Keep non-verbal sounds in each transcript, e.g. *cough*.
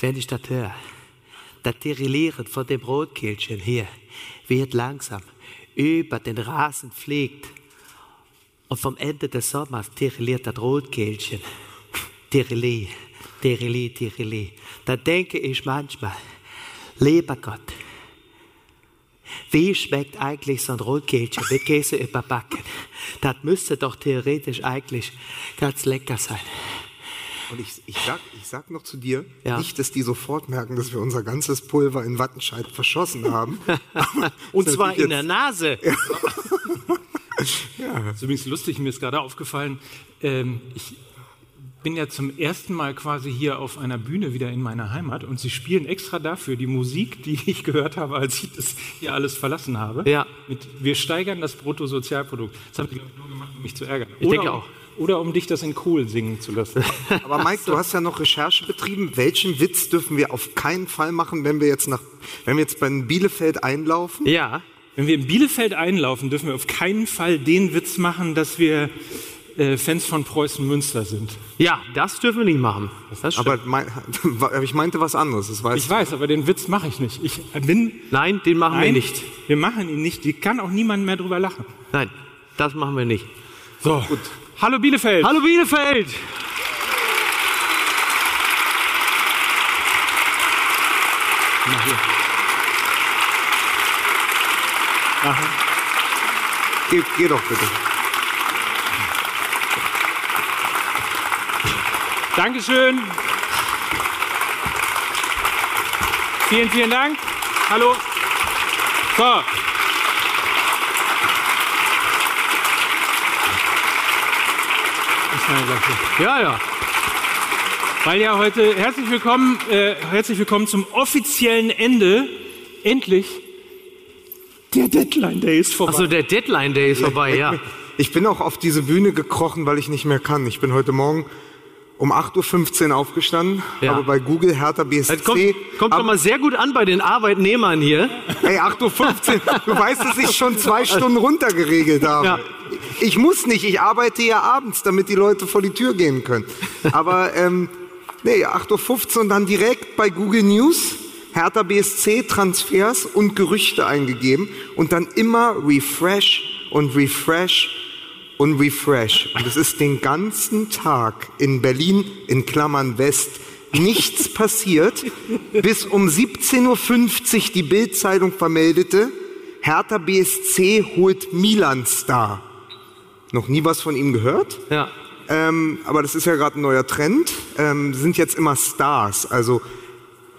wenn ich das höre, das Tirillieren von dem Rotkehlchen hier, wird langsam über den Rasen fliegt und vom Ende des Sommers tirilliert das Rotkehlchen. Tirilli, Tirilli, Tirilli. Da denke ich manchmal, lieber Gott, wie schmeckt eigentlich so ein Rotkehlchen mit Käse überbacken? Das müsste doch theoretisch eigentlich ganz lecker sein. Und ich, ich, sag, ich sag noch zu dir, Ja. nicht, dass die sofort merken, dass wir unser ganzes Pulver in Wattenscheid verschossen haben. *laughs* Und zwar in der Nase. *laughs* Das ist übrigens lustig, mir ist gerade aufgefallen, ähm, ich bin ja zum ersten Mal quasi hier auf einer Bühne wieder in meiner Heimat und sie spielen extra dafür die Musik, die *laughs* ich gehört habe, als ich das hier alles verlassen habe. Ja. Mit, wir steigern das Bruttosozialprodukt. Das haben die, glaube ich, nur gemacht, um mich zu ärgern. Ich oder denke um, auch. Oder um dich das in Kohl singen zu lassen. *laughs* Aber Mike, du hast ja noch Recherche betrieben. Welchen Witz dürfen wir auf keinen Fall machen, wenn wir jetzt nach, wenn wir jetzt bei Bielefeld einlaufen? Ja. Wenn wir in Bielefeld einlaufen, dürfen wir auf keinen Fall den Witz machen, dass wir äh, Fans von Preußen Münster sind. Ja, das dürfen wir nicht machen. Das. Aber mein, *laughs* ich meinte was anderes. Das weiß Ich weiß, aber den Witz mache ich nicht. Ich bin Nein, den machen wir Nein, nicht. Wir machen ihn nicht. Die kann auch niemand mehr drüber lachen. Nein, das machen wir nicht. So, gut. Hallo Bielefeld. Hallo Bielefeld! Aha. Geh, geh doch bitte. Dankeschön. Vielen, vielen Dank. Hallo. So. Ist meine Sache. Ja, ja. Weil ja heute herzlich willkommen, äh, herzlich willkommen zum offiziellen Ende. Endlich. Der Deadline Day ist vorbei. Achso, der Deadline Day ist vorbei, ja. Ich bin auch auf diese Bühne gekrochen, weil ich nicht mehr kann. Ich bin heute Morgen um 8.15 Uhr aufgestanden, Ja. habe bei Google Hertha BSC. Das kommt, kommt schon mal sehr gut an bei den Arbeitnehmern hier. Ey, 8.15 Uhr, du weißt, dass ich schon zwei Stunden runtergeregelt habe. Ja. Ich muss nicht, ich arbeite ja abends, damit die Leute vor die Tür gehen können. Aber ähm, nee, 8.15 Uhr und dann direkt bei Google News Hertha BSC Transfers und Gerüchte eingegeben und dann immer Refresh und Refresh und Refresh. Und es ist den ganzen Tag in Berlin, in Klammern West, nichts *laughs* passiert, bis um 17.50 Uhr die Bildzeitung vermeldete, Hertha BSC holt Milan-Star. Noch nie was von ihm gehört? Ja. Ähm, aber das ist ja gerade ein neuer Trend. Ähm, sind jetzt immer Stars. Also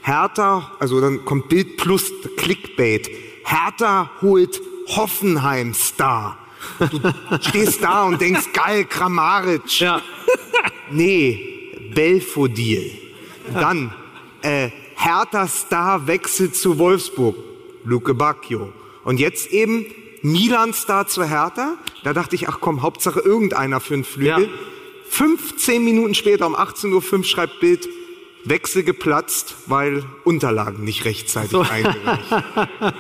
Hertha, also dann kommt Bild plus Clickbait. Hertha holt Hoffenheim Star. Du stehst da und denkst, geil, Kramaric. Ja. Nee, Belfodil. Dann, äh, Hertha Star wechselt zu Wolfsburg. Luke Bacchio. Und jetzt eben Milan Star zu Hertha. Da dachte ich, ach komm, Hauptsache irgendeiner für einen Flügel. Ja. 15 Minuten später um 18.05 Uhr schreibt Bild, Wechsel geplatzt, weil Unterlagen nicht rechtzeitig eingereicht. *laughs*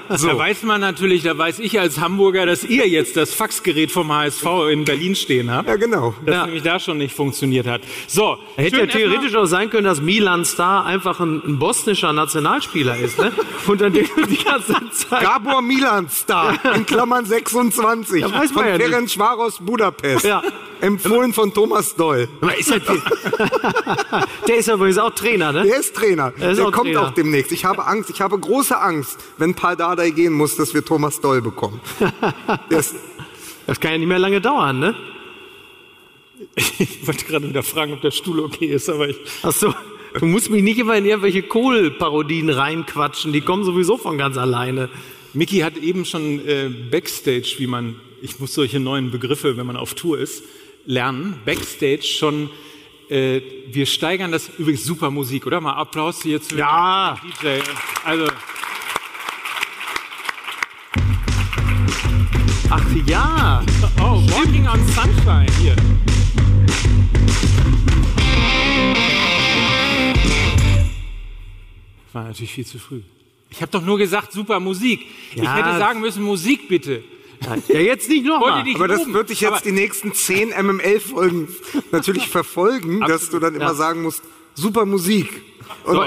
Da weiß man natürlich, da weiß ich als Hamburger, dass ihr jetzt das Faxgerät vom HSV in Berlin stehen habt. Ja, genau. Das Ja. nämlich da schon nicht funktioniert hat. So, Hätte ja theoretisch auch sein können, dass Milan Star einfach ein, ein bosnischer Nationalspieler ist, ne? *laughs* Und dann den die ganze Zeit. Gabor Milan Star, in Klammern 26, Ja, weiß man von ja nicht. Ferenc Varos Budapest. Ja. Empfohlen von Thomas Doll. Ist ja die, der ist ja übrigens auch Trainer, ne? Der ist Trainer. Er ist der auch kommt Trainer. auch demnächst. Ich habe Angst, ich habe große Angst, wenn Paul Dardai gehen muss, dass wir Thomas Doll bekommen. *laughs* Der ist, Das kann ja nicht mehr lange dauern, ne? Ich wollte gerade wieder fragen, ob der Stuhl okay ist, aber ich. Ach so. Du musst mich nicht immer in irgendwelche Kohl-Parodien reinquatschen. Die kommen sowieso von ganz alleine. Mickey hat eben schon äh, Backstage, wie man, ich muss solche neuen Begriffe, wenn man auf Tour ist, lernen. Backstage schon, äh, wir steigern das, übrigens super Musik, oder? Mal Applaus hier zu Ja. DJ. Also, Ach ja. oh, Walking on Sunshine, hier. War natürlich viel zu früh. Ich habe doch nur gesagt, super Musik. Ich Ja. hätte sagen müssen, Musik bitte. Ja, jetzt nicht nochmal. aber das loben. wird dich jetzt Aber- die nächsten zehn MML-Folgen natürlich *laughs* verfolgen, dass du dann immer Ja. sagen musst, super Musik. So,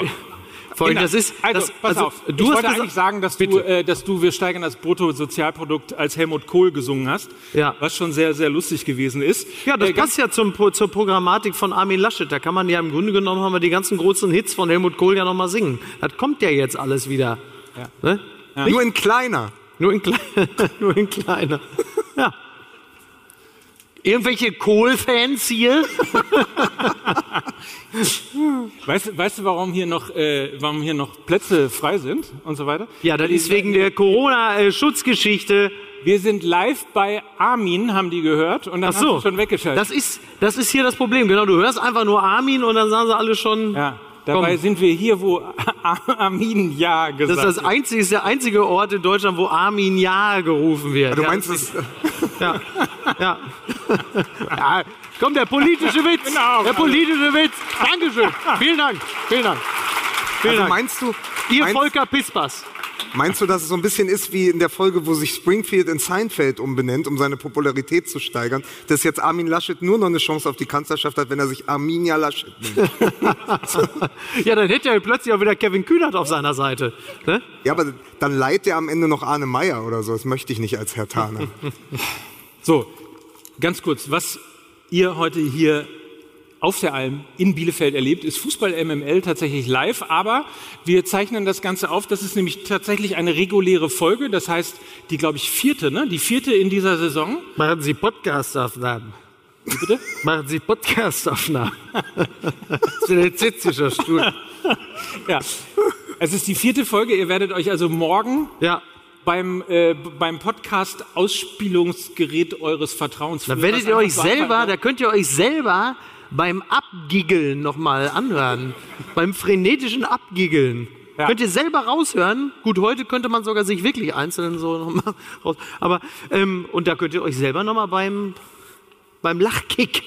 Vorhin, das ist, also, das, pass also, auf. Du ich hast wollte eigentlich sagen, dass du, äh, dass du Wir steigern das Bruttosozialprodukt als Helmut Kohl gesungen hast. Ja. Was schon sehr, sehr lustig gewesen ist. Ja, das Äh, passt ja zum, zur Programmatik von Armin Laschet. Da kann man ja im Grunde genommen haben wir die ganzen großen Hits von Helmut Kohl ja nochmal singen. Das kommt ja jetzt alles wieder. Ja. Ne? Nur in kleiner. Nur, in klei- *laughs* nur in kleiner. Ja. Irgendwelche Kohl-Fans hier? *laughs* Weißt, du- weißt du, warum hier, noch, äh, warum hier noch Plätze frei sind und so weiter? Ja, das ist wegen der Corona-Schutzgeschichte. Wir sind live bei Armin, haben die gehört, und dann Ach so. haben sie schon weggeschaltet. Das ist, das ist hier das Problem. Genau, du hörst einfach nur Armin und dann sagen sie alle schon. ja, dabei Komm. sind wir hier, wo Armin Ja Das gesagt ist das einzige, ist der einzige Ort in Deutschland, wo Armin Ja gerufen wird. Du ja, meinst, das das, Ja. ja. ja. Komm, der politische Witz. Genau. Der politische Witz. Dankeschön. Vielen Dank. Vielen Dank. Vielen also Dank. meinst du, Ihr meinst, Volker Pispas. Meinst du, dass es so ein bisschen ist wie in der Folge, wo sich Springfield in Seinfeld umbenennt, um seine Popularität zu steigern, dass jetzt Armin Laschet nur noch eine Chance auf die Kanzlerschaft hat, wenn er sich Arminia Laschet nennt? *laughs* Ja, dann hätte er plötzlich auch wieder Kevin Kühnert auf seiner Seite. Ne? Ja, aber dann leiht er am Ende noch Arne Meyer oder so. Das möchte ich nicht als Herr Thaner. *laughs* So, ganz kurz, was ihr heute hier auf der Alm in Bielefeld erlebt, ist Fußball MML tatsächlich live, aber wir zeichnen das Ganze auf. Das ist nämlich tatsächlich eine reguläre Folge, das heißt die, glaube ich, vierte, ne? Die vierte in dieser Saison. Machen Sie Podcast-Aufnahmen. Wie bitte? Machen Sie Podcast-Aufnahmen. das ist ein zitzischer Stuhl. *laughs* Ja. Es ist die vierte Folge. Ihr werdet euch also morgen Ja. beim, äh, beim Podcast Ausspielungsgerät eures Vertrauens. Da werdet ihr euch selber, da könnt ihr euch selber beim Abgiggeln nochmal anhören. beim frenetischen Abgiggeln. Ja. Könnt ihr selber raushören. Gut, heute könnte man sogar sich wirklich einzeln so nochmal raus. Aber, ähm, und da könnt ihr euch selber nochmal beim, beim Lachkick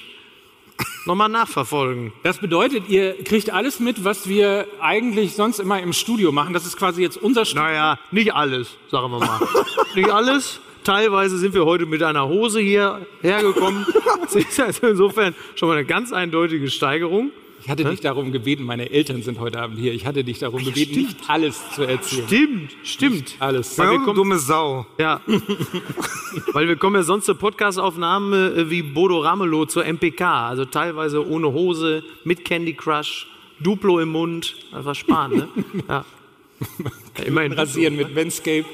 nochmal nachverfolgen. Das bedeutet, ihr kriegt alles mit, was wir eigentlich sonst immer im Studio machen. Das ist quasi jetzt unser Studio. Naja, nicht alles, sagen wir mal. *laughs* nicht alles. Teilweise sind wir heute mit einer Hose hier hergekommen. *laughs* Das ist also insofern schon mal eine ganz eindeutige Steigerung. Ich hatte dich darum gebeten, meine Eltern sind heute Abend hier. Ich hatte dich darum gebeten, nicht alles zu erzählen. Stimmt, stimmt. Alles. Weil wir kommen- dumme Sau. Ja. *laughs* Weil wir kommen ja sonst zur Podcastaufnahme äh, wie Bodo Ramelow zur MPK. Also teilweise ohne Hose, mit Candy Crush, Duplo im Mund. Das war Spahn, ne? *laughs* Ja. ja immerhin. Rasieren mit Manscape.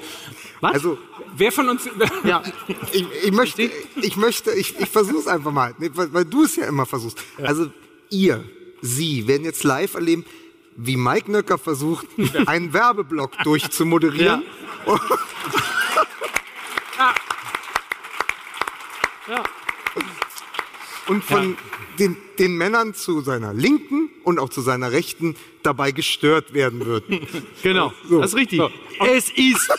Was? Also, Wer von uns. *laughs* ja. ich, ich möchte, ich möchte, ich, ich versuch's einfach mal, weil, weil du es ja immer versuchst. Also, ihr, Sie werden jetzt live erleben, wie Mike Nöcker versucht, *laughs* einen Werbeblock durchzumoderieren. ja. und *laughs* von den, den Männern zu seiner Linken und auch zu seiner Rechten dabei gestört werden wird. Genau, das ist richtig. Es ist.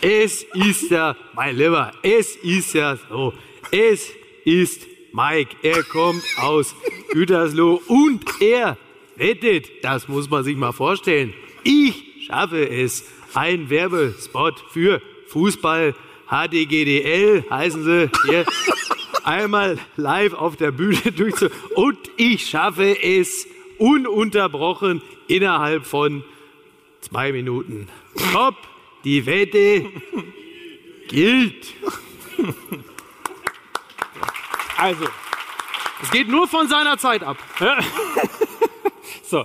Es ist ja, mein Lieber, es ist ja so. Es ist Mike. Er kommt aus Gütersloh und er wettet, das muss man sich mal vorstellen. Ich schaffe es. Ein Werbespot für Fußball HDGDL heißen sie hier. Einmal live auf der Bühne *laughs* durchzu. Und ich schaffe es ununterbrochen innerhalb von zwei Minuten. Top, die Wette gilt. Also, Es geht nur von seiner Zeit ab. *laughs* so.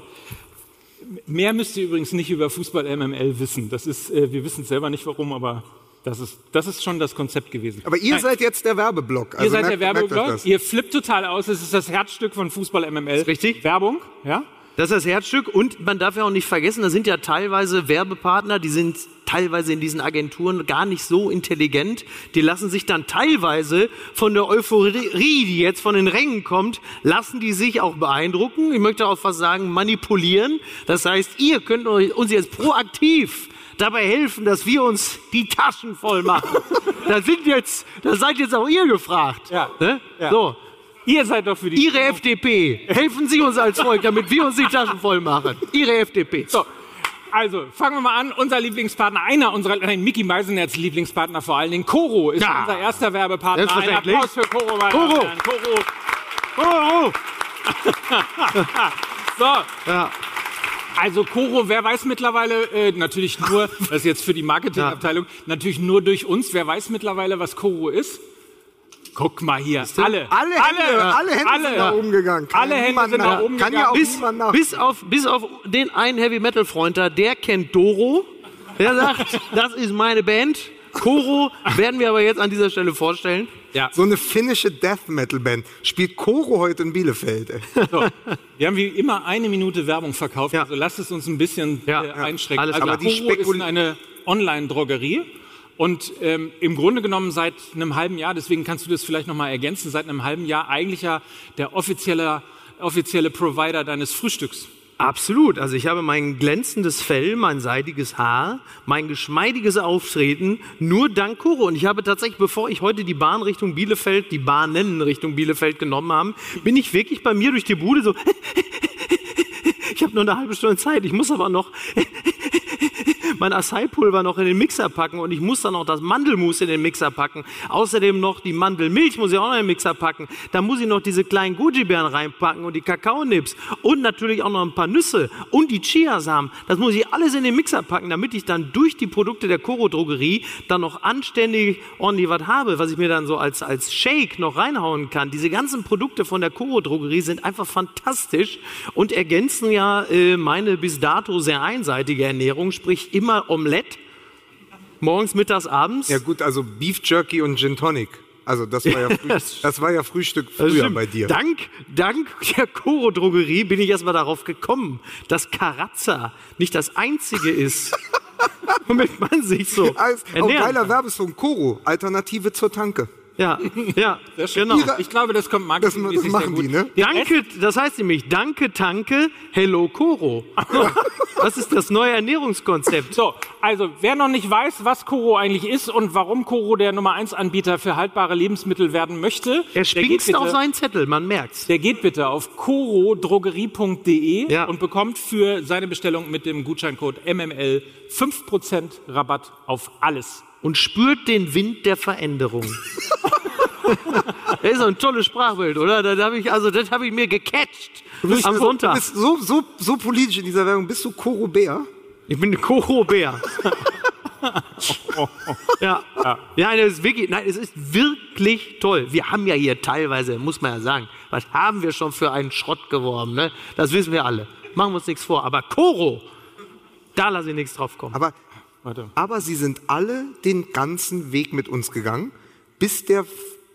Mehr müsst ihr übrigens nicht über Fußball MML wissen. Das ist, äh, wir wissen es selber nicht warum, aber das ist, das ist schon das Konzept gewesen. Aber ihr Nein. seid jetzt der Werbeblock. Also Ihr seid merkt- der Werbeblock, ihr flippt total aus, es ist das Herzstück von Fußball MML. richtig. Werbung, ja? Das ist das Herzstück und man darf ja auch nicht vergessen, da sind ja teilweise Werbepartner, die sind teilweise in diesen Agenturen gar nicht so intelligent. Die lassen sich dann teilweise von der Euphorie, die jetzt von den Rängen kommt, lassen die sich auch beeindrucken. Ich möchte auch fast sagen, manipulieren. Das heißt, ihr könnt uns jetzt proaktiv dabei helfen, dass wir uns die Taschen voll machen. *laughs* da sind jetzt, da seid jetzt auch ihr gefragt. Ja. Ne? Ja. So. Ihr seid doch für die. Ihre FDP. Helfen Sie uns als Volk, damit wir uns die Taschen voll machen. Ihre FDP. So, also fangen wir mal an. Unser Lieblingspartner, einer unserer, nein, Mickey Meisenerts Lieblingspartner vor allen Dingen, Coro ist Ja. unser erster Werbepartner. Ein. Applaus für Coro. meine Coro. Damen. Oh, *laughs* oh. So, Ja. Also Koro, wer weiß mittlerweile, äh, natürlich nur, *laughs* das ist jetzt für die Marketingabteilung, natürlich nur durch uns, wer weiß mittlerweile, was Koro ist? Guck mal hier, alle, Alle Hände, alle, Hände sind nach oben gegangen. Kann Alle ja Hände sind nach oben Kann ja gegangen. auch bis, nach. bis, auf, bis auf den einen Heavy Metal Freund da, der kennt Doro. Der sagt, *laughs* das ist meine Band. Koro werden wir aber jetzt an dieser Stelle vorstellen. Ja, So eine finnische Death Metal Band. Spielt Koro heute in Bielefeld. *laughs* So. Wir haben wie immer eine Minute Werbung verkauft, Ja. also lasst es uns ein bisschen Ja, äh, ja, einschränken. alles also. Aber die Koro ist spekul- eine Online-Drogerie und ähm, im Grunde genommen seit einem halben Jahr, deswegen kannst du das vielleicht nochmal ergänzen, seit einem halben Jahr eigentlich ja der offizielle, offizielle Provider deines Frühstücks. Absolut. Also ich habe mein glänzendes Fell, mein seidiges Haar, mein geschmeidiges Auftreten nur dank Koro. Und ich habe tatsächlich, bevor ich heute die Bahn Richtung Bielefeld, die Bahnen Richtung Bielefeld genommen habe, bin ich wirklich bei mir durch die Bude so. *laughs* Ich habe nur eine halbe Stunde Zeit. Ich muss aber noch *laughs* mein Acai-Pulver noch in den Mixer packen und ich muss dann noch das Mandelmus in den Mixer packen. Außerdem noch die Mandelmilch muss ich auch noch in den Mixer packen. Dann muss ich noch diese kleinen Goji-Beeren reinpacken und die Kakaonips und natürlich auch noch ein paar Nüsse und die Chiasamen. Das muss ich alles in den Mixer packen, damit ich dann durch die Produkte der Koro Drogerie dann noch anständig ordentlich was habe, was ich mir dann so als, als Shake noch reinhauen kann. Diese ganzen Produkte von der Koro Drogerie sind einfach fantastisch und ergänzen ja äh, meine bis dato sehr einseitige Ernährung, sprich immer Omelette. Morgens, mittags, abends. Ja gut, also Beef Jerky und Gin Tonic. Also das war ja, Früh *laughs* das- war ja Frühstück früher bei dir. Dank, dank der Koro Drogerie bin ich erstmal darauf gekommen, dass Karazza nicht das einzige ist, *laughs* womit man sich so Als, auch ernähren geiler kann. Werbesong. Koro, Alternative zur Tanke. Ja, ja, *laughs* genau. Ich glaube, das kommt Das, marketingmäßig das sehr machen die, ne? Danke, das heißt nämlich Danke, Tanke, Hello Koro. *laughs* Das ist das neue Ernährungskonzept. So, also wer noch nicht weiß, was Koro eigentlich ist und warum Koro der Nummer 1 Anbieter für haltbare Lebensmittel werden möchte, Er spinkst auf seinen Zettel, man merkt's. der geht bitte auf korodrogerie.de Ja. und bekommt für seine Bestellung mit dem Gutscheincode MML 5% Rabatt auf alles. Und spürt den Wind der Veränderung. *laughs* Das ist ein tolles Sprachbild, oder? Das habe ich, also, das habe ich mir gecatcht am Du Sonntag. bist so, so, so politisch in dieser Werbung. Bist du Koro Bär? Ich bin Koro-Bär. *laughs* ja. ja. nein, das ist wirklich, nein, es ist wirklich toll. Wir haben ja hier teilweise, muss man ja sagen, was haben wir schon für einen Schrott geworben, ne? Das wissen wir alle. Machen wir uns nichts vor. Aber Koro, da lasse ich nichts drauf kommen. Aber, Warte. aber sie sind alle den ganzen Weg mit uns gegangen, bis der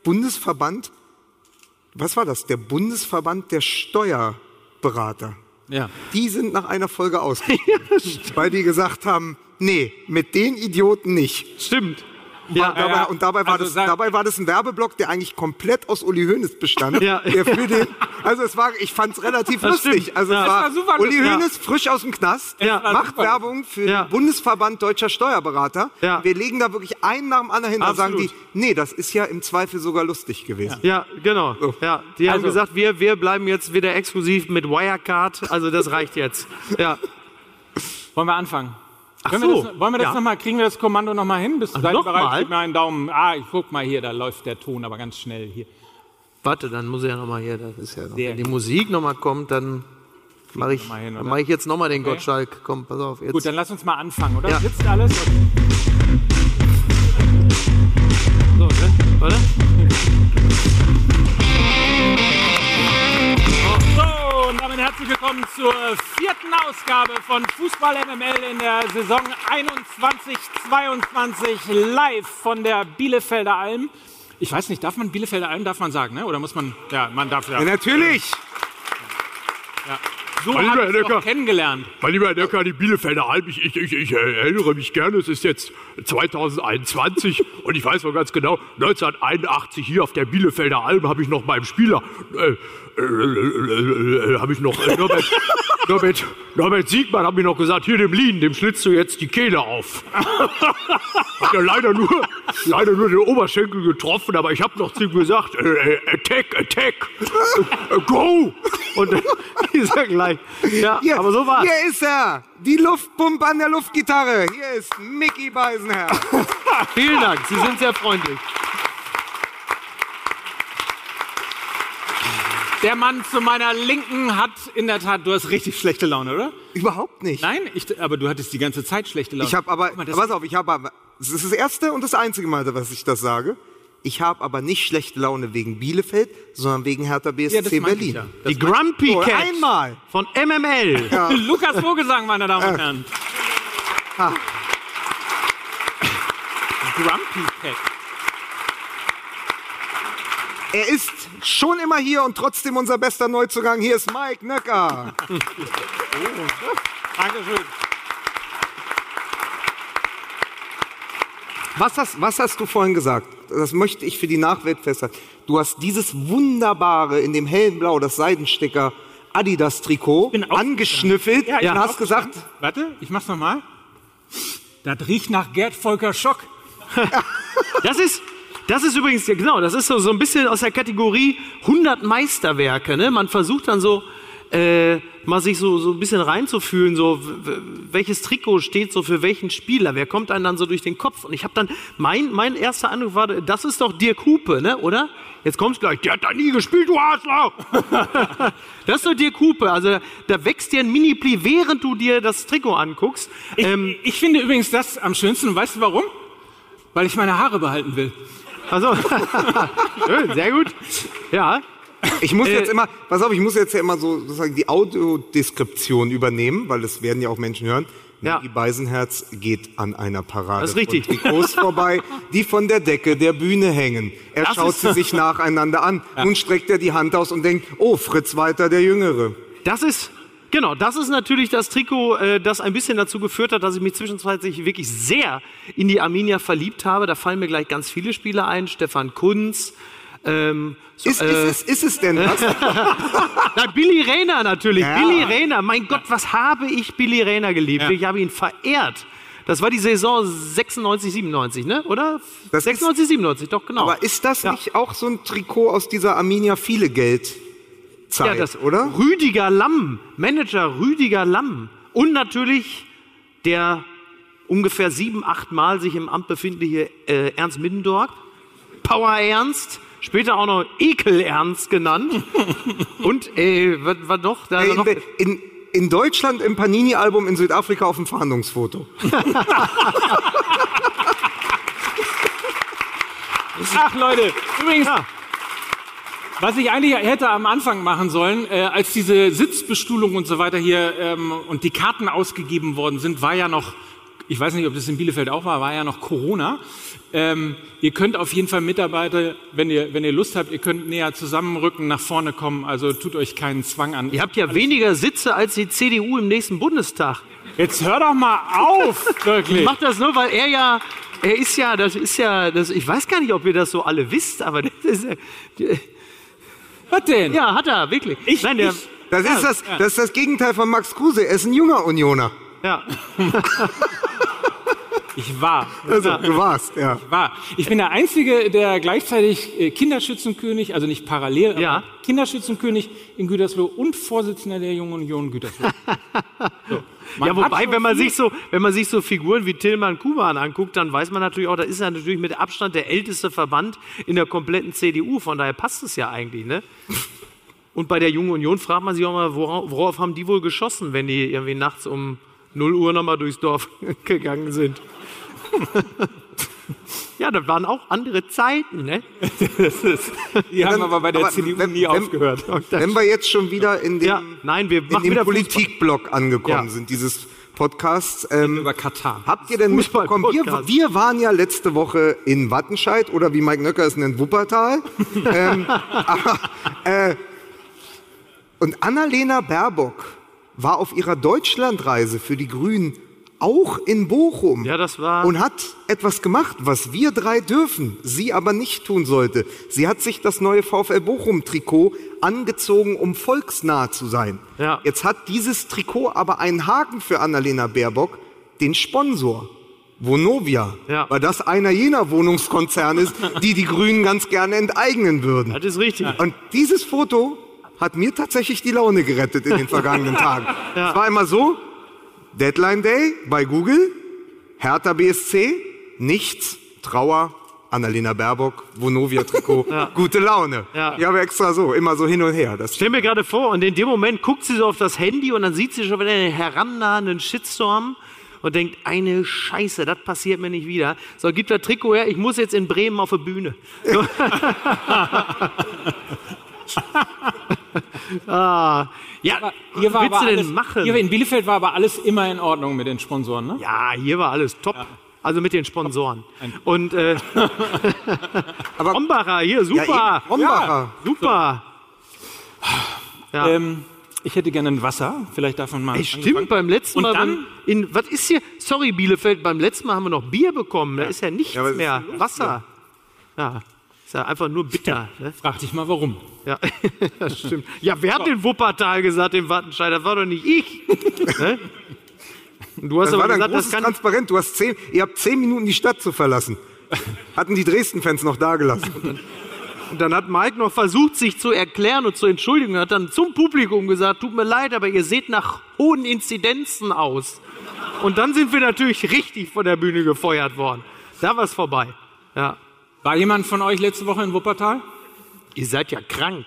Bundesverband, was war das? Der Bundesverband der Steuerberater. Ja. Die sind nach einer Folge *laughs* ausgestiegen, weil die gesagt haben, nee, mit den Idioten nicht. Stimmt. Und Ja, dabei, ja. und dabei, war Also das, sag- dabei war das ein Werbeblock, der eigentlich komplett aus Uli Hoeneß bestand. Ja. Der für den, also es war, ich fand es relativ Das lustig. stimmt. Also Ja. es war, war Uli. Hoeneß frisch aus dem Knast, macht super. Werbung für Ja. den Bundesverband Deutscher Steuerberater. Ja. Wir legen da wirklich einen nach dem anderen hin. Da sagen die, nee, das ist ja im Zweifel sogar lustig gewesen. Ja, genau. Ja, die haben Also- gesagt, wir, wir bleiben jetzt wieder exklusiv mit Wirecard. Also das reicht jetzt. Ja. Wollen wir anfangen? Ach Können so. wir das, wollen wir das Ja. noch mal, kriegen wir das Kommando noch mal hin? Bist du noch bereit? Gib mir einen Daumen. Ah, ich guck mal hier, da läuft der Ton aber ganz schnell hier. Warte, dann muss ich ja nochmal hier, das ist ja noch, Sehr wenn die Musik nochmal kommt, dann mache ich, hin, dann mach ich jetzt nochmal den Okay. Gottschalk. Komm, pass auf. Jetzt. Gut, dann lass uns mal anfangen, oder? Ja. Sitzt alles? so, ne? Warte. Willkommen zur vierten Ausgabe von Fußball MML in der Saison 21-22 live von der Bielefelder Alm. Ich weiß nicht, darf man Bielefelder Alm, darf man sagen, ne? oder muss man, ja, man darf ja. Ja, natürlich. So Mein habe lieber ich Herr kennengelernt. Mein lieber Herr Decker, die Bielefelder Alm, ich, ich, ich, ich erinnere mich gerne, es ist jetzt 2021 *laughs* und ich weiß noch ganz genau, 1981 hier auf der Bielefelder Alm habe ich noch beim Spieler, äh, äh, äh, äh, äh, habe ich noch, äh, Norbert, *laughs* Norbert, Norbert Siegmann hat mir noch gesagt, hier dem Lien, dem schlitzt du jetzt die Kehle auf. *laughs* Hat ja leider nur, leider nur den Oberschenkel getroffen, aber ich habe noch zu ihm gesagt, äh, äh, attack, attack, äh, go! Und dann ist er gleich. Ja, Hier, aber so war's. Hier ist er. Die Luftpumpe an der Luftgitarre. Hier ist Mickey Beisenherr. *laughs* Vielen Dank, Sie sind sehr freundlich. Der Mann zu meiner Linken hat in der Tat, du hast richtig schlechte Laune, oder? Überhaupt nicht. Nein, ich, aber du hattest die ganze Zeit schlechte Laune. Ich habe aber, mal, das- pass auf, ich habe aber, das ist das erste und das einzige Mal, dass ich das sage. Ich habe aber nicht schlechte Laune wegen Bielefeld, sondern wegen Hertha BSC ja, das meinte ich Berlin. ja. Die Grumpy Oh, Cat einmal. von MML. *laughs* Lukas Vogelsang, meine Damen und Herren. Grumpy Cat. Er ist schon immer hier und trotzdem unser bester Neuzugang. Hier ist Mike Nöcker. Dankeschön. Was hast, was hast du vorhin gesagt? Das möchte ich für die Nachwelt festhalten. Du hast dieses wunderbare in dem hellen Blau, das Seidensticker Adidas-Trikot angeschnüffelt Ja, ich und hast gesagt, Warte, ich mach's nochmal. Das riecht nach Gerd Volker Schock. *laughs* Das ist, das ist übrigens, ja genau, das ist so, so ein bisschen aus der Kategorie 100 Meisterwerke. Ne? Man versucht dann so, äh, mal sich so, so ein bisschen reinzufühlen, so welches Trikot steht so für welchen Spieler, wer kommt einem dann so durch den Kopf. Und ich habe dann, mein, mein erster Eindruck war, das ist doch Dirk Hupe, ne? oder? Jetzt kommt's gleich, der hat da nie gespielt, du Arschloch! *laughs* das ist doch Dirk Hupe, also da wächst dir ein Mini-Pli, während du dir das Trikot anguckst. Ich, Ähm, ich finde übrigens das am schönsten. Weißt du warum? Weil ich meine Haare behalten will. Also, *laughs* sehr gut. Ja, ich muss Äh, jetzt immer, pass auf, ich muss jetzt ja immer so sozusagen die Audiodeskription übernehmen, weil das werden ja auch Menschen hören. Ja. Die Beisenherz geht an einer Parade Das ist richtig. von Trikots vorbei, die von der Decke der Bühne hängen. Er Das schaut sie sich nacheinander an. Nun streckt er die Hand aus und denkt, oh, Fritz Walter, der Jüngere. Das ist, genau, das ist natürlich das Trikot, äh, das ein bisschen dazu geführt hat, dass ich mich zwischenzeitlich wirklich sehr in die Arminia verliebt habe. Da fallen mir gleich ganz viele Spieler ein. Stefan Kunz. Ähm, so, Ist, äh, ist, es, ist es denn was? *laughs* na, Billy Rayner natürlich. Ja. Billy Rayner. Mein Gott, was habe ich Billy Rayner geliebt? Ich habe ihn verehrt. Das war die Saison 96, 97, ne? Oder? Das 96, 97, doch, genau. Aber ist das Ja. nicht auch so ein Trikot aus dieser Arminia viele Geld Zeit, ja, das, oder? Rüdiger Lamm, Manager Rüdiger Lamm. Und natürlich der ungefähr sieben, acht Mal sich im Amt befindliche äh, Ernst Middendorf. Power Ernst, später auch noch Ekel Ernst genannt. *laughs* Und, äh, was, was noch? Da Ey, noch in, in, in Deutschland im Panini-Album, in Südafrika auf dem Fahndungsfoto. *laughs* *laughs* Ach Leute, übrigens, was ich eigentlich hätte am Anfang machen sollen, äh, als diese Sitzbestuhlung und so weiter hier ähm, und die Karten ausgegeben worden sind, war ja noch, ich weiß nicht, ob das in Bielefeld auch war, war ja noch Corona. Ähm, ihr könnt auf jeden Fall Mitarbeiter, wenn ihr, wenn ihr Lust habt, ihr könnt näher zusammenrücken, nach vorne kommen, also tut euch keinen Zwang an. Ihr habt ja weniger Sitze als die CDU im nächsten Bundestag. Jetzt hör doch mal auf, Ich *laughs* wirklich. mach das nur, weil er ja, er ist ja, das ist ja, das, ich weiß gar nicht, ob ihr das so alle wisst, aber das ist, ja- Was denn? ja, hat er, wirklich. Ich- Nein, der, ich- Das, ist das, das ist das Gegenteil von Max Kruse. Er ist ein junger Unioner. ja. *laughs* Ich war. Also, du warst, ja. war. Ich bin der Einzige, der gleichzeitig äh, Kinderschützenkönig, also nicht parallel, aber Ja. Kinderschützenkönig in Gütersloh und Vorsitzender der Jungen Union Gütersloh. *laughs* So. Ja, wobei, wenn man sich so, wenn man sich so Figuren wie Tillmann Kuban anguckt, dann weiß man natürlich auch, da ist ja natürlich mit Abstand der älteste Verband in der kompletten CDU. Von daher passt es ja eigentlich, ne? Und bei der Jungen Union fragt man sich auch mal, worauf, worauf haben die wohl geschossen, wenn die irgendwie nachts um 0 Uhr nochmal durchs Dorf *laughs* gegangen sind? Ja, das waren auch andere Zeiten, ne? *laughs* Die *laughs* haben aber bei der Aber CDU wenn- nie wenn- aufgehört. Wenn wir jetzt schon wieder in dem, Ja, nein, wir in dem Politikblock angekommen Ja. sind, dieses Podcasts, ähm, Über Katar. Habt ihr denn mitbekommen, wir, wir waren ja letzte Woche in Wattenscheid oder wie Mike Nöcker es nennt, Wuppertal. *laughs* ähm, äh, und Annalena Baerbock war auf ihrer Deutschlandreise für die Grünen auch in Bochum. Ja, das war- Und hat etwas gemacht, was wir drei dürfen, sie aber nicht tun sollte. Sie hat sich das neue VfL Bochum-Trikot angezogen, um volksnah zu sein. Ja. Jetzt hat dieses Trikot aber einen Haken für Annalena Baerbock, den Sponsor. Vonovia, Ja. weil das einer jener Wohnungskonzerne ist, *laughs* die die Grünen ganz gerne enteignen würden. Das ist richtig. Und dieses Foto hat mir tatsächlich die Laune gerettet in den *laughs* vergangenen Tagen. Es war immer so, Deadline Day bei Google, Hertha BSC, nichts, Trauer, Annalena Baerbock, Vonovia-Trikot, *laughs* gute Laune. Ja. Ich habe extra so, immer so hin und her. Das Stell mir gerade vor, und in dem Moment guckt sie so auf das Handy und dann sieht sie schon wieder einen herannahenden Shitstorm und denkt, eine Scheiße, das passiert mir nicht wieder. So, gib das Trikot her, ich muss jetzt in Bremen auf die Bühne. So. *laughs* *laughs* ah, ja, Hier war willst aber du denn alles, machen? Hier in Bielefeld war aber alles immer in Ordnung mit den Sponsoren, ne? ja, hier war alles top. Also mit den Sponsoren. Und äh, *laughs* Aber- Rombacher, hier, super. Ja, Rombacher. Super. Ja. Ähm, ich hätte gerne ein Wasser. Vielleicht davon mal. Ey, stimmt, beim letzten Und Mal. dann- beim- in, was ist hier? Sorry, Bielefeld, beim letzten Mal haben wir noch Bier bekommen. Da ist ja nichts Ja, aber mehr. Wasser. Ja. Ist ja einfach nur bitter. Ne? Frag dich mal, warum. Ja, *laughs* das stimmt. Ja, wer hat den Wuppertal gesagt, den Wattenscheid? Das war doch nicht ich. ne? Du hast Das war aber dann gesagt, das großes kann. Transparent. Du hast zehn, ihr habt zehn Minuten die Stadt zu verlassen. Hatten die Dresden-Fans noch da gelassen. Und dann hat Mike noch versucht, sich zu erklären und zu entschuldigen. Er hat dann zum Publikum gesagt: Tut mir leid, aber ihr seht nach hohen Inzidenzen aus. Und dann sind wir natürlich richtig von der Bühne gefeuert worden. Da war es vorbei. Ja. War jemand von euch letzte Woche in Wuppertal? Ihr seid ja krank.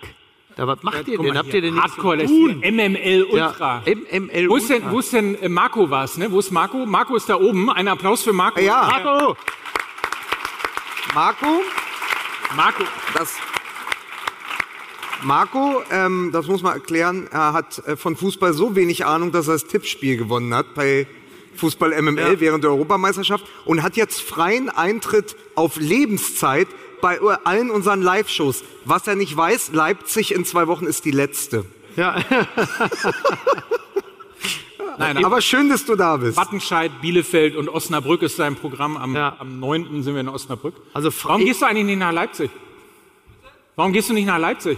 Da, was macht ihr Guck denn? Habt ihr denn Hardcore, tun? MML Ultra. Ja, MML Wo ist denn, Ultra. wo ist denn äh, Marco war's, ne? Wo ist Marco? Marco ist da oben. Ein Applaus für Marco. Ja, Marco! Marco, Marco. das. Marco, ähm, das muss man erklären, er hat äh, von Fußball so wenig Ahnung, dass er das Tippspiel gewonnen hat bei Fußball MML während der Europameisterschaft und hat jetzt freien Eintritt auf Lebenszeit bei allen unseren Live-Shows. Was er nicht weiß, Leipzig in zwei Wochen ist die letzte. Ja. *laughs* Nein, Aber schön, dass du da bist. Wattenscheid, Bielefeld und Osnabrück ist sein Programm. Am, Ja. am 9. sind wir in Osnabrück. Also Fra- Warum gehst du eigentlich nicht nach Leipzig? Warum gehst du nicht nach Leipzig?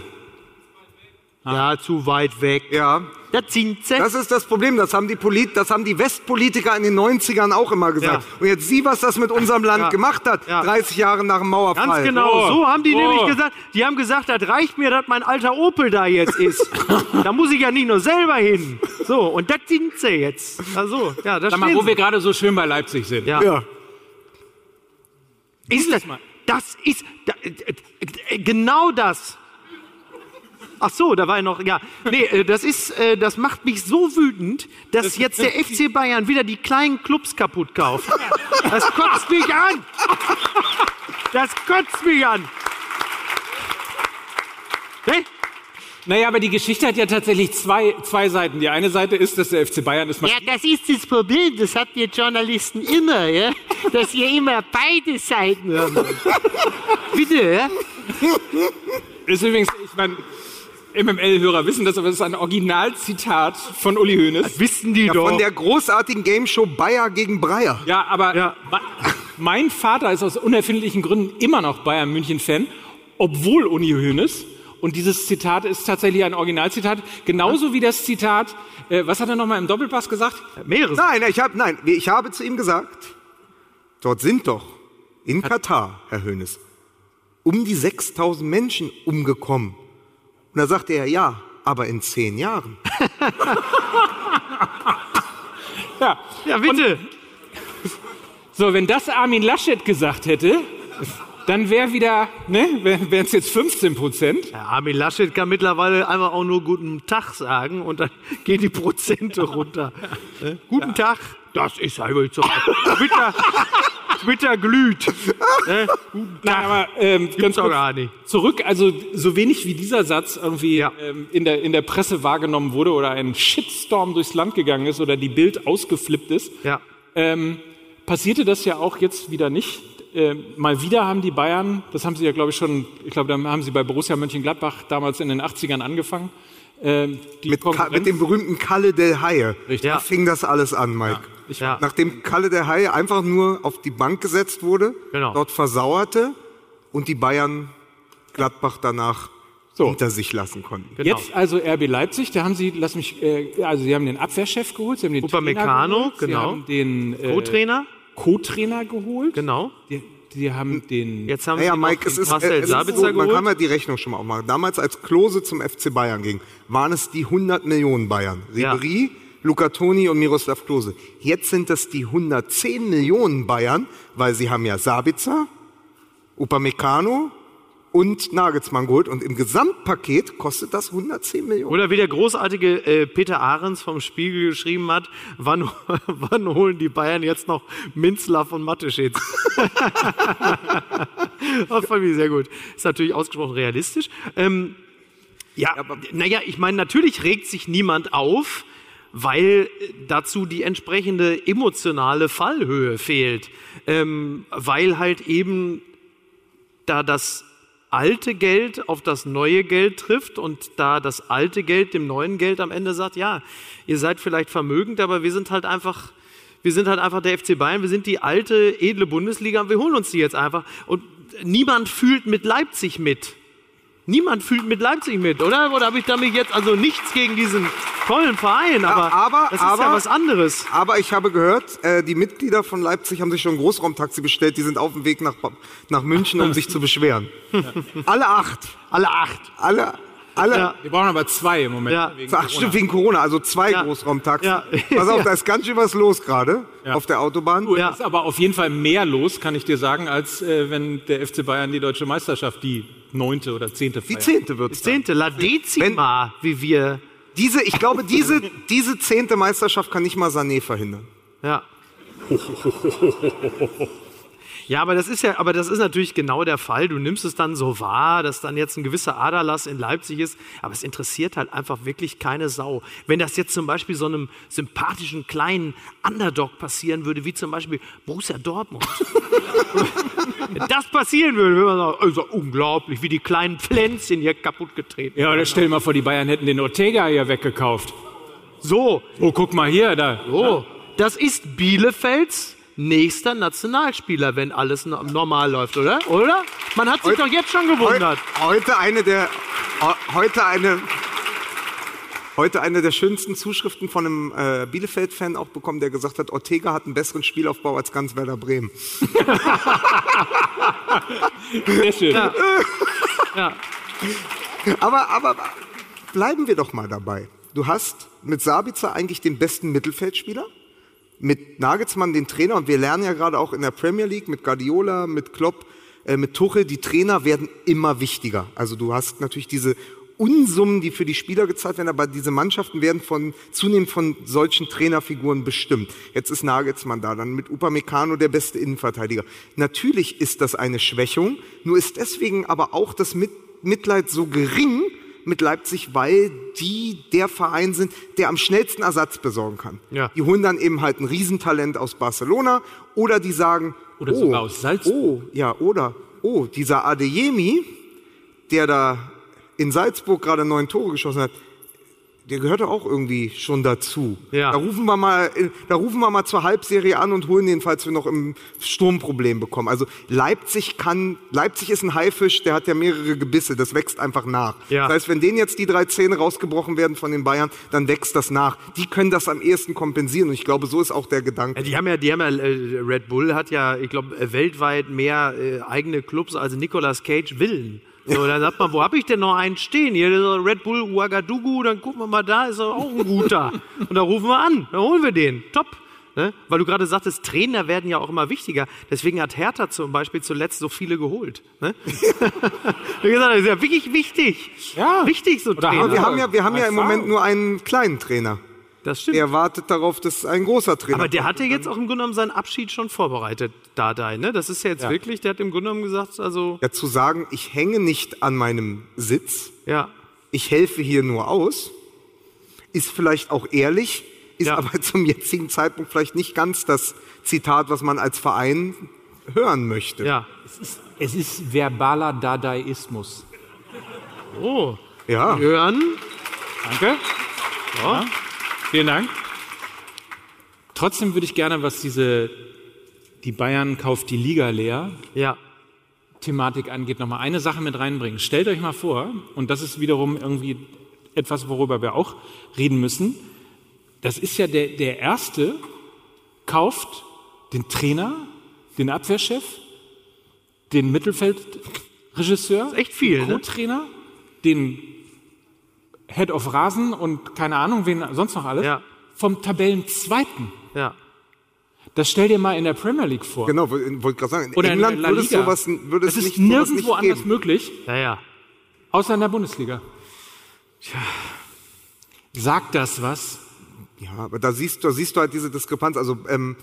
ja, zu weit weg. Ja, Da sind sie. das ist das Problem. Das haben die, Polit das haben die Westpolitiker in den 90ern auch immer gesagt. Ja. Und jetzt sieh, was das mit unserem Land Ja. gemacht hat, Ja. 30 Jahre nach dem Mauerfall. Ganz genau, Oh. so haben die Oh. nämlich gesagt. Die haben gesagt, das reicht mir, dass mein alter Opel da jetzt ist. *laughs* da muss ich ja nicht nur selber hin. So, und das sind sie jetzt. Also, ja, das Sag mal, wo sie. wir gerade so schön bei Leipzig sind. Ja. Ja. Ist das, mal. das ist da, äh, genau das. Ach so, da war ja noch, ja. Nee, äh, das ist, äh, das macht mich so wütend, dass jetzt der FC Bayern wieder die kleinen Clubs kaputt kauft. Das kotzt mich an. Das kotzt mich an. Ne? Naja, aber die Geschichte hat ja tatsächlich zwei, zwei Seiten. Die eine Seite ist, dass der FC Bayern ist. Ja, das ist das Problem, das habt ihr Journalisten immer, ja? dass ihr immer beide Seiten haben. Bitte, ja? Ist übrigens, ich meine, MML-Hörer wissen das, aber es ist ein Originalzitat von Uli Hoeneß. Wissen die Ja, doch. von der großartigen Gameshow Bayer gegen Breyer. Ja, aber Ja. mein Vater ist aus unerfindlichen Gründen immer noch Bayern München-Fan, obwohl Uni Hoeneß. Und dieses Zitat ist tatsächlich ein Originalzitat, genauso wie das Zitat, äh, was hat er nochmal im Doppelpass gesagt? Mehrere. Nein, ich, hab, nein, ich habe zu ihm gesagt, dort sind doch in Katar, Herr Hönes, um die 6000 Menschen umgekommen. Und da sagte er, ja, aber in zehn Jahren. *laughs* Ja. Ja, bitte. So, wenn das Armin Laschet gesagt hätte, dann wäre wieder, ne, wären es jetzt 15 Prozent. Ja, Armin Laschet kann mittlerweile einfach auch nur guten Tag sagen und dann *laughs* gehen die Prozente runter. Ne? Guten Tag. Das ist einfach so. Twitter, Twitter glüht. Ne? Guten Nein, aber ähm, ganz kurz gar nicht. zurück, also so wenig wie dieser Satz irgendwie Ja. ähm, in, der, in der Presse wahrgenommen wurde oder ein Shitstorm durchs Land gegangen ist oder die Bild ausgeflippt ist, Ja. ähm, passierte das ja auch jetzt wieder nicht. Ähm, mal wieder haben die Bayern, das haben sie ja glaube ich schon, ich glaube, da haben sie bei Borussia Mönchengladbach damals in den 80ern angefangen. Ähm, die Mit, mit dem berühmten Kalle del Haie. Richtig. Da fing das alles an, Mike. Ja. Nachdem Kalle der Haie einfach nur auf die Bank gesetzt wurde, Genau. dort versauerte und die Bayern Gladbach danach So. hinter sich lassen konnten. Genau. Jetzt also RB Leipzig, da haben sie, lass mich, äh, also sie haben den Abwehrchef geholt, sie haben den Upamecano, Trainer geholt, sie genau. haben den äh, Co-Trainer. Co-Trainer geholt, Genau. die, die haben den Jetzt haben Naja, sie Mike, es ist, Marcel äh, es ist Sabitzer so, man geholt. kann mal die Rechnung schon mal aufmachen. Damals, als Klose zum FC Bayern ging, waren es die 100 Millionen Bayern. Ja. Luca Toni und Miroslav Klose. Jetzt sind das die 110 Millionen Bayern, weil sie haben ja Sabitzer, Upamecano und Nagelsmann geholt. Und im Gesamtpaket kostet das 110 Millionen. Oder wie der großartige äh, Peter Ahrens vom Spiegel geschrieben hat, wann, *laughs* wann holen die Bayern jetzt noch Minzlaff und Mateschitz? *laughs* das fand ich sehr gut. Ist natürlich ausgesprochen realistisch. Ähm, ja, naja, ich meine, natürlich regt sich niemand auf, weil dazu die entsprechende emotionale Fallhöhe fehlt. Ähm, weil halt eben da das alte Geld auf das neue Geld trifft und da das alte Geld dem neuen Geld am Ende sagt, ja, ihr seid vielleicht vermögend, aber wir sind halt einfach, wir sind halt einfach der FC Bayern, wir sind die alte, edle Bundesliga und wir holen uns die jetzt einfach. Und niemand fühlt mit Leipzig mit. Niemand fühlt mit Leipzig mit, oder? Oder habe ich damit jetzt also nichts gegen diesen tollen Verein, aber, aber- das ist ja aber- was anderes. Aber ich habe gehört, äh, die Mitglieder von Leipzig haben sich schon ein Großraumtaxi bestellt. Die sind auf dem Weg nach, nach München, um sich zu beschweren. *laughs* Alle acht. Alle acht. Alle, alle. Ja. Wir brauchen aber zwei im Moment. Ja. wegen Ach, Corona. stimmt, wegen Corona. Also zwei Ja. Großraumtaxen. Ja. Pass auf, *laughs* Ja. da ist ganz schön was los gerade Ja. auf der Autobahn. Ja. Es ist aber auf jeden Fall mehr los, kann ich dir sagen, als äh, wenn der FC Bayern die deutsche Meisterschaft, die neunte oder zehnte Die feiert. zehnte wird's. dann. Zehnte, La Decima, wie wir. Diese, ich glaube, diese, diese zehnte Meisterschaft kann nicht mal Sané verhindern. Ja. *laughs* Ja, aber das ist ja, aber das ist natürlich genau der Fall. Du nimmst es dann so wahr, dass dann jetzt ein gewisser Aderlass in Leipzig ist, aber es interessiert halt einfach wirklich keine Sau. Wenn das jetzt zum Beispiel so einem sympathischen kleinen Underdog passieren würde, wie zum Beispiel Borussia Dortmund. Wenn *laughs* das passieren würde, würde man sagen, also unglaublich, wie die kleinen Pflänzchen hier kaputt getreten. Ja, oder stell dir mal vor, die Bayern hätten den Ortega hier weggekauft. So, Oh, guck mal hier, da. Oh, das ist Bielefelds nächster Nationalspieler, wenn alles no- normal läuft, oder? Oder? Man hat sich Heute- doch jetzt schon gewundert. heute eine der, heu- heute eine, heute eine der schönsten Zuschriften von einem äh, Bielefeld-Fan auch bekommen, der gesagt hat, Ortega hat einen besseren Spielaufbau als ganz Werder Bremen. *laughs* Sehr schön. *laughs* Ja. Aber, aber bleiben wir doch mal dabei. Du hast mit Sabitzer eigentlich den besten Mittelfeldspieler, mit Nagelsmann den Trainer und wir lernen ja gerade auch in der Premier League mit Guardiola, mit Klopp, äh, mit Tuchel, die Trainer werden immer wichtiger. Also du hast natürlich diese Unsummen, die für die Spieler gezahlt werden, aber diese Mannschaften werden von, zunehmend von solchen Trainerfiguren bestimmt. Jetzt ist Nagelsmann da, dann mit Upamecano der beste Innenverteidiger. Natürlich ist das eine Schwächung, nur ist deswegen aber auch das Mit Mitleid so gering mit Leipzig, weil die der Verein sind, der am schnellsten Ersatz besorgen kann. Ja. Die holen dann eben halt ein Riesentalent aus Barcelona oder die sagen, Oder oh, sogar aus Salzburg. Oh, ja, oder, oh, dieser Adeyemi, der da in Salzburg gerade neun Tore geschossen hat, der gehört doch auch irgendwie schon dazu. Ja. Da rufen wir mal, da rufen wir mal zur Halbserie an und holen den, falls wir noch im Sturmproblem bekommen. Also Leipzig kann, Leipzig ist ein Haifisch, der hat ja mehrere Gebisse, das wächst einfach nach. Ja. Das heißt, wenn denen jetzt die drei Zähne rausgebrochen werden von den Bayern, dann wächst das nach. Die können das am ehesten kompensieren und ich glaube, so ist auch der Gedanke. Die haben ja, die haben ja, äh, Red Bull hat ja, ich glaube, äh, weltweit mehr äh, eigene Clubs als Nicolas Cage Villen. So, dann sagt man, wo habe ich denn noch einen stehen? Hier, dieser Red Bull Ouagadougou, dann gucken wir mal, da ist er auch ein guter. Und da rufen wir an, dann holen wir den. Top. Ne? Weil du gerade sagtest, Trainer werden ja auch immer wichtiger. Deswegen hat Hertha zum Beispiel zuletzt so viele geholt. Ne? *laughs* Wie gesagt, das ist ja wirklich wichtig. Ja. Wichtig, so Oder Trainer. Aber wir haben ja, wir haben ja im. Moment nur einen kleinen Trainer. Das stimmt. Er wartet darauf, dass ein großer Trainer Aber der kommt. hatte jetzt auch im Grunde genommen seinen Abschied schon vorbereitet, Dardai, ne? Das ist ja jetzt Ja. wirklich, der hat im Grunde genommen gesagt, also, ja, zu sagen, ich hänge nicht an meinem Sitz, ja. ich helfe hier nur aus, ist vielleicht auch ehrlich, ist Ja. aber *laughs* zum jetzigen Zeitpunkt vielleicht nicht ganz das Zitat, was man als Verein hören möchte. Ja. Es ist verbaler Dadaismus. Oh. Ja. Hören. Danke. Ja. Vielen Dank. Trotzdem würde ich gerne, was diese die Bayern kauft die Liga leer Ja. Thematik angeht, noch mal eine Sache mit reinbringen. Stellt euch mal vor, und das ist wiederum irgendwie etwas, worüber wir auch reden müssen. Das ist ja der, der erste kauft den Trainer, den Abwehrchef, den Mittelfeldregisseur, echt viel, den ne? Co-Trainer, den Head of Rasen und keine Ahnung, wen sonst noch alles, Ja. vom Tabellenzweiten. Ja. Das stell dir mal in der Premier League vor. Genau, wollte wollt gerade sagen, in Oder England in würde es sowas, würde es das nicht, ist sowas nirgendwo nicht anders geben. möglich, Ja, ja. außer in der Bundesliga. Tja. Sagt das was? Ja, aber da siehst, du- da siehst du halt diese Diskrepanz. Also ähm,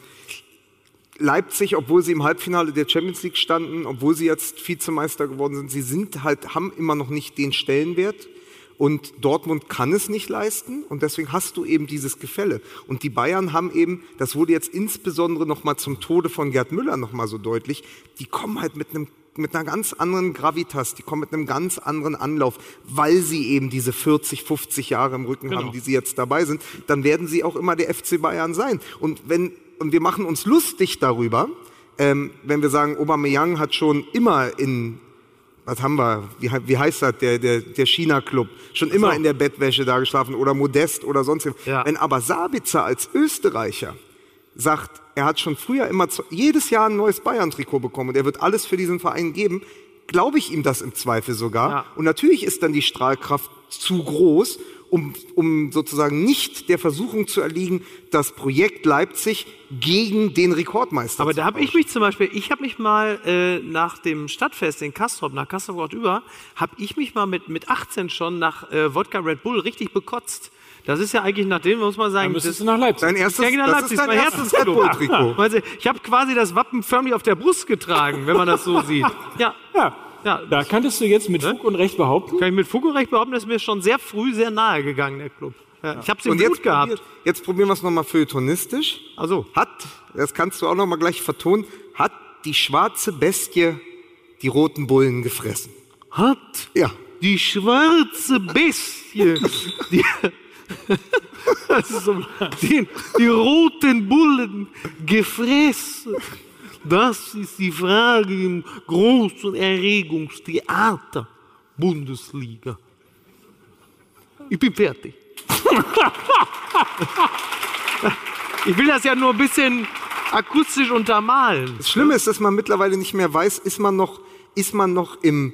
Leipzig, obwohl sie im Halbfinale der Champions League standen, obwohl sie jetzt Vizemeister geworden sind, sie sind halt, haben immer noch nicht den Stellenwert. Und Dortmund kann es nicht leisten und deswegen hast du eben dieses Gefälle. Und die Bayern haben eben, das wurde jetzt insbesondere nochmal zum Tode von Gerd Müller nochmal so deutlich, die kommen halt mit einem mit einer ganz anderen Gravitas, die kommen mit einem ganz anderen Anlauf, weil sie eben diese 40, 50 Jahre im Rücken haben, die sie jetzt dabei sind, dann werden sie auch immer der FC Bayern sein. Und wenn, und wir machen uns lustig darüber, ähm, wenn wir sagen, Aubameyang hat schon immer in, was haben wir, wie, wie heißt das, der, der, der China-Club, schon immer in der Bettwäsche da geschlafen oder Modest oder sonst. Ja. Wenn aber Sabitzer als Österreicher sagt, er hat schon früher immer jedes Jahr ein neues Bayern-Trikot bekommen und er wird alles für diesen Verein geben, glaube ich ihm das im Zweifel sogar. Ja. Und natürlich ist dann die Strahlkraft zu groß, um, um sozusagen nicht der Versuchung zu erliegen, das Projekt Leipzig gegen den Rekordmeister Aber zu da habe ich mich zum Beispiel, ich habe mich mal äh, nach dem Stadtfest in Kastrop, nach Kastrop über, habe ich mich mal mit, mit 18 schon nach äh, Wodka Red Bull richtig bekotzt. Das ist ja eigentlich nach dem, muss man sagen, Dann müsstest das, du nach Leipzig. Dein erstes, ja, genau, das Leipzig ist dein mein erstes Red Herzensclub. *laughs* Du, ich habe quasi das Wappen förmlich auf der Brust getragen, wenn man das so sieht. *laughs* Ja, Ja. Ja. Da könntest du jetzt mit Fug und Recht behaupten, Kann ich mit Fug und Recht behaupten, das ist mir schon sehr früh sehr nahe gegangen, der Club. Ja, Ich habe es im Blut jetzt, gehabt. probier, jetzt probieren wir es nochmal feuilletonistisch. Also, Hat, das kannst du auch nochmal gleich vertonen, hat die schwarze Bestie die roten Bullen gefressen? hat Ja. die schwarze Bestie, die, *laughs* das ist so, die, die roten Bullen gefressen. Das ist die Frage im großen Erregungstheater Bundesliga. Ich bin fertig. *laughs* Ich will das ja nur ein bisschen akustisch untermalen. Das Schlimme ist, dass man mittlerweile nicht mehr weiß, ist man noch, ist man noch im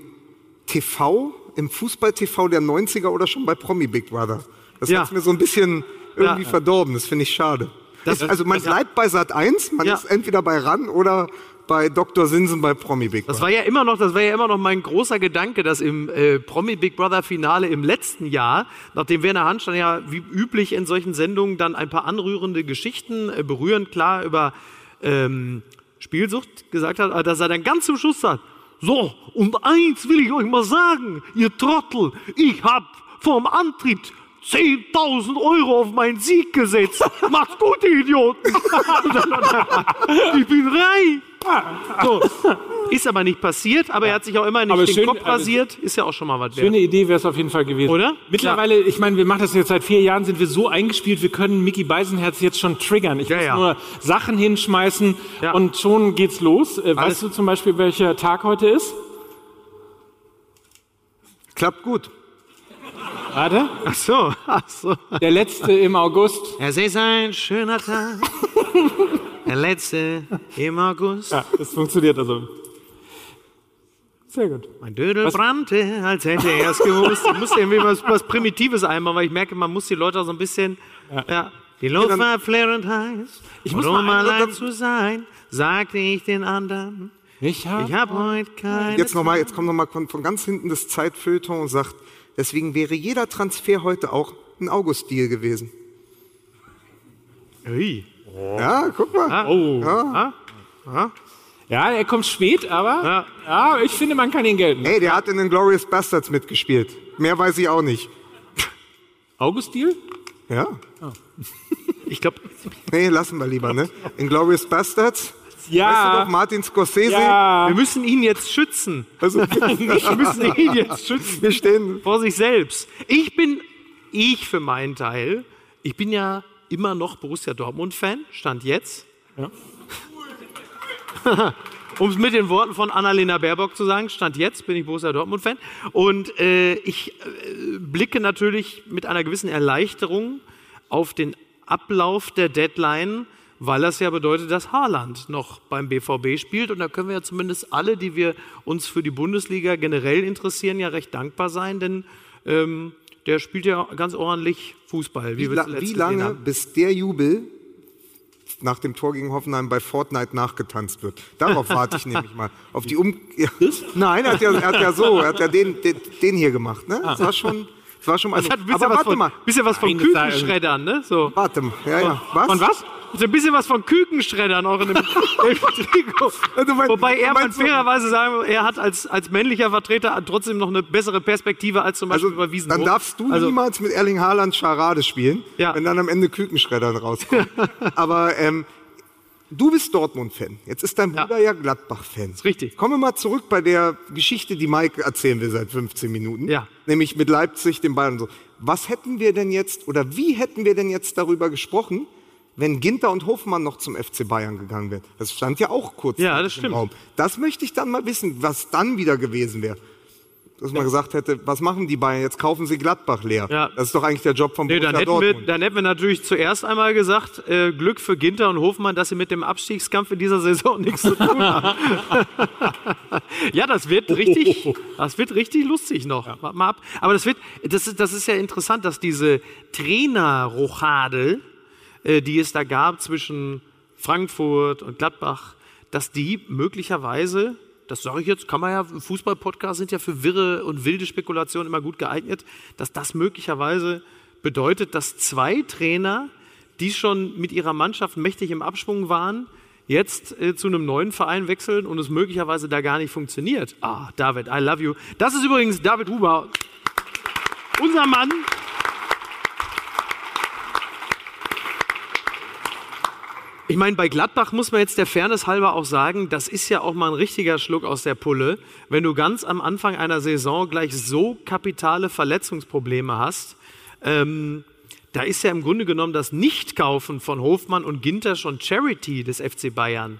TV, im Fußball-TV der 90er oder schon bei Promi Big Brother? Das Ja. hat's mir so ein bisschen irgendwie Ja. verdorben, das finde ich schade. Das- also man das- bleibt bei Sat 1, man Ja. ist entweder bei RAN oder bei Dr. Sinsen bei Promi Big Das Brother. war ja immer noch, das war ja immer noch mein großer Gedanke, dass im äh, Promi Big Brother Finale im letzten Jahr, nachdem Werner Hanstein ja wie üblich in solchen Sendungen dann ein paar anrührende Geschichten äh, berührend klar über ähm, Spielsucht gesagt hat, dass er dann ganz zum Schluss sagt, so, und eins will ich euch mal sagen, ihr Trottel, ich hab vorm Antritt 10.000 Euro auf meinen Sieg gesetzt. *laughs* Macht's gut, ihr Idioten. *laughs* ich bin reich. So. *laughs* Ist aber nicht passiert, aber er hat sich auch immer nicht Aber den schön, Kopf also- rasiert. Ist ja auch schon mal was wert. Schöne Idee wäre es auf jeden Fall gewesen. Oder? Mittlerweile, ich meine, wir machen das jetzt seit vier Jahren, sind wir so eingespielt, wir können Mickey Beisenherz jetzt schon triggern. Ich Ja, muss ja. nur Sachen hinschmeißen Ja. und schon geht's los. Äh, weißt du zum Beispiel, welcher Tag heute ist? Klappt gut. Warte. Ach so, *laughs* ach so. Der letzte im August. Es ist ein schöner Tag. Der letzte im August. Ja, das funktioniert also. Sehr gut. Mein Dödel brannte, als hätte er es gewusst. Ich muss irgendwie was, was Primitives einbauen, weil ich merke, man muss die Leute auch so ein bisschen. Ja. Die Luft war flirrend heiß. Ich muss um mal- allein zu sein, sagte ich den anderen. Ich habe Ich hab heute keine. Jetzt nochmal, jetzt kommt nochmal von, von ganz hinten das Zeitfeuilleton und sagt, deswegen wäre jeder Transfer heute auch ein August-Deal gewesen. Ui. Ja, guck mal. Oh. Ja. Ja, er kommt spät, aber Ja. ich finde, man kann ihn gelten. Ey, der hat in den Glorious Bastards mitgespielt. Mehr weiß ich auch nicht. August Deal? Ja? *laughs* Ich glaube, Nee, lassen wir lieber, ne? In Glorious Bastards. Weißt du Ja. doch, Martin Scorsese? ja. wir müssen ihn jetzt schützen. Also, *laughs* Wir müssen *laughs* ihn jetzt schützen. wir stehen. vor sich selbst. Ich bin, ich für meinen Teil, ich bin ja immer noch Borussia Dortmund-Fan, stand jetzt. Ja. *laughs* um es mit den Worten von Annalena Baerbock zu sagen, stand jetzt bin ich Borussia Dortmund-Fan. Und äh, ich äh, blicke natürlich mit einer gewissen Erleichterung auf den Ablauf der Deadline, weil das ja bedeutet, dass Haaland noch beim BVB spielt. Und da können wir ja zumindest alle, die wir uns für die Bundesliga generell interessieren, ja recht dankbar sein, denn ähm, der spielt ja ganz ordentlich Fußball. Wie, wir la wie lange, haben. bis der Jubel nach dem Tor gegen Hoffenheim bei Fortnite nachgetanzt wird. Darauf *laughs* warte ich nämlich mal. Auf die um ja. Nein, er hat, ja, er hat ja so, er hat ja den, den, den hier gemacht. Ne? Das war schon, das war schon mal. Das hat ein bisschen aber was warte von, mal, bisschen was von war Kükenschreddern, ne? So. warte mal. Ja, ja. Was? Von was? So ein bisschen was von Kükenschreddern auch in dem *laughs* im Trikot. Du meinst- Wobei er man fairerweise sagen, muss, er hat als, als männlicher Vertreter trotzdem noch eine bessere Perspektive als zum Beispiel Also, bei Wiesenhof. dann darfst du also, niemals mit Erling Haaland Scharade spielen, Ja. wenn dann am Ende Kükenschreddern rauskommt. *laughs* Aber ähm, du bist Dortmund-Fan. Jetzt ist dein Ja. Bruder ja, Gladbach-Fan. richtig. Kommen wir mal zurück bei der Geschichte, die Mike erzählen will seit 15 Minuten. Ja. Nämlich mit Leipzig, dem Bayern und so. Was hätten wir denn jetzt, oder wie hätten wir denn jetzt darüber gesprochen, wenn Ginter und Hofmann noch zum FC Bayern gegangen wären? Das stand ja auch kurz Ja, im das stimmt. Raum. Das möchte ich dann mal wissen, was dann wieder gewesen wäre. Dass man gesagt hätte, was machen die Bayern? Jetzt kaufen sie Gladbach leer. Ja. Das ist doch eigentlich der Job von Nee, Borussia dann, hätten wir, Dortmund. dann hätten wir natürlich zuerst einmal gesagt, äh, Glück für Ginter und Hofmann, dass sie mit dem Abstiegskampf in dieser Saison *laughs* nichts zu tun haben. *laughs* ja, das wird richtig, das wird richtig lustig noch. Wart mal ab. Aber das wird, das ist, das ist ja interessant, dass diese Trainerrochade, äh, die es da gab zwischen Frankfurt und Gladbach, dass die möglicherweise, das sage ich jetzt, kann man ja, Fußball-Podcasts sind ja für wirre und wilde Spekulationen immer gut geeignet, dass das möglicherweise bedeutet, dass zwei Trainer, die schon mit ihrer Mannschaft mächtig im Abschwung waren, jetzt äh, zu einem neuen Verein wechseln und es möglicherweise da gar nicht funktioniert. Ah, David, I love you. Das ist übrigens David Huber, unser Mann. Ich meine, bei Gladbach muss man jetzt der Fairness halber auch sagen, das ist ja auch mal ein richtiger Schluck aus der Pulle, wenn du ganz am Anfang einer Saison gleich so kapitale Verletzungsprobleme hast. Ähm, da ist ja im Grunde genommen das Nichtkaufen von Hofmann und Ginter schon Charity des FC Bayern.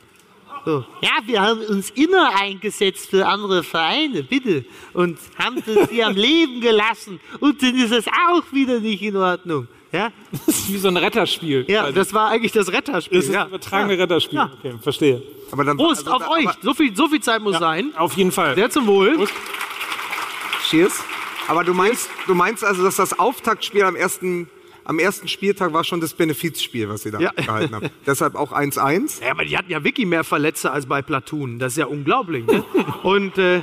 So. Ja, wir haben uns immer eingesetzt für andere Vereine, bitte. Und haben sie am *laughs* Leben gelassen. Und dann ist es auch wieder nicht in Ordnung. Ja, Das *laughs* ist wie so ein Retterspiel. Ja, das war eigentlich das Retterspiel. das ist ja. ein übertragene Retterspiel. Ja. Okay, verstehe. Aber dann, Prost also auf da- euch. So viel, so viel Zeit muss sein. Auf jeden Fall. Sehr zum Wohl. Prost. cheers. Aber du meinst, du meinst also, dass das Auftaktspiel am ersten, am ersten Spieltag war schon das Benefizspiel, was sie da Ja. gehalten haben. *laughs* Deshalb auch 1-1. Ja, aber die hatten ja wirklich mehr Verletzte als bei Platoon. Das ist ja unglaublich. Ne? *laughs* Und äh,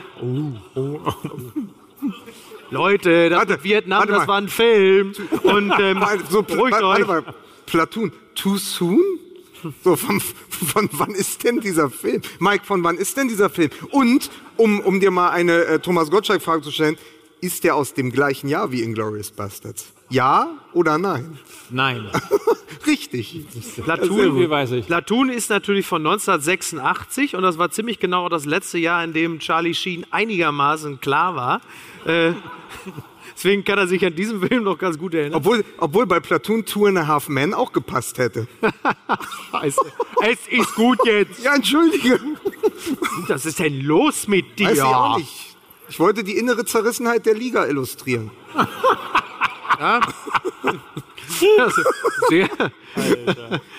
Leute, das Warte, Vietnam, das war ein Film. *laughs* Und ähm, *laughs* So, beruhigt warte, euch. warte mal. Platoon, too soon? So, von, von wann ist denn dieser Film? Mike, von wann ist denn dieser Film? Und, um, um dir mal eine äh, Thomas Gottschalk-Frage zu stellen, ist der aus dem gleichen Jahr wie Inglourious Bastards? Ja oder nein? Nein. *laughs* Richtig. Platoon, Wie weiß ich. Platoon ist natürlich von 1986 und das war ziemlich genau das letzte Jahr, in dem Charlie Sheen einigermaßen klar war. Äh, *laughs* deswegen kann er sich an diesen Film noch ganz gut erinnern. Obwohl, obwohl bei Platoon Two and a Half Men auch gepasst hätte. *laughs* Scheiße. es ist gut jetzt. Ja, entschuldige. Was ist denn los mit dir? Weiß ich auch nicht. Ich wollte die innere Zerrissenheit der Liga illustrieren. Also, *laughs* sehr,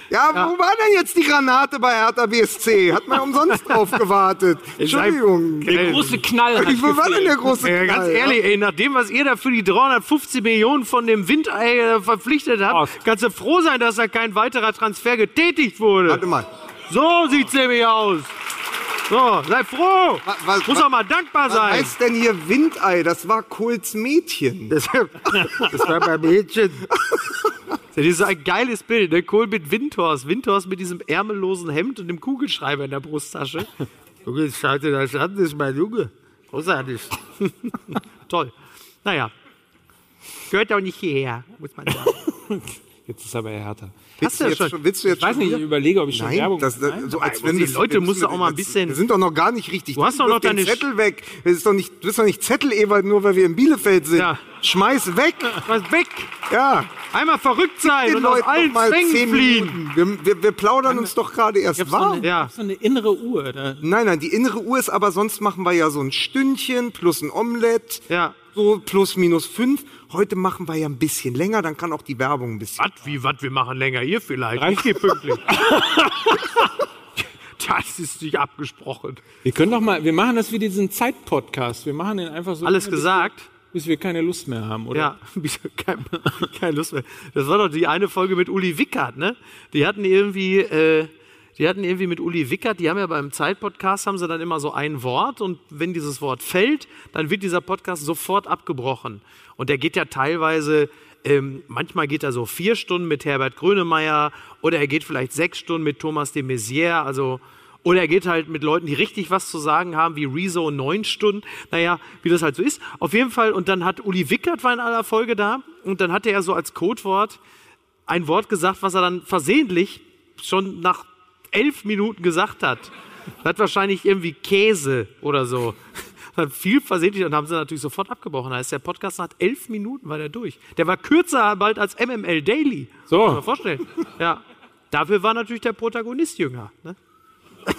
Ja, wo war denn jetzt die Granate bei Hertha BSC? Hat man umsonst *laughs* drauf gewartet. Entschuldigung. Der Große Knall hat wo war denn der große Ja, ganz Knall? ehrlich, ey, nach dem, was ihr da für die 350 Millionen von dem Windei äh, verpflichtet habt, Aus. kannst du froh sein, dass da kein weiterer Transfer getätigt wurde. Warte mal. So sieht's nämlich aus. So, sei froh. Wa- wa- Muss auch mal dankbar Was sein. heißt denn hier Windei? Das war Kohls Mädchen. Das, das war beim Mädchen. *laughs* Das ist ein geiles Bild, ne? Kohl mit Windhorst. Windhorst mit diesem ärmellosen Hemd und dem Kugelschreiber in der Brusttasche. Junge, schau dir das an, das ist mein Junge. Großartig. *laughs* Toll. Naja. Gehört auch nicht hierher, muss man sagen. *laughs* Jetzt ist aber härter. Willst du ja jetzt schon- willst du jetzt Ich weiß schon nicht, ich überlege, ob ich schon Nein, Werbung das, das, so als wenn die das- Leute wir musst müssen- du auch mal ein bisschen- Wir sind doch noch gar nicht richtig. Du hast doch noch deine Zettel weg. Das ist doch nicht, du bist doch nicht Zettel, Ewald, nur weil wir in Bielefeld sind. Ja. Schmeiß weg. *laughs* Was weg? Ja. Einmal verrückt sein und aus Leuten allen noch mal Zwängen zehn fliehen. Minuten. Wir, wir, wir plaudern uns doch gerade erst so warm. eine, Ja. so eine innere Uhr. Da. Nein, nein, die innere Uhr ist aber, sonst machen wir ja so ein Stündchen plus ein Omelett. Ja. So plus minus fünf. Heute machen wir ja ein bisschen länger, dann kann auch die Werbung ein bisschen. Was? Wie, was? Wir machen länger hier vielleicht. Ich gehe pünktlich. *laughs* das ist nicht abgesprochen. Wir können doch mal, wir machen das wie diesen Zeit-Podcast. Wir machen den einfach so. Alles gesagt? bis wir keine Lust mehr haben, oder? Ja, *laughs* keine, *laughs* keine Lust mehr. Das war doch die eine Folge mit Uli Wickert, ne? Die hatten irgendwie, äh, die hatten irgendwie mit Uli Wickert, die haben ja beim Zeitpodcast haben sie dann immer so ein Wort und wenn dieses Wort fällt, dann wird dieser Podcast sofort abgebrochen. Und der geht ja teilweise, ähm, manchmal geht er so vier Stunden mit Herbert Grönemeyer oder er geht vielleicht sechs Stunden mit Thomas de Maizière, also oder er geht halt mit Leuten, die richtig was zu sagen haben, wie Rezo neun Stunden. Naja, wie das halt so ist. Auf jeden Fall, und dann hat Uli Wickert war in aller Folge da und dann hatte er so als Codewort ein Wort gesagt, was er dann versehentlich schon nach elf Minuten gesagt hat. Das hat wahrscheinlich irgendwie Käse oder so. *laughs* Hat viel versehentlich und haben sie natürlich sofort abgebrochen. Da ist der Podcast nach elf Minuten war der durch. Der war kürzer bald als MML Daily. So. Kann man vorstellen. Ja. Dafür war natürlich der Protagonist jünger. Ne? *laughs*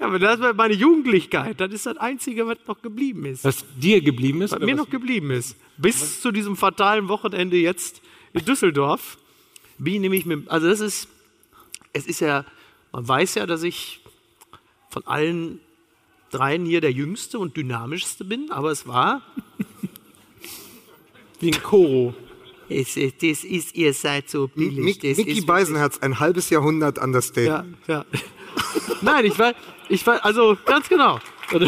ja, aber das war meine Jugendlichkeit. Das ist das Einzige, was noch geblieben ist. Was dir geblieben ist? Was mir was- noch geblieben ist. Bis zu diesem fatalen Wochenende jetzt in Düsseldorf. Bin ich nämlich mit, also das ist, es ist ja, man weiß ja, dass ich von allen dreien hier der jüngste und dynamischste bin, aber es war, *laughs* Wie ein Koro. Es, es, das ist, ihr seid so billig. Das Mickey ist Beisenherz, ein halbes Jahrhundert Understatement. ja, ja. *laughs* Nein, ich war, ich war, also ganz genau. *laughs*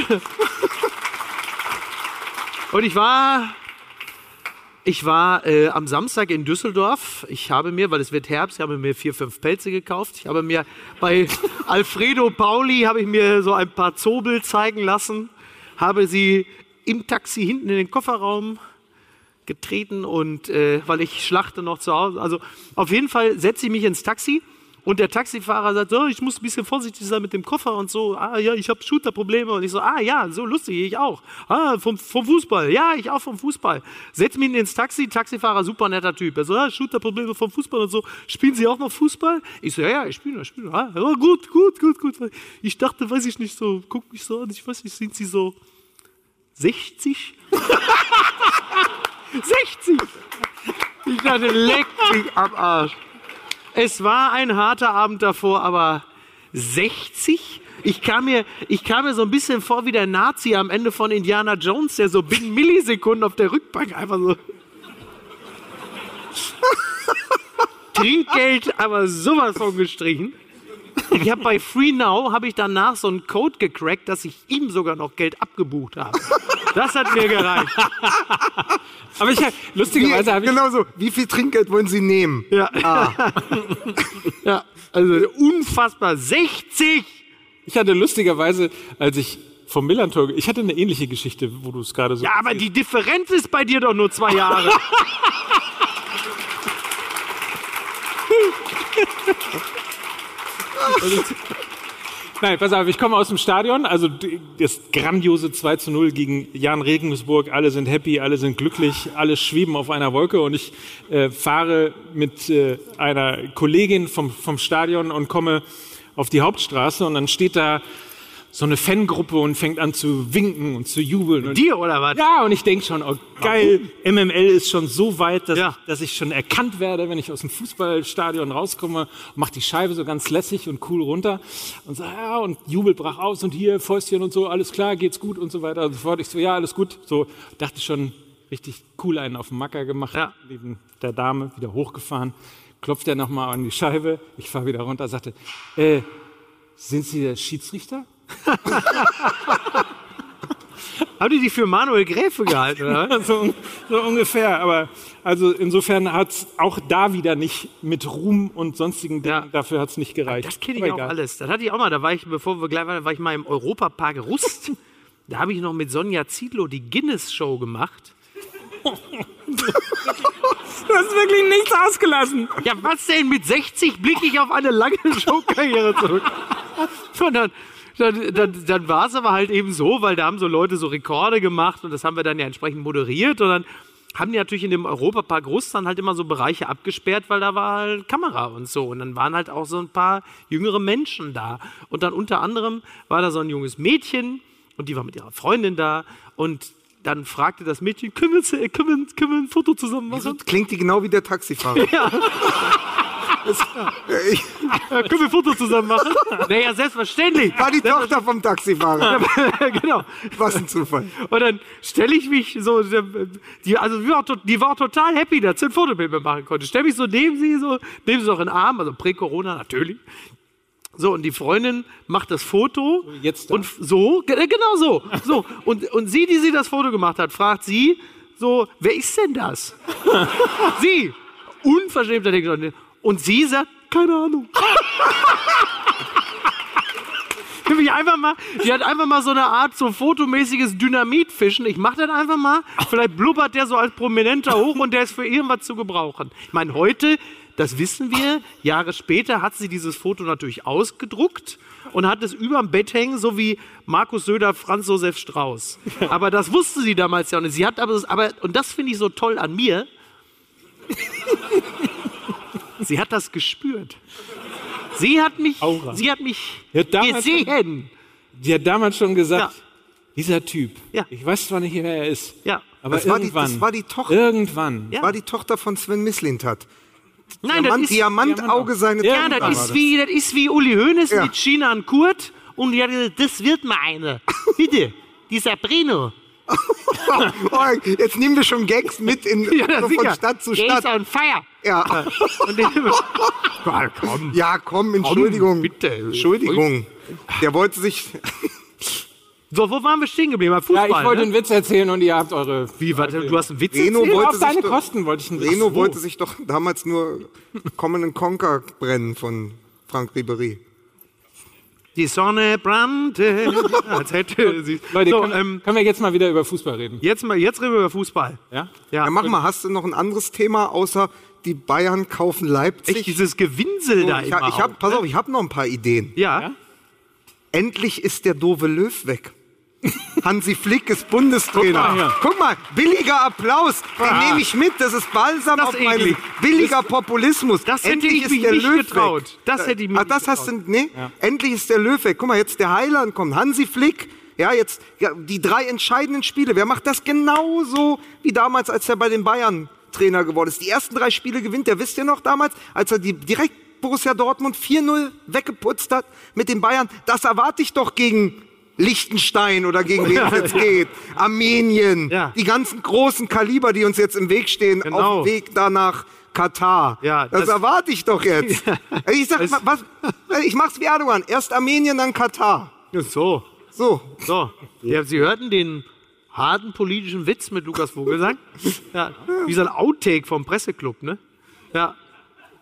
Und ich war, ich war äh, am Samstag in Düsseldorf. Ich habe mir, weil es wird Herbst, ich habe mir vier, fünf Pelze gekauft. Ich habe mir bei *laughs* Alfredo Pauli habe ich mir so ein paar Zobel zeigen lassen, habe sie im Taxi hinten in den Kofferraum getreten und äh, weil ich schlachte noch zu Hause. Also auf jeden Fall setze ich mich ins Taxi und der Taxifahrer sagt, so, ich muss ein bisschen vorsichtig sein mit dem Koffer und so. Ah ja, ich habe Shooterprobleme und ich so, ah ja, so lustig, ich auch. Ah, vom, vom Fußball, ja, ich auch vom Fußball. Setz mich ins Taxi, Taxifahrer, super netter Typ. Er so, ah, Shooterprobleme vom Fußball und so. Spielen Sie auch noch Fußball? Ich so, ja, ja, ich spiele noch, ich spiele. Ah, ja, gut, gut, gut, gut. Ich dachte, weiß ich nicht so, guck mich so an, ich weiß nicht, sind Sie so 60? 60! *laughs* Ich dachte, leck mich am Arsch. Es war ein harter Abend davor, aber 60? Ich kam, mir, ich kam mir so ein bisschen vor wie der Nazi am Ende von Indiana Jones, der so binnen Millisekunden auf der Rückbank einfach so. *laughs* Trinkgeld, aber sowas von gestrichen. Ich habe bei Free Now habe ich danach so einen Code gecrackt, dass ich ihm sogar noch Geld abgebucht habe. Das hat mir gereicht. Aber ich lustigerweise habe ich, genau so. Wie viel Trinkgeld wollen Sie nehmen? Ja. *laughs* ja, also unfassbar. 60! ich hatte lustigerweise, als ich vom Millantor, ich hatte eine ähnliche Geschichte, wo du es gerade so. Ja, aber die Differenz ist bei dir doch nur zwei Jahre. *laughs* *laughs* Nein, pass auf, ich komme aus dem Stadion, also das grandiose 2 zu 0 gegen Jan Regensburg. Alle sind happy, alle sind glücklich, alle schweben auf einer Wolke. Und ich äh, fahre mit äh, einer Kollegin vom, vom Stadion und komme auf die Hauptstraße. Und dann steht da so eine Fangruppe und fängt an zu winken und zu jubeln. Und Dir oder was? ja, und ich denke schon, oh geil, MML ist schon so weit, dass, Ja. dass ich schon erkannt werde, wenn ich aus dem Fußballstadion rauskomme, mach die Scheibe so ganz lässig und cool runter und so, ja, und Jubel brach aus und hier Fäustchen und so, alles klar, geht's gut und so weiter und so fort. Ich so, ja, alles gut. So, dachte schon, richtig cool einen auf den Macker gemacht, Ja. neben der Dame, wieder hochgefahren, klopft er nochmal an die Scheibe, ich fahre wieder runter, sagte, äh, sind Sie der Schiedsrichter? *laughs* Haben die dich für Manuel Gräfe gehalten, oder? so, so ungefähr. Aber also insofern hat es auch da wieder nicht mit Ruhm und sonstigen Dingen, Ja. dafür hat es nicht gereicht. Das kenne ich auch alles. Das hatte ich auch mal. Da war ich, bevor wir gleich waren, war ich mal im Europapark Rust. *laughs* Da habe ich noch mit Sonja Ziedlow die Guinness-Show gemacht. Du hast wirklich nichts ausgelassen. Ja, was denn? Mit 60 blicke ich auf eine lange *laughs* Showkarriere zurück. Und dann, dann, dann, war es aber halt eben so, weil da haben so Leute so Rekorde gemacht und das haben wir dann ja entsprechend moderiert und dann haben die natürlich in dem Europapark Rust dann halt immer so Bereiche abgesperrt, weil da war halt Kamera und so. Und dann waren halt auch so ein paar jüngere Menschen da. Und dann unter anderem war da so ein junges Mädchen und die war mit ihrer Freundin da und dann fragte das Mädchen, können wir, können wir, können wir ein Foto zusammen machen? Klingt die genau wie der Taxifahrer. *laughs* *laughs* Ja, können wir ein Foto zusammen machen? naja, selbstverständlich. war die Tochter vom Taxifahrer. *laughs* genau. Was ein Zufall. Und dann stelle ich mich so, die, also die war, die war total happy, dass sie ein Foto mit mir machen konnte. Stelle mich so neben sie, so, neben sie noch in den Arm, also Prä-Corona natürlich. So, und die Freundin macht das Foto. jetzt da? Und so, äh, genau so. so. Und, und sie, die sie das Foto gemacht hat, fragt sie so, wer ist denn das? *laughs* sie. Unverschämt. hat er gesagt. Und sie sagt, keine Ahnung. *laughs* Nämlich einfach mal, die hat einfach mal so eine Art so fotomäßiges Dynamitfischen. Ich mach das einfach mal. Vielleicht blubbert der so als Prominenter hoch und der ist für irgendwas zu gebrauchen. Ich meine, heute, das wissen wir, Jahre später hat sie dieses Foto natürlich ausgedruckt und hat es überm Bett hängen, so wie Markus Söder, Franz Josef Strauß. Aber das wusste sie damals ja nicht. Sie hat aber, aber und das finde ich so toll an mir. Sie hat das gespürt. Sie hat mich, Aura. sie hat mich Ja, damals gesehen. Die hat damals schon gesagt, Ja. dieser Typ, Ja. ich weiß zwar nicht, wer er ist, Ja. aber Das war die- irgendwann, das war die Tochter. irgendwann, Ja. War die Tochter von Sven Mislintat. Nein, Diamant, das ist, Diamantauge seine ja, Tochter das war ist, wie, das ist wie Uli Hoeneß Ja. mit China und Kurt. Und gesagt, das wird mal eine. Bitte, dieser Brino. *laughs* Jetzt nehmen wir schon Gags mit in, *laughs* Ja, so von sicher. Stadt zu Stadt. ist on fire. Ja. *laughs* Und den, ja, komm, Entschuldigung. bitte. Entschuldigung. Der wollte sich. so, wo waren wir stehen geblieben? Beim Ja, Fußball, ich wollte ne? einen Witz erzählen und ihr habt eure... Wie, warte, du hast einen Witz Reno erzählt? wollte auf deine sich doch- Kosten wollte ich einen Witz. Reno Wo? wollte sich doch damals nur Common Conquer brennen von Frank Ribery. Die Sonne brannte, *laughs* als hätte sie... Leute, so, können, ähm, können wir jetzt mal wieder über Fußball reden? jetzt, mal, jetzt reden wir über Fußball. Ja? Ja, Ja, mach mal, hast du noch ein anderes Thema außer die Bayern kaufen Leipzig? Echt, dieses Gewinsel So, da ich, immer ich hab, auch, pass ne? auf, ich habe noch ein paar Ideen. Ja. Ja? Endlich ist der doofe Löw weg. Hansi Flick ist Bundestrainer. Guck mal. Guck mal, billiger Applaus. Den Ah. nehme ich mit. Das ist Balsam Das auf eklig. billiger Populismus. Das hätte Endlich ich ist mich der nicht Löw getraut. Weg. Das hätte ich mich Ach, nicht das hast du, nee? Endlich ist der Löw weg. Guck mal, jetzt der Heiland kommt. Hansi Flick. Ja, jetzt ja, die drei entscheidenden Spiele. Wer macht das genauso wie damals, als er bei den Bayern Trainer geworden ist? Die ersten drei Spiele gewinnt er. Wisst ihr noch damals, als er die direkt Borussia Dortmund 4-0 weggeputzt hat mit den Bayern? Das erwarte ich doch gegen Liechtenstein oder gegen wen *laughs* es jetzt geht. Armenien. Die ganzen großen Kaliber, die uns jetzt im Weg stehen, Genau. auf dem Weg da nach Katar. Ja, das, das- erwarte ich doch jetzt. *laughs* Ich sag, was, ich mach's wie Erdogan. Erst Armenien, dann Katar. So, So. so. Ja, Sie hörten den harten politischen Witz mit Lukas Vogelsang. Ja, wie so ein Outtake vom Presseclub, ne? Ja.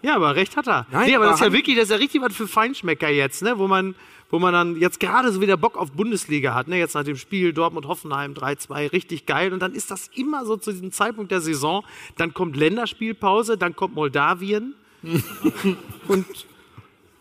Ja, aber recht hat er. Nein, nee, aber das ist ja wirklich, das ist ja richtig was für Feinschmecker jetzt, ne? Wo man, wo man dann jetzt gerade so wieder Bock auf Bundesliga hat, ne? Jetzt nach dem Spiel Dortmund-Hoffenheim 3-2, richtig geil. Und dann ist das immer so zu diesem Zeitpunkt der Saison. Dann kommt Länderspielpause, dann kommt Moldawien. *laughs* Und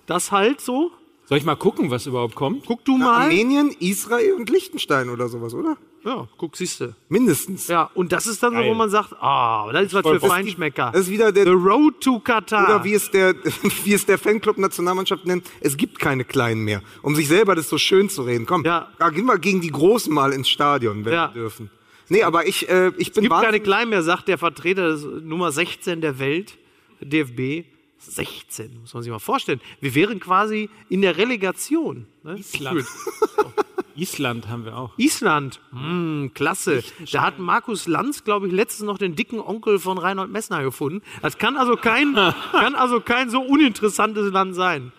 das halt so. Soll ich mal gucken, was überhaupt kommt? Guck du mal. Armenien, Israel und Liechtenstein oder sowas, oder? Ja, guck, siehste. Mindestens. Ja, und das ist dann so, wo man sagt, ah, das ist was für ist die- Feinschmecker. Das ist wieder der, The Road to Qatar. oder wie es der, *laughs* wie es der Fanclub Nationalmannschaft nennt, es gibt keine Kleinen mehr. Um sich selber das so schön zu reden. Komm, Ja. da gehen wir gegen die Großen mal ins Stadion, wenn Ja. wir dürfen. Nee, aber ich, äh, ich bin gibt keine Kleinen mehr, sagt der Vertreter des Nummer 16 der Welt, DFB. 16, muss man sich mal vorstellen. Wir wären quasi in der Relegation. Ne? Island. *laughs* Island haben wir auch. Island, hm, klasse. Da hat Markus Lanz, glaube ich, letztens noch den dicken Onkel von Reinhold Messner gefunden. Das kann also kein, *laughs* kann also kein so uninteressantes Land sein.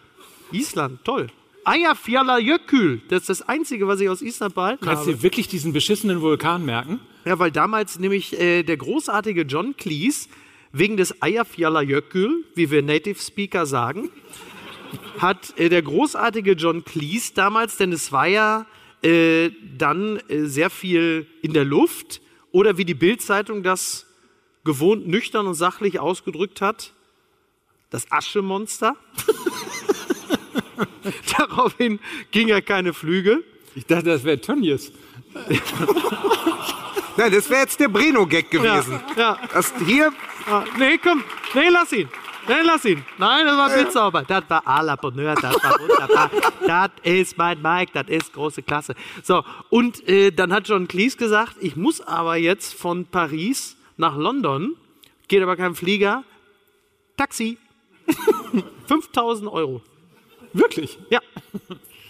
Island, toll. Eyjafjallajökull, das ist das Einzige, was ich aus Island behalten Kannst habe. du dir wirklich diesen beschissenen Vulkan merken? Ja, weil damals nämlich äh, der großartige John Cleese wegen des Eyjafjallajökull, wie wir Native Speaker sagen, hat äh, der großartige John Cleese damals, denn es war ja äh, dann äh, sehr viel in der Luft oder wie die Bildzeitung das gewohnt nüchtern und sachlich ausgedrückt hat, das Aschemonster. *laughs* Daraufhin ging er keine Flüge. Ich dachte, das wäre Tönnies. Nein, das wäre jetzt der Breno-Gag gewesen. ja. Das hier, Ah, nee, komm. Nee, lass ihn. Nee, lass ihn. Nein, das war Blitzsauber. Das war à la Bonheur, das war wunderbar. *laughs* das ist mein Mike, das ist große Klasse. So, und äh, dann hat John Cleese gesagt, ich muss aber jetzt von Paris nach London, geht aber kein Flieger, Taxi. *laughs* 5000 Euro. Wirklich? Ja.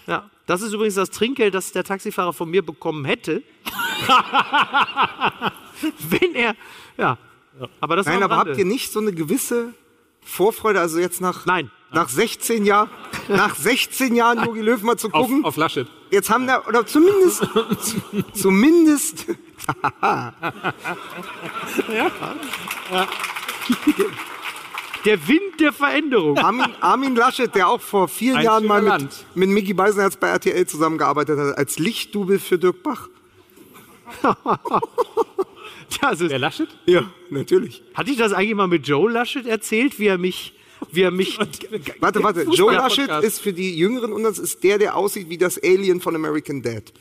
Ja, das ist übrigens das Trinkgeld, das der Taxifahrer von mir bekommen hätte. *laughs* Wenn er, ja. Aber das Nein, aber habt ihr nicht so eine gewisse Vorfreude, also jetzt nach, Nein. nach 16 Jahren, nach 16 Jahren Jogi Löw mal zu Auf, gucken? auf Laschet. Jetzt haben da, oder zumindest, *laughs* zumindest, *laughs* Der Wind der Veränderung. Armin, Armin Laschet, der auch vor vielen Ein Jahren mal mit, Land. mit Mickey Beisenherz bei RTL zusammengearbeitet hat, als Lichtdubel für Dirk Bach. *laughs* *laughs* Das ist, Der Laschet? Ja, natürlich. hatte ich das eigentlich mal mit Joe Laschet erzählt, wie er mich, wie er mich, Warte, warte. Joe. Laschet ist für die Jüngeren und das ist der, der aussieht wie das Alien von American Dad.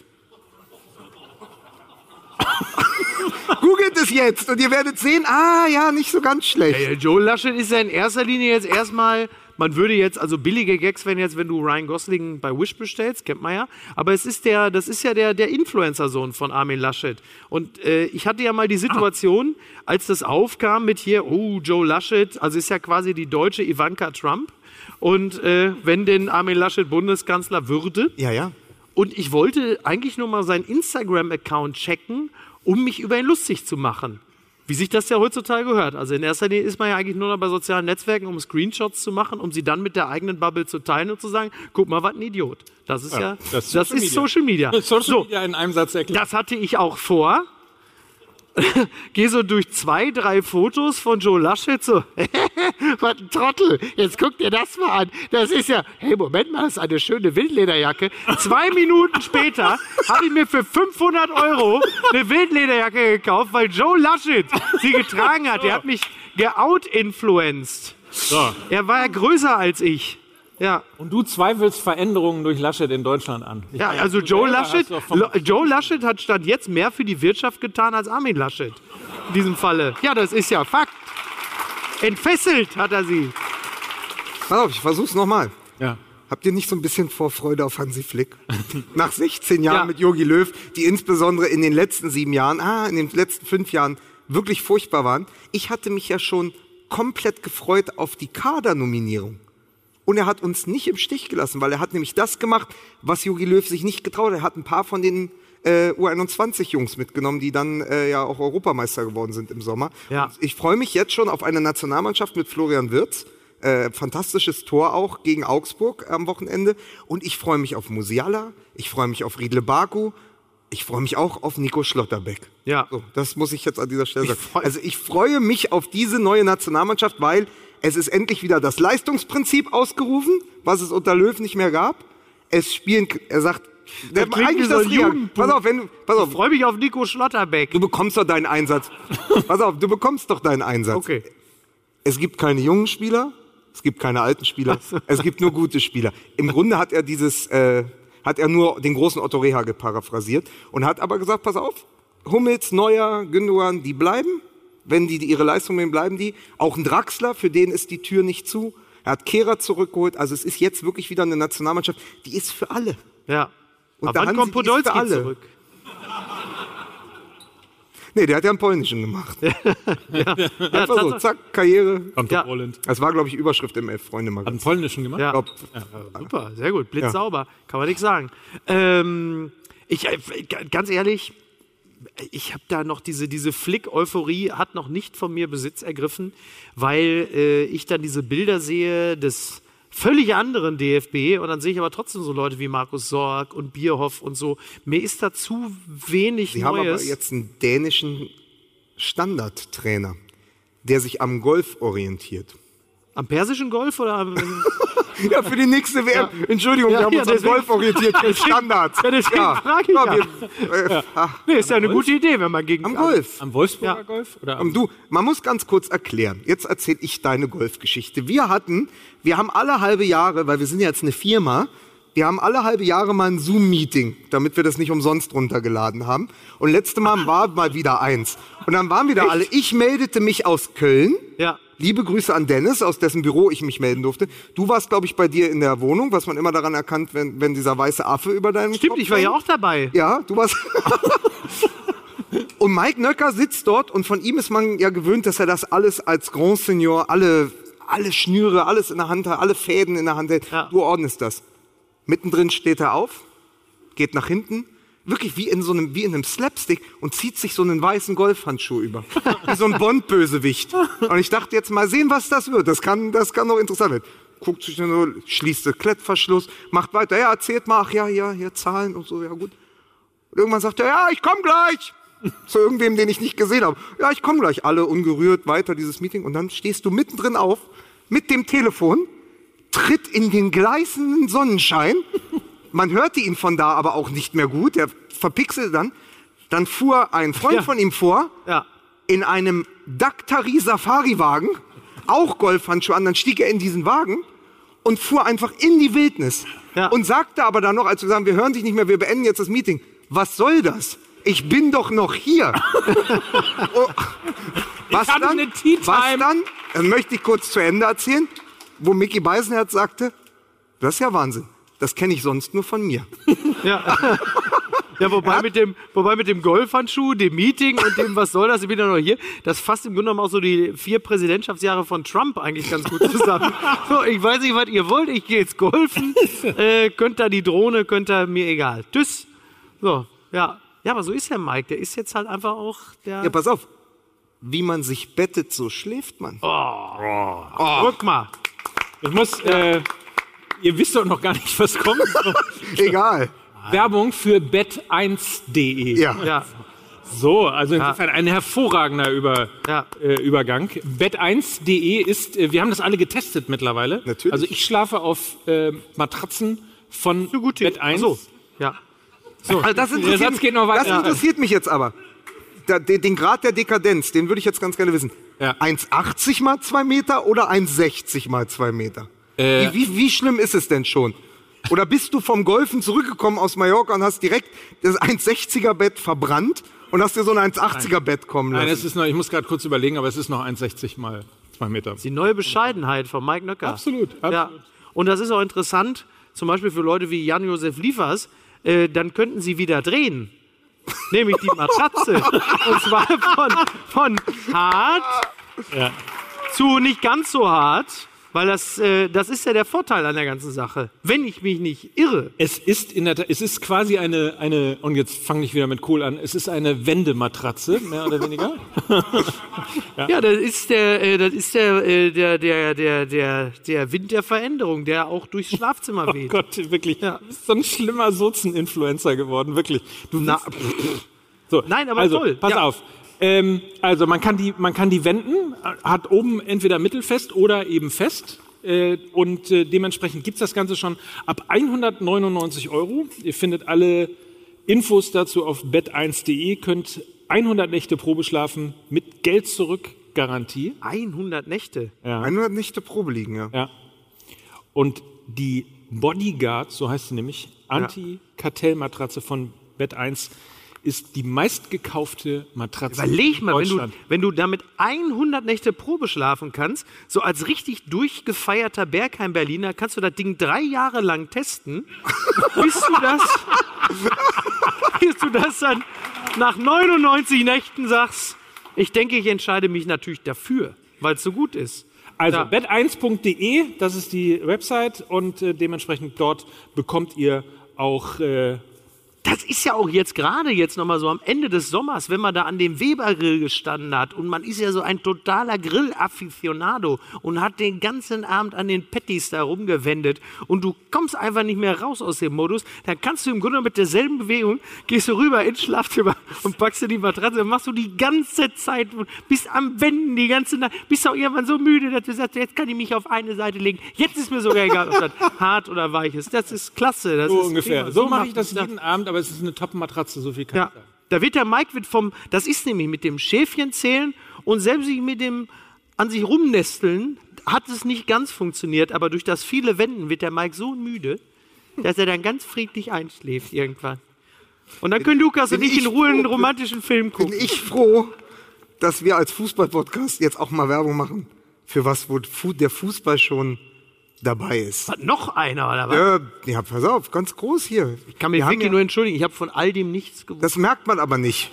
*laughs* Googelt es jetzt und ihr werdet sehen, ah ja, nicht so ganz schlecht. Ja, Joe Laschet ist ja in erster Linie jetzt erstmal, man würde jetzt, also billige Gags, wenn jetzt, wenn du Ryan Gosling bei Wish bestellst, kennt man ja, aber es ist der, das ist ja der, der Influencer-Sohn von Armin Laschet. Und äh, ich hatte ja mal die Situation, als das aufkam mit hier, oh, Joe Laschet, also ist ja quasi die deutsche Ivanka Trump. Und äh, wenn denn Armin Laschet Bundeskanzler würde, Ja, ja. und ich wollte eigentlich nur mal seinen Instagram-Account checken, um mich über ihn lustig zu machen. Wie sich das ja heutzutage gehört. Also in erster Linie ist man ja eigentlich nur noch bei sozialen Netzwerken, um Screenshots zu machen, um sie dann mit der eigenen Bubble zu teilen und zu sagen, guck mal, was ein Idiot. Das ist ja, das das ist ist, Social Media. Social Media. *laughs* Social so, Media in einem Satz erklärt. das hatte ich auch vor. *laughs* Gehe so durch zwei, drei Fotos von Joe Laschet, so, *laughs* was ein Trottel, jetzt guck dir das mal an. Das ist ja, hey, Moment mal, das ist eine schöne Wildlederjacke. Zwei Minuten später habe ich mir für 500 Euro eine Wildlederjacke gekauft, weil Joe Laschet sie getragen hat. Der hat mich geout-influenced. So. Er war ja größer als ich. Ja. Und du zweifelst Veränderungen durch Laschet in Deutschland an. Ich Ja, meine, also Joe Laschet, Joe Laschet hat statt jetzt mehr für die Wirtschaft getan als Armin Laschet. In diesem Falle. Ja, das ist ja Fakt. Entfesselt hat er sie. Pass auf, ich versuch's nochmal. Ja. Habt ihr nicht so ein bisschen Vorfreude auf Hansi Flick? *laughs* Nach 16 Jahren Ja. mit Jogi Löw, die insbesondere in den letzten sieben Jahren, ah, in den letzten fünf Jahren wirklich furchtbar waren. Ich hatte mich ja schon komplett gefreut auf die Kadernominierung. Und er hat uns nicht im Stich gelassen, weil er hat nämlich das gemacht, was Jogi Löw sich nicht getraut hat. Er hat ein paar von den äh, U21-Jungs mitgenommen, die dann äh, ja auch Europameister geworden sind im Sommer. Ja. Und ich freue mich jetzt schon auf eine Nationalmannschaft mit Florian Wirtz. Äh, fantastisches Tor auch gegen Augsburg am Wochenende. Und ich freue mich auf Musiala, ich freue mich auf Riedle Baku, ich freue mich auch auf Nico Schlotterbeck. Ja. So, das muss ich jetzt an dieser Stelle Ich sagen. freu- Also ich freue mich auf diese neue Nationalmannschaft, weil es ist endlich wieder das Leistungsprinzip ausgerufen, was es unter Löw nicht mehr gab. Es spielen, er sagt, der, klingt wie eigentlich das. Jugendbuch. Pass auf, wenn du, pass auf, Ich freue mich auf Nico Schlotterbeck. du bekommst doch deinen Einsatz. *laughs* pass auf, du bekommst doch deinen Einsatz. Okay. Es gibt keine jungen Spieler, es gibt keine alten Spieler, es gibt nur gute Spieler. Im Grunde hat er dieses, äh, hat er nur den großen Otto Rehagel paraphrasiert und hat aber gesagt, pass auf, Hummels, Neuer, Gündogan, die bleiben. Wenn die, ihre Leistung nehmen, bleiben die. Auch ein Draxler, für den ist die Tür nicht zu. Er hat Kehrer zurückgeholt. Also es ist jetzt wirklich wieder eine Nationalmannschaft, die ist für alle. Ja. Und Aber wann kommt ist für Podolski alle. zurück? Nee, der hat ja einen polnischen gemacht. *laughs* Einfach so, zack, Karriere. Kommt Ja. ja. Poland. Das war, glaube ich, Überschrift im Elf-Freunde-Magazin. Hat einen polnischen gemacht? Ja. Glaub, Super, sehr gut. Blitzsauber. Kann man nichts sagen. Ähm, ich, äh, ganz ehrlich, ich habe da noch diese, diese Flick-Euphorie hat noch nicht von mir Besitz ergriffen, weil äh, ich dann diese Bilder sehe des völlig anderen DFB und dann sehe ich aber trotzdem so Leute wie Markus Sorg und Bierhoff und so. Mir ist da zu wenig Sie haben aber Neues. jetzt einen dänischen Standardtrainer, der sich am Golf orientiert. Am persischen Golf oder am, *laughs* Ja, für die nächste WM. Entschuldigung, Ja, wir haben ja, uns am Golf orientiert. Standards. *laughs* Ja, deswegen frage ich ja. wir, äh, Nee, ist ja eine gute Idee, wenn man gegen am Golf. Am Wolfsburger Ja. Golf? Oder am du, man muss ganz kurz erklären. Jetzt erzähle ich deine Golfgeschichte. Wir hatten, wir haben alle halbe Jahre, weil wir sind ja jetzt eine Firma, wir haben alle halbe Jahre mal ein Zoom-Meeting, damit wir das nicht umsonst runtergeladen haben. Und letzte Mal war mal wieder eins. Und dann waren wieder alle. Ich meldete mich aus Köln. Ja. Liebe Grüße an Dennis, aus dessen Büro ich mich melden durfte. Du warst, glaube ich, bei dir in der Wohnung, was man immer daran erkannt, wenn, wenn dieser weiße Affe über deinem Stimmt, Kopf ich war ja auch dabei. Ja, du warst. *laughs* und Mike Nöcker sitzt dort und von ihm ist man ja gewöhnt, dass er das alles als Grand Senior, alle alle Schnüre, alles in der Hand, alle Fäden in der Hand hält. Ja. Du ordnest das. Mittendrin steht er auf, geht nach hinten, wirklich wie in so einem, wie in einem Slapstick und zieht sich so einen weißen Golfhandschuh über. *laughs* wie so ein Bond-Bösewicht. Und ich dachte jetzt mal sehen, was das wird. Das kann, das kann doch interessant werden. Guckt sich dann so, schließt den Klettverschluss, macht weiter. Ja, erzählt mal, ach ja, ja, hier Zahlen und so, ja gut. Und irgendwann sagt er, ja, ich komm gleich. *laughs* Zu irgendwem, den ich nicht gesehen habe. Ja, ich komme gleich. Alle ungerührt weiter dieses Meeting. Und dann stehst du mittendrin auf mit dem Telefon, tritt in den gleißenden Sonnenschein. Man hörte ihn von da aber auch nicht mehr gut. Der verpixelte dann. Dann fuhr ein Freund Ja. von ihm vor Ja. in einem Daktari Safari-Wagen, auch Golfhandschuhe an. Dann stieg er in diesen Wagen und fuhr einfach in die Wildnis. Ja. Und sagte aber dann noch, als wir sagen, wir hören dich nicht mehr, wir beenden jetzt das Meeting. Was soll das? Ich bin doch noch hier. *laughs* oh, was, hatte dann, eine Tea Time. was dann? Dann möchte ich kurz zu Ende erzählen, wo Mickey Beisenherz sagte, das ist ja Wahnsinn. Das kenne ich sonst nur von mir. *laughs* Ja. Ja, wobei mit, dem, wobei mit dem Golfhandschuh, dem Meeting und dem, was soll das, ich bin ja noch hier, das fasst im Grunde genommen auch so die vier Präsidentschaftsjahre von Trump eigentlich ganz gut zusammen. *laughs* so, ich weiß nicht, was ihr wollt, ich gehe jetzt golfen, äh, könnt da die Drohne, könnt da, mir egal. Tschüss. So, ja. Ja, aber so ist der Mike, der ist jetzt halt einfach auch der... Ja, pass auf. Wie man sich bettet, so schläft man. Guck mal. Ich muss, äh, ihr wisst doch noch gar nicht, was kommt. *laughs* Egal. Werbung für bet1.de. Ja. Ja, So, also insofern ein hervorragender Über, Ja. äh, Übergang. Bet1.de ist, äh, wir haben das alle getestet mittlerweile. Natürlich. Also ich schlafe auf äh, Matratzen von gut Bet1. So, ja. Also das Der interessiert, Satz geht noch weiter. Das interessiert mich jetzt aber. Da, den, den Grad der Dekadenz, den würde ich jetzt ganz gerne wissen. Ja. 1,80 mal 2 Meter oder 1,60 mal 2 Meter? Äh. wie, wie, wie schlimm ist es denn schon? Oder bist du vom Golfen zurückgekommen aus Mallorca und hast direkt das 1,60er Bett verbrannt und hast dir so ein 1,80er Bett kommen lassen? Nein, es ist noch, ich muss gerade kurz überlegen, aber es ist noch 1,60 mal 2 Meter. Die neue Bescheidenheit von Mike Nöcker. Absolut, absolut. Ja. Und das ist auch interessant, zum Beispiel für Leute wie Jan-Josef Liefers, äh, dann könnten sie wieder drehen. Nämlich die Matratze. *laughs* Und zwar von, von hart zu nicht ganz so hart, weil das, äh, das ist ja der Vorteil an der ganzen Sache. Wenn ich mich nicht irre. Es ist in der es ist quasi eine, eine, und jetzt fange ich wieder mit Kohl an, es ist eine Wendematratze, mehr oder weniger. *laughs* Ja, das ist der, äh, das ist der, äh, der, der, der, der, der Wind der Veränderung, der auch durchs Schlafzimmer *laughs* Oh weht. Gott, wirklich. Du bist so ein schlimmer Sozen-Influencer geworden, wirklich. Du Na, So, Nein, aber also, toll. Pass Ja. auf. Ähm, also man kann die, man kann die wenden, hat oben entweder mittelfest oder eben fest. Äh, und äh, dementsprechend gibt's das Ganze schon ab 199 Euro. Ihr findet alle Infos dazu auf bet1.de, könnt 100 Nächte Probe schlafen mit Geld zurück Garantie. 100 Nächte. 100 Nächte Probe liegen, ja. Ja. Und die Bodyguard, so heißt sie nämlich, Anti-Kartell-Matratze von Bet1 ist die meistgekaufte Matratze Überleg in mal, wenn du, wenn du damit 100 Nächte Probe schlafen kannst, so als richtig durchgefeierter Bergheim-Berliner, kannst du das Ding drei Jahre lang testen, *laughs* bis du das, *laughs* bis du das dann nach 99 Nächten sagst, ich denke, ich entscheide mich natürlich dafür, weil es so gut ist. Also Ja. bet1.de, das ist die Website und äh, dementsprechend dort bekommt ihr auch äh, Das ist ja auch jetzt gerade jetzt nochmal so am Ende des Sommers, wenn man da an dem Webergrill gestanden hat und man ist ja so ein totaler Grill-Afficionado und hat den ganzen Abend an den Patties da rumgewendet und du kommst einfach nicht mehr raus aus dem Modus, dann kannst du im Grunde mit derselben Bewegung, gehst du rüber ins Schlafzimmer und packst dir die Matratze und machst du die ganze Zeit, bist am Wenden die ganze Nacht, bist auch irgendwann so müde, dass du sagst, jetzt kann ich mich auf eine Seite legen, jetzt ist mir sogar egal, ob das *laughs* hart oder weich ist. Das ist klasse. Das so ist ungefähr. prima. So mache ich das jeden Abend, aber es ist eine Top-Matratze, so viel kann Ja, ich sagen. da wird der Mike wird vom, das ist nämlich mit dem Schäfchen zählen und selbst mit dem an sich rumnesteln hat es nicht ganz funktioniert, aber durch das viele Wenden wird der Mike so müde, dass er dann ganz friedlich einschläft irgendwann. Und dann können Lukas und bin ich in Ruhe einen romantischen Film Bin gucken. ich froh, dass wir als Fußball-Podcast jetzt auch mal Werbung machen, für was wo der Fußball schon dabei ist. Was, noch einer oder was? Ja, ja, pass auf, ganz groß hier. Ich kann mich wirklich ja- nur entschuldigen, ich habe von all dem nichts gewusst. Das merkt man aber nicht.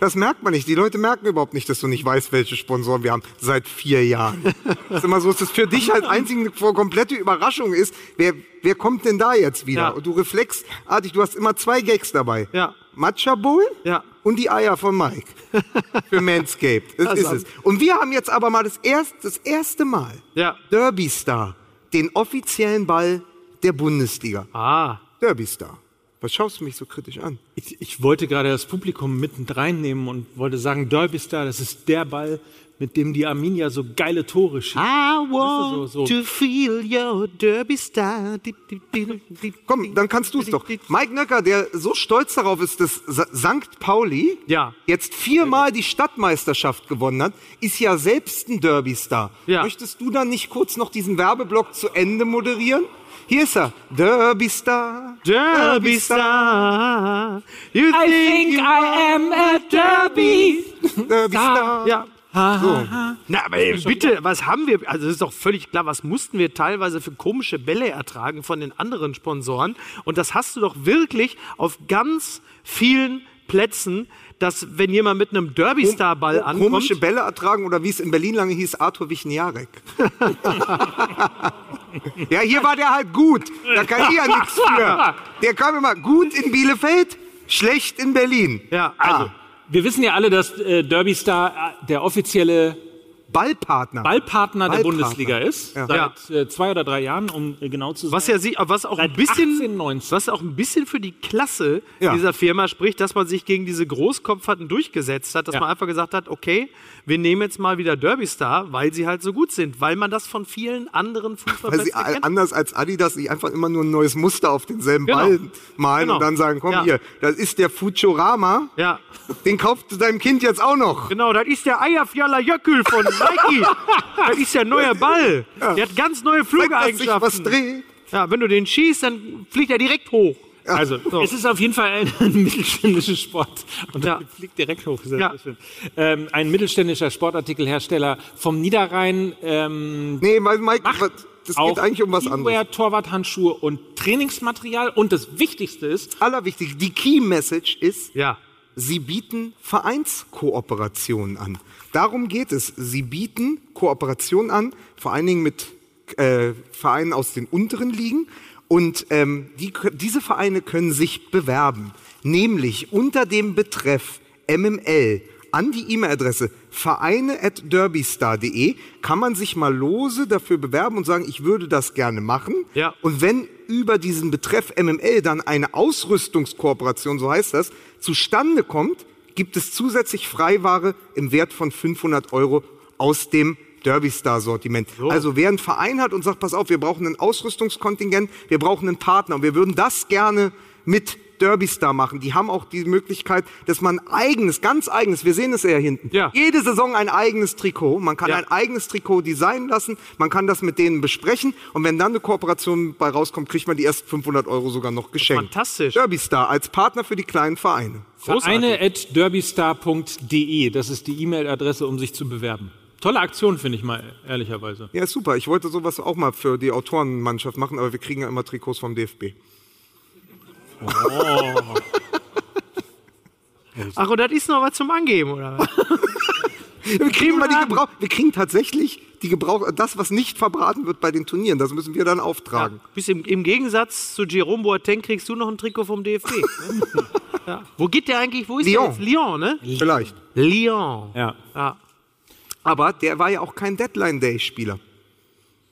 Das merkt man nicht. Die Leute merken überhaupt nicht, dass du nicht weißt, welche Sponsoren wir haben. Seit vier Jahren. Das *laughs* ist immer so, dass das für dich halt einzig eine komplette Überraschung ist. Wer, wer kommt denn da jetzt wieder? Ja. Und du reflexartig, du hast immer zwei Gags dabei. Ja. Matcha Bowl Ja. und die Eier von Mike. *laughs* Für Manscaped. Das ist es. Und wir haben jetzt aber mal das erste, das erste Mal Ja. Derby Star, den offiziellen Ball der Bundesliga. Ah. Derby Star. Was schaust du mich so kritisch an? Ich, ich wollte gerade das Publikum mitten reinnehmen und wollte sagen, Derby Star, das ist der Ball, mit dem die Arminia so geile Tore schießt. I want so- so. to feel your derby star. Di- di- di- di- Komm, dann kannst du es doch. Mike Nöcker, der so stolz darauf ist, dass St. Pauli Ja. jetzt viermal die Stadtmeisterschaft gewonnen hat, ist ja selbst ein Derby-Star. Ja. Möchtest du dann nicht kurz noch diesen Werbeblock zu Ende moderieren? Hier ist er. Derby-Star. Derby Star. You I think I am a Derby. Derby-Star. Ja. Na, aber ey, bitte, was haben wir? Also, das ist doch völlig klar, was mussten wir teilweise für komische Bälle ertragen von den anderen Sponsoren? Und das hast du doch wirklich auf ganz vielen Plätzen, dass, wenn jemand mit einem Derby-Star-Ball ankommt. Komische Bälle ertragen oder wie es in Berlin lange hieß, Arthur Wichniarek. *laughs* ja, hier war der halt gut. Da kann ich ja nichts für. *laughs* Der kam immer gut in Bielefeld, schlecht in Berlin. Ja, Also, Wir wissen ja alle, dass äh, Derby Star äh, der offizielle Ballpartner. Ballpartner der Ballpartner. Bundesliga ist. Ja. Seit äh, zwei oder drei Jahren, um äh, genau zu sein. Was ja sie, was auch ein bisschen, 18, 19. was auch ein bisschen für die Klasse Ja. dieser Firma spricht, dass man sich gegen diese Großkopferten durchgesetzt hat, dass Ja. man einfach gesagt hat, okay, wir nehmen jetzt mal wieder Derby Star, weil sie halt so gut sind, weil man das von vielen anderen Weil Fußballplätzen sie kennt. anders als Adidas nicht einfach immer nur ein neues Muster auf denselben Genau. Ball malen Genau. und dann sagen, komm Ja. hier, das ist der Futurama, Ja, den kaufst du deinem Kind jetzt auch noch. genau, das ist der Eierfjaller Jöckel von *laughs* Nike. das ist der neue Ball. Der hat ganz neue Zeig, dass sich was Flugeigenschaften. dreht. Ja, wenn du den schießt, dann fliegt er direkt hoch. Also, es ist auf jeden Fall ein, ein *laughs* mittelständischer Sport. Und Ja. ja. fliegt direkt hoch. Sehr, Ja. Ähm, ein mittelständischer Sportartikelhersteller vom Niederrhein. Ähm, Nee, weil Mike, macht was- das geht eigentlich um was anderes. Teamwear, Torwarthandschuhe und Trainingsmaterial. Und das Wichtigste ist, Allerwichtigste, die Key Message ist, Ja. Sie bieten Vereinskooperationen an. Darum geht es. Sie bieten Kooperationen an, vor allen Dingen mit äh, Vereinen aus den unteren Ligen. Und ähm, die, diese Vereine können sich bewerben, nämlich unter dem Betreff MML an die E-Mail-Adresse vereine@derbystar.de kann man sich mal lose dafür bewerben und sagen, ich würde das gerne machen. Ja. Und wenn über diesen Betreff MML dann eine Ausrüstungskooperation, so heißt das, zustande kommt, gibt es zusätzlich Freiware im Wert von 500 Euro aus dem Derby Star Sortiment. Also wer einen Verein hat und sagt, pass auf, wir brauchen ein Ausrüstungskontingent, wir brauchen einen Partner und wir würden das gerne mit Derby Star machen. Die haben auch die Möglichkeit, dass man eigenes, ganz eigenes, wir sehen es ja hinten, Ja. jede Saison ein eigenes Trikot. Man kann Ja. ein eigenes Trikot designen lassen, man kann das mit denen besprechen und wenn dann eine Kooperation bei rauskommt, kriegt man die ersten 500 Euro sogar noch geschenkt. Fantastisch. Derby Star als Partner für die kleinen Vereine. Vereine at derbystar.de. Das ist die E-Mail-Adresse, um sich zu bewerben. Tolle Aktion, finde ich mal, ehrlicherweise. Ja, ist super. Ich wollte sowas auch mal für die Autorenmannschaft machen, aber wir kriegen ja immer Trikots vom DFB. Ach, und das ist noch was zum Angeben, oder was? *laughs* Wir kriegen, mal die. Gebrauch, wir kriegen tatsächlich die Gebrauch, das, was nicht verbraten wird bei den Turnieren, das müssen wir dann auftragen. Bis im, Im Gegensatz zu Jerome Boateng kriegst du noch ein Trikot vom DFB. *laughs* ja. Wo geht der eigentlich? Wo ist Lyon. der jetzt? Lyon, ne? Vielleicht. Lyon. Ja. Ja. Aber der war ja auch kein Deadline-Day-Spieler.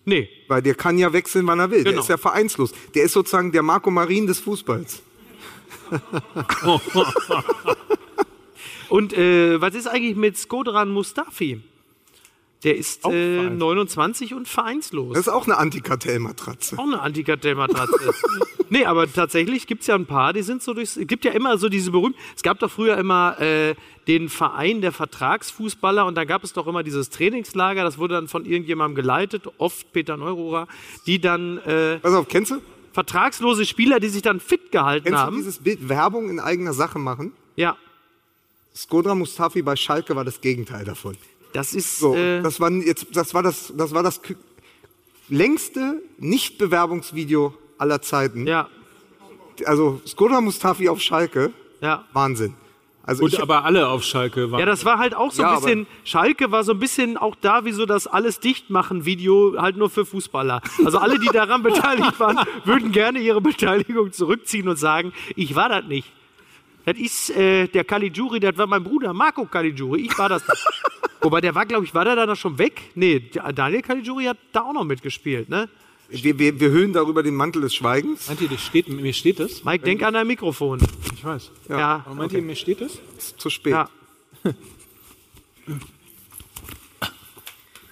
Nee. Weil der kann ja wechseln, wann er will. Der Genau. ist ja vereinslos. Der ist sozusagen der Marco Marin des Fußballs. *laughs* *laughs* Und äh, was ist eigentlich mit Skodran Mustafi? Der ist äh, vereinslos. 29 und vereinslos. Das ist auch eine Antikartellmatratze. auch eine Antikartellmatratze. *laughs* nee, aber tatsächlich gibt es ja ein paar, die sind so durchs. Es gibt ja immer so diese berühmten. Es gab doch früher immer äh, den Verein der Vertragsfußballer und da gab es doch immer dieses Trainingslager, das wurde dann von irgendjemandem geleitet, oft Peter Neururer, die dann äh, Pass auf, kennst du? vertragslose Spieler, die sich dann fit gehalten Kennst du haben. dieses Bild Werbung in eigener Sache machen? Ja, Skodra Mustafi bei Schalke war das Gegenteil davon. das ist. So, äh, das, war jetzt, das war das, das, war das längste Nicht-Bewerbungsvideo aller Zeiten. ja, Also Skodra Mustafi auf Schalke, ja. Wahnsinn. Also Gut, ich, aber alle auf Schalke waren. Ja, das war halt auch so Ja, ein aber- bisschen, Schalke war so ein bisschen auch da wie so das alles dicht machen Video halt nur für Fußballer. Also alle, die daran *laughs* beteiligt waren, würden gerne ihre Beteiligung zurückziehen und sagen, ich war das nicht. Das ist äh, der Caligiuri, das war mein Bruder, Marco Caligiuri, ich war das. *laughs* Wobei der war, glaube ich, war der da schon weg? Nee, Daniel Caligiuri hat da auch noch mitgespielt, ne? wir, wir, wir hüllen darüber den Mantel des Schweigens. Meint ihr, das steht, mir steht das? Mike, denk an dein Mikrofon. Ich weiß. Ja, Aber meint ihr, mir steht das? Ist zu spät. ja.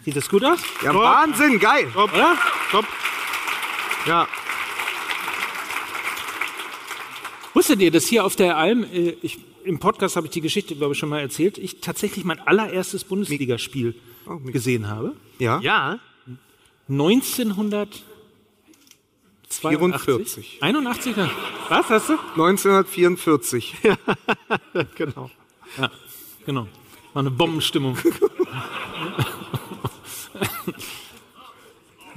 Sieht das gut aus? Ja, Wahnsinn, geil. Top, oder? Top. Ja. Wusstet ihr, dass hier auf der Alm, äh, ich, im Podcast habe ich die Geschichte, glaube ich, schon mal erzählt, ich tatsächlich mein allererstes Bundesligaspiel gesehen habe? Ja? Ja. 1944. 81? Was hast du? 1944. *laughs* Genau. Ja, genau. War eine Bombenstimmung. *laughs*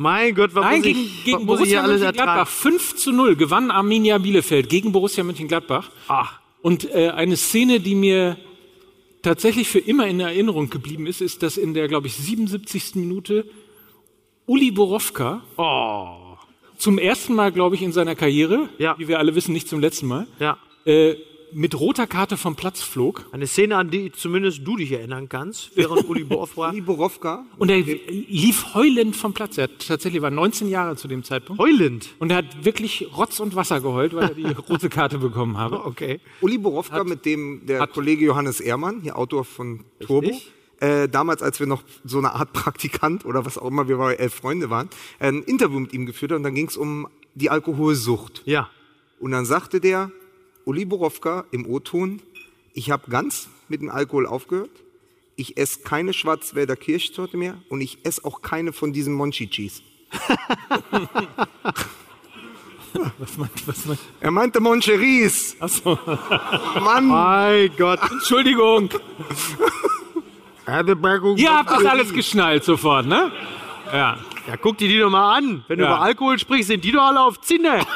Mein Gott, was Nein, muss gegen, ich, gegen Borussia Mönchengladbach. ertragen? 5 zu 0 gewann Arminia Bielefeld gegen Borussia Mönchengladbach. Ach, Und äh, eine Szene, die mir tatsächlich für immer in Erinnerung geblieben ist, ist, dass in der, glaube ich, 77. Minute Uli Borowka oh. zum ersten Mal, glaube ich, in seiner Karriere, Ja. wie wir alle wissen, nicht zum letzten Mal, Ja. äh, mit roter Karte vom Platz flog. Eine Szene, an die zumindest du dich erinnern kannst, während Uli Borf war. Liborowka. Und er lief heulend vom Platz. Er hat, tatsächlich war 19 Jahre zu dem Zeitpunkt. Heulend. Und er hat wirklich Rotz und Wasser geheult, weil er die *laughs* rote Karte bekommen habe. Okay. Uli Borowka, mit dem der Kollege Johannes Ehrmann, hier Autor von Turbo, äh, damals, als wir noch so eine Art Praktikant oder was auch immer, wir waren elf Freunde waren, ein Interview mit ihm geführt hat und dann ging es um die Alkoholsucht. Ja. Und dann sagte der Uli Borowka im O-Ton, ich habe ganz mit dem Alkohol aufgehört, ich esse keine Schwarzwälder Kirschtorte mehr und ich esse auch keine von diesen Monchichis. *laughs* Was meint, was meint? Er meinte Moncheries. Achso. Mann, Mein Gott. Entschuldigung. *laughs* Ihr habt das alles geschnallt sofort, ne? Ja. Ja, guck dir die doch mal an. Wenn du Ja. über Alkohol sprichst, sind die doch alle auf Zinne. *laughs*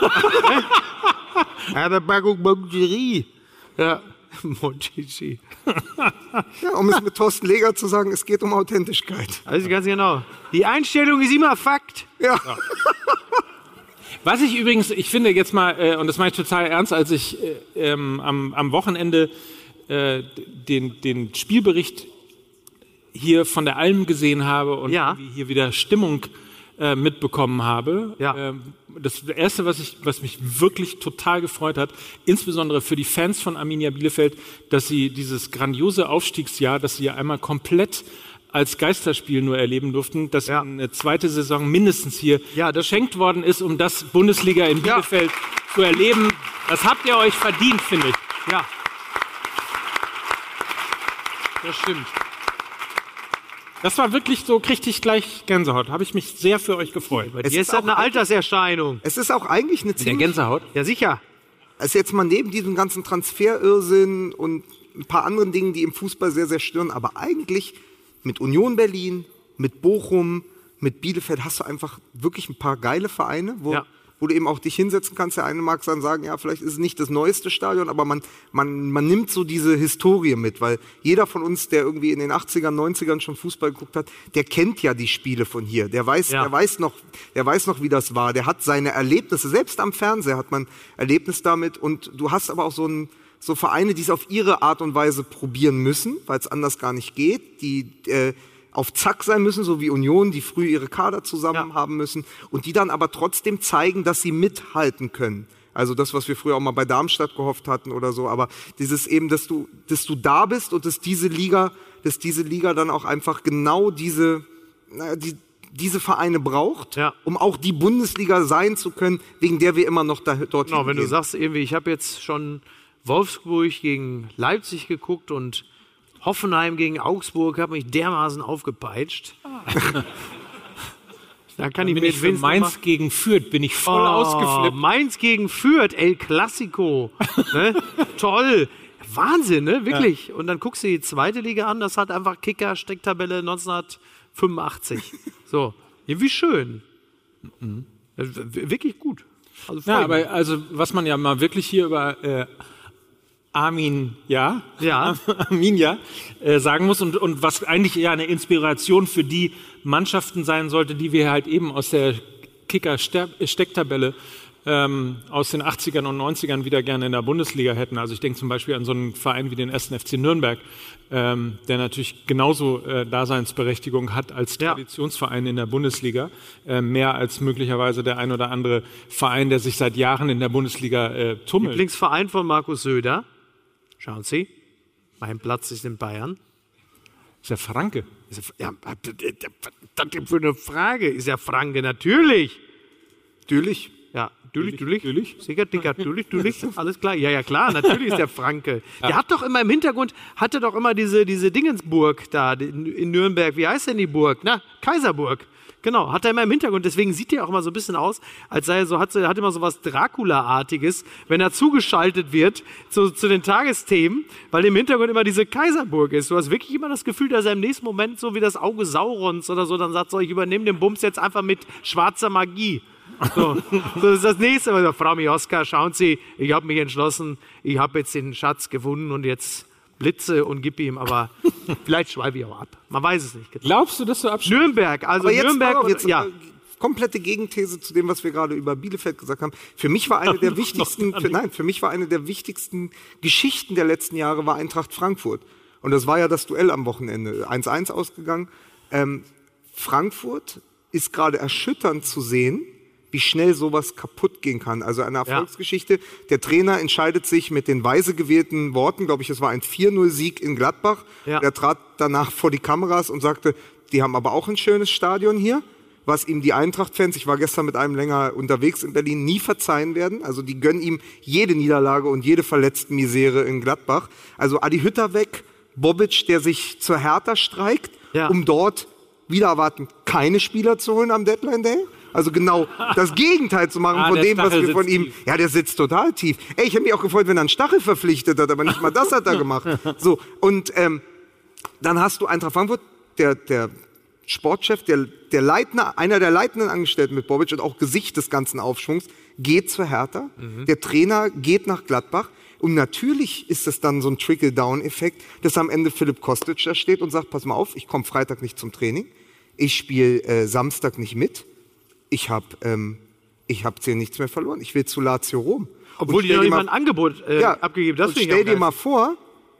Eine Packung Moncherie. Ja. *laughs* Moncherie. *laughs* ja, um es mit Thorsten Leger zu sagen, es geht um Authentischkeit. Also ganz genau. Die Einstellung ist immer Fakt. Ja. Was ich übrigens, ich finde jetzt mal, äh, und das meine ich total ernst, als ich äh, ähm, am, am Wochenende äh, den, den Spielbericht hier von der Alm gesehen habe und Ja. hier wieder Stimmung äh, mitbekommen habe. Ja. Ähm, das Erste, was, ich, was mich wirklich total gefreut hat, insbesondere für die Fans von Arminia Bielefeld, dass sie dieses grandiose Aufstiegsjahr, dass sie ja einmal komplett als Geisterspiel nur erleben durften, dass Ja. eine zweite Saison mindestens hier Ja, das- geschenkt worden ist, um das Bundesliga in Bielefeld zu erleben. Das habt ihr euch verdient, finde ich. Ja. Das stimmt. Das war wirklich so, kriegte ich gleich Gänsehaut. Habe ich mich sehr für euch gefreut. Es Jetzt ist das auch eine Alterserscheinung. Es ist auch eigentlich eine Der ziemlich Gänsehaut? Ja, sicher. Also jetzt mal neben diesem ganzen Transferirrsinn und ein paar anderen Dingen, die im Fußball sehr, sehr stören, aber eigentlich mit Union Berlin, mit Bochum, mit Bielefeld hast du einfach wirklich ein paar geile Vereine, wo, Ja. Wo du eben auch dich hinsetzen kannst. Der eine mag dann sagen, ja, vielleicht ist es nicht das neueste Stadion, aber man, man, man nimmt so diese Historie mit, weil jeder von uns, der irgendwie in den 80ern, 90ern schon Fußball geguckt hat, der kennt ja die Spiele von hier. Der weiß, Ja. der weiß noch, der weiß noch, wie das war. Der hat seine Erlebnisse, selbst am Fernseher hat man Erlebnis damit und du hast aber auch so ein, so Vereine, die es auf ihre Art und Weise probieren müssen, weil es anders gar nicht geht, die äh, auf Zack sein müssen, so wie Union, die früh ihre Kader zusammen Ja. haben müssen und die dann aber trotzdem zeigen, dass sie mithalten können. Also das, was wir früher auch mal bei Darmstadt gehofft hatten oder so, aber dieses eben, dass du, dass du da bist und dass diese Liga, dass diese Liga dann auch einfach genau diese, naja, die, diese Vereine braucht, Ja. um auch die Bundesliga sein zu können, wegen der wir immer noch da, dorthin Genau, wenn du gehen. sagst, irgendwie, ich habe jetzt schon Wolfsburg gegen Leipzig geguckt und Hoffenheim gegen Augsburg, habe mich dermaßen aufgepeitscht. da kann ich Bin ich für Mainz gegen Fürth, bin ich voll mal- ausgeflippt. Oh, Mainz gegen Fürth, El Clasico. *laughs* ne? Toll. Wahnsinn, ne? Wirklich. Und dann guckst du die zweite Liga an, das hat einfach Kicker, Stecktabelle 1985. So. Ja, wie schön. Ist w- Wirklich gut. Also Ja, aber also was man ja mal wirklich hier über äh, Armin, ja, Ja. *laughs* Armin, ja, äh, sagen muss und, und was eigentlich ja eine Inspiration für die Mannschaften sein sollte, die wir halt eben aus der Kicker-Stecktabelle ähm, aus den 80ern und 90ern wieder gerne in der Bundesliga hätten. Also ich denke zum Beispiel an so einen Verein wie den 1. FC Nürnberg, ähm, der natürlich genauso äh, Daseinsberechtigung hat als. Traditionsverein in der Bundesliga, äh, mehr als möglicherweise der ein oder andere Verein, der sich seit Jahren in der Bundesliga äh, tummelt. Lieblingsverein von Markus Söder. Schauen Sie, mein Platz ist in Bayern. ist der Franke. Ist er- Ja, was das denn für eine Frage? Ist er Franke? Natürlich. Natürlich. Ja, natürlich, natürlich. natürlich. Sicher, dicker, natürlich, *laughs* natürlich. Alles klar. Ja, ja, klar, natürlich ist der Franke. Der hat doch immer im Hintergrund, hatte doch immer diese, diese Dingensburg da in Nürnberg. Wie heißt denn die Burg? Na, Kaiserburg. Genau, hat er immer im Hintergrund. Deswegen sieht er auch immer so ein bisschen aus, als sei er so, hat, hat immer so was Dracula-artiges, wenn er zugeschaltet wird zu, zu den Tagesthemen, weil im Hintergrund immer diese Kaiserburg ist. Du hast wirklich immer das Gefühl, dass er im nächsten Moment so wie das Auge Saurons oder so dann sagt, so, ich übernehme den Bums jetzt einfach mit schwarzer Magie. So, so das ist das nächste. Also, Frau Mioska, schauen Sie, ich habe mich entschlossen, ich habe jetzt den Schatz gewonnen und jetzt blitze und gib ihm, aber vielleicht schweife ich auch ab. Man weiß es nicht. genau. Glaubst du, dass du abschließt? Nürnberg, also Aber jetzt, Nürnberg, auf, jetzt ja. komplette Gegenthese zu dem, was wir gerade über Bielefeld gesagt haben. Für mich war eine der *laughs* wichtigsten, für, nein, für mich war eine der wichtigsten Geschichten der letzten Jahre war Eintracht Frankfurt. Und das war ja das Duell am Wochenende. 1-1 ausgegangen. Ähm, Frankfurt ist gerade erschütternd zu sehen, wie schnell sowas kaputt gehen kann. Also eine Erfolgsgeschichte. Der Trainer entscheidet sich mit den weise gewählten Worten, glaube ich, es war ein 4-0-Sieg in Gladbach. Ja. Der trat danach vor die Kameras und sagte, die haben aber auch ein schönes Stadion hier, was ihm die Eintracht-Fans, ich war gestern mit einem länger unterwegs in Berlin, nie verzeihen werden. Also die gönnen ihm jede Niederlage und jede verletzten Misere in Gladbach. Also Adi Hütter weg, Bobic, der sich zur Hertha streikt, Ja. um dort wieder erwarten, keine Spieler zu holen am Deadline Day. Also genau das Gegenteil zu machen *laughs* Ah, von dem, was Stachel wir von ihm. tief. Ja, der sitzt total tief. Ey, ich habe mich auch gefreut, wenn er einen Stachel verpflichtet hat, aber nicht mal das hat er gemacht. *laughs* So und ähm, dann hast du Eintracht Frankfurt, der, der Sportchef, der, der Leitner, einer der leitenden Angestellten mit Bobic und auch Gesicht des ganzen Aufschwungs, geht zur Hertha. Der Trainer geht nach Gladbach. Und natürlich ist es dann so ein Trickle-Down-Effekt, dass am Ende Philipp Kostic da steht und sagt, pass mal auf, ich komme Freitag nicht zum Training. Ich spiele äh, Samstag nicht mit. Ich habe ähm, ich hab hier nichts mehr verloren. Ich will zu Lazio Rom. Obwohl noch dir mal mal- ein Angebot äh, ja, abgegeben ich stell dir mal vor,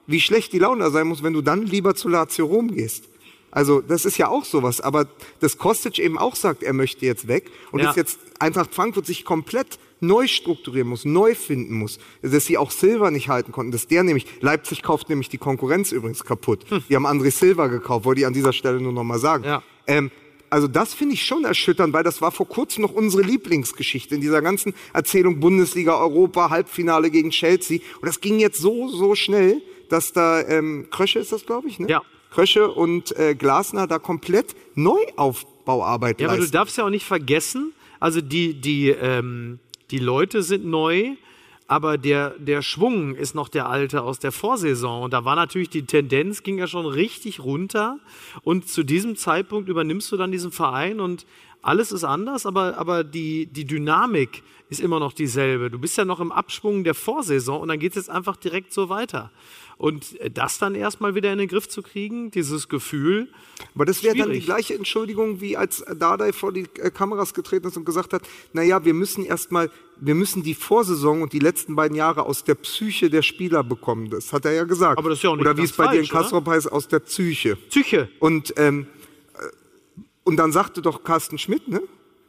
wie schlecht die Laune da sein muss, wenn du dann lieber zu Lazio Rom gehst. Also das ist ja auch sowas. Aber dass Kostic eben auch sagt, er möchte jetzt weg und Ja. dass jetzt Eintracht Frankfurt sich komplett neu strukturieren muss, neu finden muss, dass sie auch Silva nicht halten konnten, dass der nämlich, Leipzig kauft nämlich die Konkurrenz übrigens kaputt. Die haben André Silva gekauft, wollte ich an dieser Stelle nur noch mal sagen. Hm. Ja. Ähm, also das finde ich schon erschütternd, weil das war vor kurzem noch unsere Lieblingsgeschichte in dieser ganzen Erzählung Bundesliga, Europa, Halbfinale gegen Chelsea. Und das ging jetzt so, so schnell, dass da ähm, Krösche ist das, glaube ich, ne? Ja. Krösche und äh, Glasner da komplett Neuaufbauarbeit Ja, aber du leisten. darfst ja auch nicht vergessen, also die, die, ähm, die Leute sind neu, aber der, der Schwung ist noch der alte aus der Vorsaison. Und da war natürlich die Tendenz, ging ja schon richtig runter. Und zu diesem Zeitpunkt übernimmst du dann diesen Verein und alles ist anders, aber, aber die, die Dynamik ist immer noch dieselbe. Du bist ja noch im Abschwung der Vorsaison und dann geht es jetzt einfach direkt so weiter. Und das dann erstmal wieder in den Griff zu kriegen, dieses Gefühl, Aber das wäre dann die gleiche Entschuldigung, wie als Dardai vor die äh, Kameras getreten ist und gesagt hat, naja, wir müssen erstmal, wir müssen die Vorsaison und die letzten beiden Jahre aus der Psyche der Spieler bekommen. Das hat er ja gesagt. Aber das ist ja auch nicht Oder wie es bei dir in? Kastrop heißt, aus der Psyche. Psyche. Und, ähm, äh, und dann sagte doch Carsten Schmidt, ne?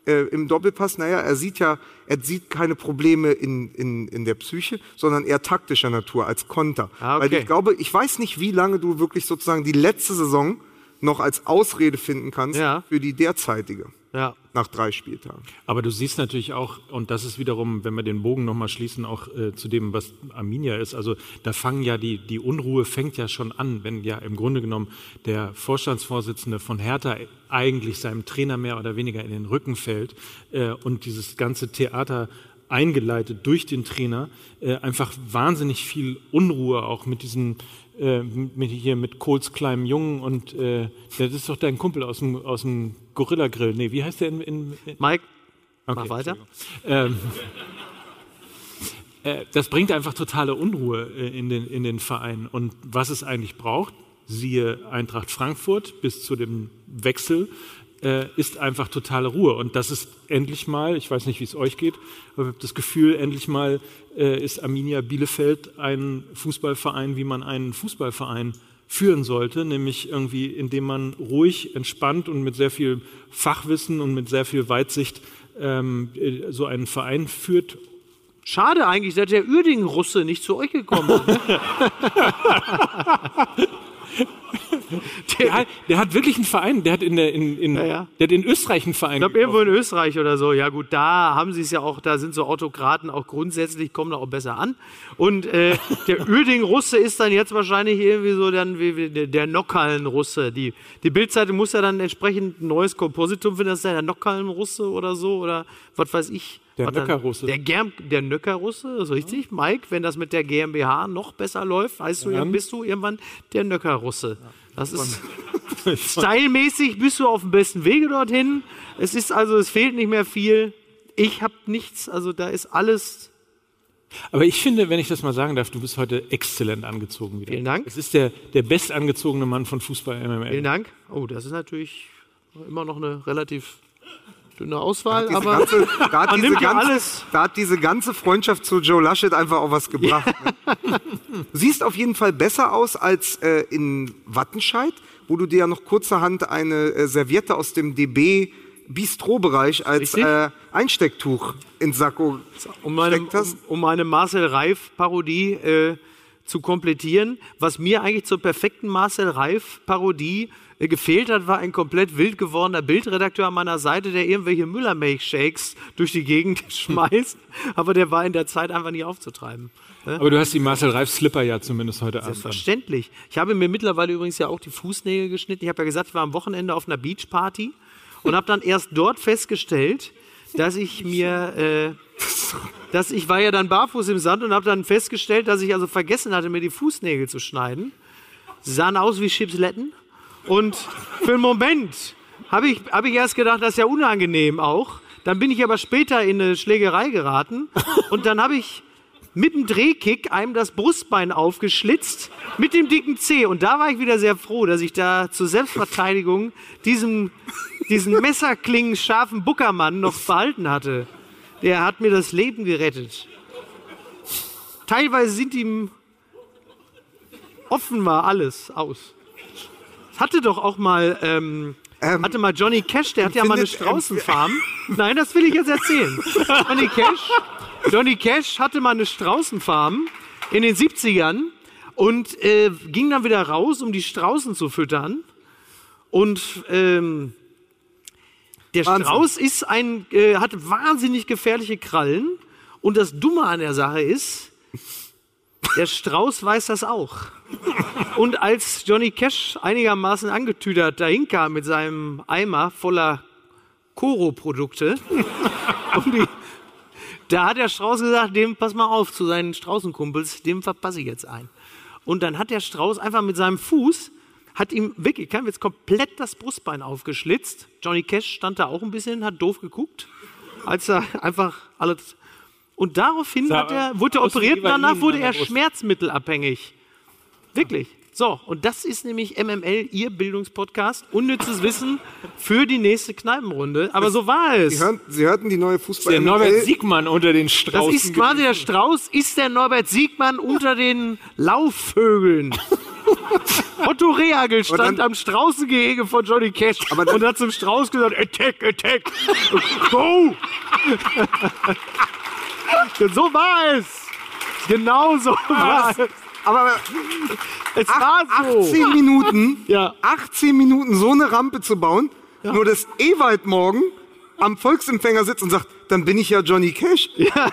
Äh, im Doppelpass, naja, er sieht ja, er sieht keine Probleme in, in, in der Psyche, sondern eher taktischer Natur als Konter. Ah, okay. Weil ich glaube, ich weiß nicht, wie lange du wirklich sozusagen die letzte Saison noch als Ausrede finden kannst Ja. für die derzeitige Ja. nach drei Spieltagen. Aber du siehst natürlich auch, und das ist wiederum, wenn wir den Bogen nochmal schließen, auch äh, zu dem, was Arminia ist, also da fangen ja die, die Unruhe fängt ja schon an, wenn ja im Grunde genommen der Vorstandsvorsitzende von Hertha eigentlich seinem Trainer mehr oder weniger in den Rücken fällt äh, und dieses ganze Theater eingeleitet durch den Trainer, äh, einfach wahnsinnig viel Unruhe auch mit diesen äh, mit hier mit Kohls kleinem Jungen und äh, das ist doch dein Kumpel aus dem aus dem Gorilla Grill. Nee, wie heißt der in, in, in Mike, Okay, mach weiter. ähm, *laughs* äh, das bringt einfach totale Unruhe äh, in den, in den Verein. Und was es eigentlich braucht, siehe Eintracht Frankfurt bis zu dem Wechsel, äh, ist einfach totale Ruhe. Und das ist endlich mal, ich weiß nicht, wie es euch geht, aber ich habe das Gefühl, endlich mal äh, ist Arminia Bielefeld ein Fußballverein, wie man einen Fußballverein führen sollte, nämlich irgendwie, indem man ruhig, entspannt und mit sehr viel Fachwissen und mit sehr viel Weitsicht ähm, äh, so einen Verein führt. Schade eigentlich, dass der Uerdingen-Russe nicht zu euch gekommen ist. *laughs* *laughs* Der, hat- der hat wirklich einen Verein, der hat in, der, in, in, ja. Der hat in Österreich einen Verein. Ich glaube, irgendwo in Österreich oder so. Ja, gut, da haben sie es ja auch, da sind so Autokraten auch grundsätzlich, kommen da auch besser an. Und äh, der *laughs* Uerding-Russe ist dann jetzt wahrscheinlich irgendwie so dann wie, wie der, Nockallen-Russe. Die, die Bildseite muss ja dann entsprechend ein neues Kompositum finden, das ist ja der Nockallen-Russe oder so oder was weiß ich. Der Nöcker-Russe. Der, Germ, der Nöcker-Russe, ist richtig. Mike, wenn das mit der GmbH noch besser läuft, weißt du, ja, bist du irgendwann der Nöcker-Russe. Das ist *laughs* *laughs* stylmäßig bist du auf dem besten Wege dorthin. Es ist also, es fehlt nicht mehr viel. Ich habe nichts, also da ist alles. Aber ich finde, wenn ich das mal sagen darf, du bist heute exzellent angezogen wieder. Vielen Dank. Es ist der, der bestangezogene Mann von Fußball MML. Vielen Dank. Oh, das ist natürlich immer noch eine relativ dünne Auswahl, Diese aber ganze, *laughs* da, hat diese ja ganze, da hat diese ganze Freundschaft zu Joe Laschet einfach auch was gebracht. Ne? Du *laughs* siehst auf jeden Fall besser aus als äh, in Wattenscheid, wo du dir ja noch kurzerhand eine äh, Serviette aus dem DB Bistro-Bereich als äh, Einstecktuch ins Sakko um meine, hast. um, um meine Marcel Reif-Parodie äh, zu komplettieren. Was mir eigentlich zur perfekten Marcel Reif-Parodie äh, gefehlt hat, war ein komplett wild gewordener Bildredakteur an meiner Seite, der irgendwelche Müllermilchshakes durch die Gegend *laughs* schmeißt. Aber der war in der Zeit einfach nicht aufzutreiben. Aber du hast die Marcel Reif Slipper ja zumindest heute Abend. an. Selbstverständlich. Ich habe mir mittlerweile übrigens ja auch die Fußnägel geschnitten. Ich habe ja gesagt, ich war am Wochenende auf einer Beachparty und habe dann erst dort festgestellt, dass ich mir, äh, dass ich war ja dann barfuß im Sand und habe dann festgestellt, dass ich also vergessen hatte, mir die Fußnägel zu schneiden. Sie sahen aus wie Chipsletten und für einen Moment habe ich, habe ich erst gedacht, das ist ja unangenehm auch. Dann bin ich aber später in eine Schlägerei geraten und dann habe ich mit dem Drehkick einem das Brustbein aufgeschlitzt mit dem dicken Zeh. Und da war ich wieder sehr froh, dass ich da zur Selbstverteidigung diesen, diesen Messerklingen scharfen Buckermann noch behalten hatte. Der hat mir das Leben gerettet. Teilweise sind ihm offenbar alles aus. Hatte doch auch mal, ähm, Ähm, hatte mal Johnny Cash, der hat ja mal eine findet- Straußenfarm. Nein, das will ich jetzt erzählen. Johnny Cash, Johnny Cash hatte mal eine Straußenfarm in den 70ern und äh, ging dann wieder raus, um die Straußen zu füttern. Und ähm, der Wahnsinn. Strauß ist ein, äh, hat wahnsinnig gefährliche Krallen. Und das Dumme an der Sache ist, der Strauß weiß das auch. Und als Johnny Cash einigermaßen angetüdert dahin kam mit seinem Eimer voller Koro-Produkte, *laughs* um die, da hat der Strauß gesagt, dem pass mal auf zu seinen Straußenkumpels, dem verpasse ich jetzt ein. Und dann hat der Strauß einfach mit seinem Fuß, hat ihm wirklich, kein Witz, komplett das Brustbein aufgeschlitzt. Johnny Cash stand da auch ein bisschen, hat doof geguckt, als er *laughs* einfach alles... Und daraufhin Sah hat er, wurde er operiert danach wurde er schmerzmittelabhängig. Wirklich. So, und das ist nämlich MML, Ihr Bildungspodcast. Unnützes Wissen für die nächste Kneipenrunde. Aber so war es. Sie, hören, Sie hörten die neue Fußball. Der Norbert Siegmann unter den Straußen. Das ist quasi der Strauß, ist der Norbert Siegmann unter den Laufvögeln. *laughs* Otto Rehagel stand dann- am Straußengehege von Johnny Cash Aber dann- und hat zum Strauß gesagt, Attack, Attack, go! *laughs* so war es. Genau so war es. Aber Es war so. 18 Minuten, Ja. 18 Minuten so eine Rampe zu bauen, nur dass Ewald morgen am Volksempfänger sitzt und sagt, dann bin ich ja Johnny Cash. Ja.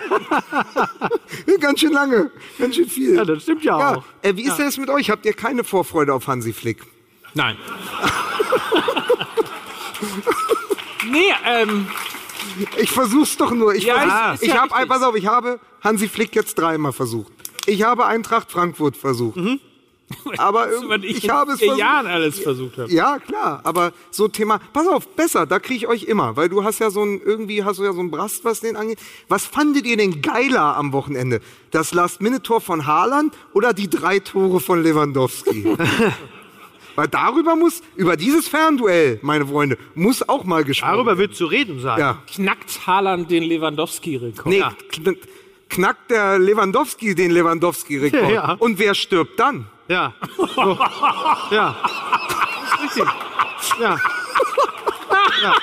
*laughs* ganz schön lange, ganz schön viel. Ja, das stimmt ja, Ja, auch. äh, wie ist denn das mit euch? Habt ihr keine Vorfreude auf Hansi Flick? Nein. *laughs* nee, ähm, Ich versuch's doch nur. Ich, Ja, ich ja habe, richtig. pass auf, ich habe Hansi Flick jetzt dreimal versucht. Ich habe Eintracht Frankfurt versucht. Mhm. *laughs* Aber ich, ich habe es versucht. Jahren alles versucht habe. Ja, klar, aber so Thema, pass auf, besser, da kriege ich euch immer, weil du hast ja so ein, irgendwie hast du ja so ein Brast, was den angeht. Was fandet ihr denn geiler am Wochenende? Das Last-Minute-Tor von Haaland oder die drei Tore von Lewandowski? *laughs* weil darüber muss, über dieses Fernduell, meine Freunde, muss auch mal gesprochen Darüber werden. wird zu reden sein. Ja. Knackt Haaland den Lewandowski-Rekord? Nee, kn knackt der Lewandowski den Lewandowski-Rekord. Ja. Und wer stirbt dann? Ja. So. Ja. Das ist richtig. Ja. ja.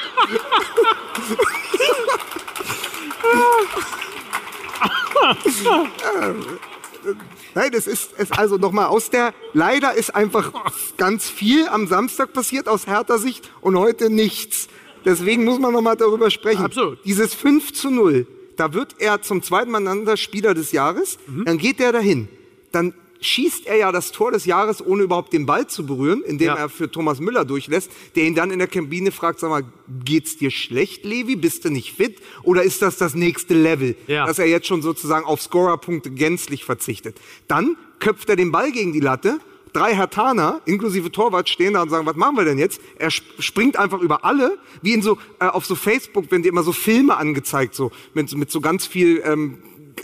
Nein, das ist es also nochmal aus der. Leider ist einfach ganz viel am Samstag passiert aus härter Sicht und heute nichts. Deswegen muss man nochmal darüber sprechen. Absolut. Dieses 5 zu 0, da wird er zum zweiten Mal einander Spieler des Jahres. Dann geht er dahin. Dann schießt er ja das Tor des Jahres, ohne überhaupt den Ball zu berühren, indem Ja. er für Thomas Müller durchlässt, der ihn dann in der Kabine fragt, sag mal, geht's dir schlecht, Levi? Bist du nicht fit? Oder ist das das nächste Level? Ja. Dass er jetzt schon sozusagen auf Scorerpunkte gänzlich verzichtet. Dann köpft er den Ball gegen die Latte. Drei Hertaner, inklusive Torwart, stehen da und sagen, was machen wir denn jetzt? Er sp- springt einfach über alle, wie in so, äh, auf so Facebook, wenn dir immer so Filme angezeigt, so, mit, mit so ganz viel, ähm,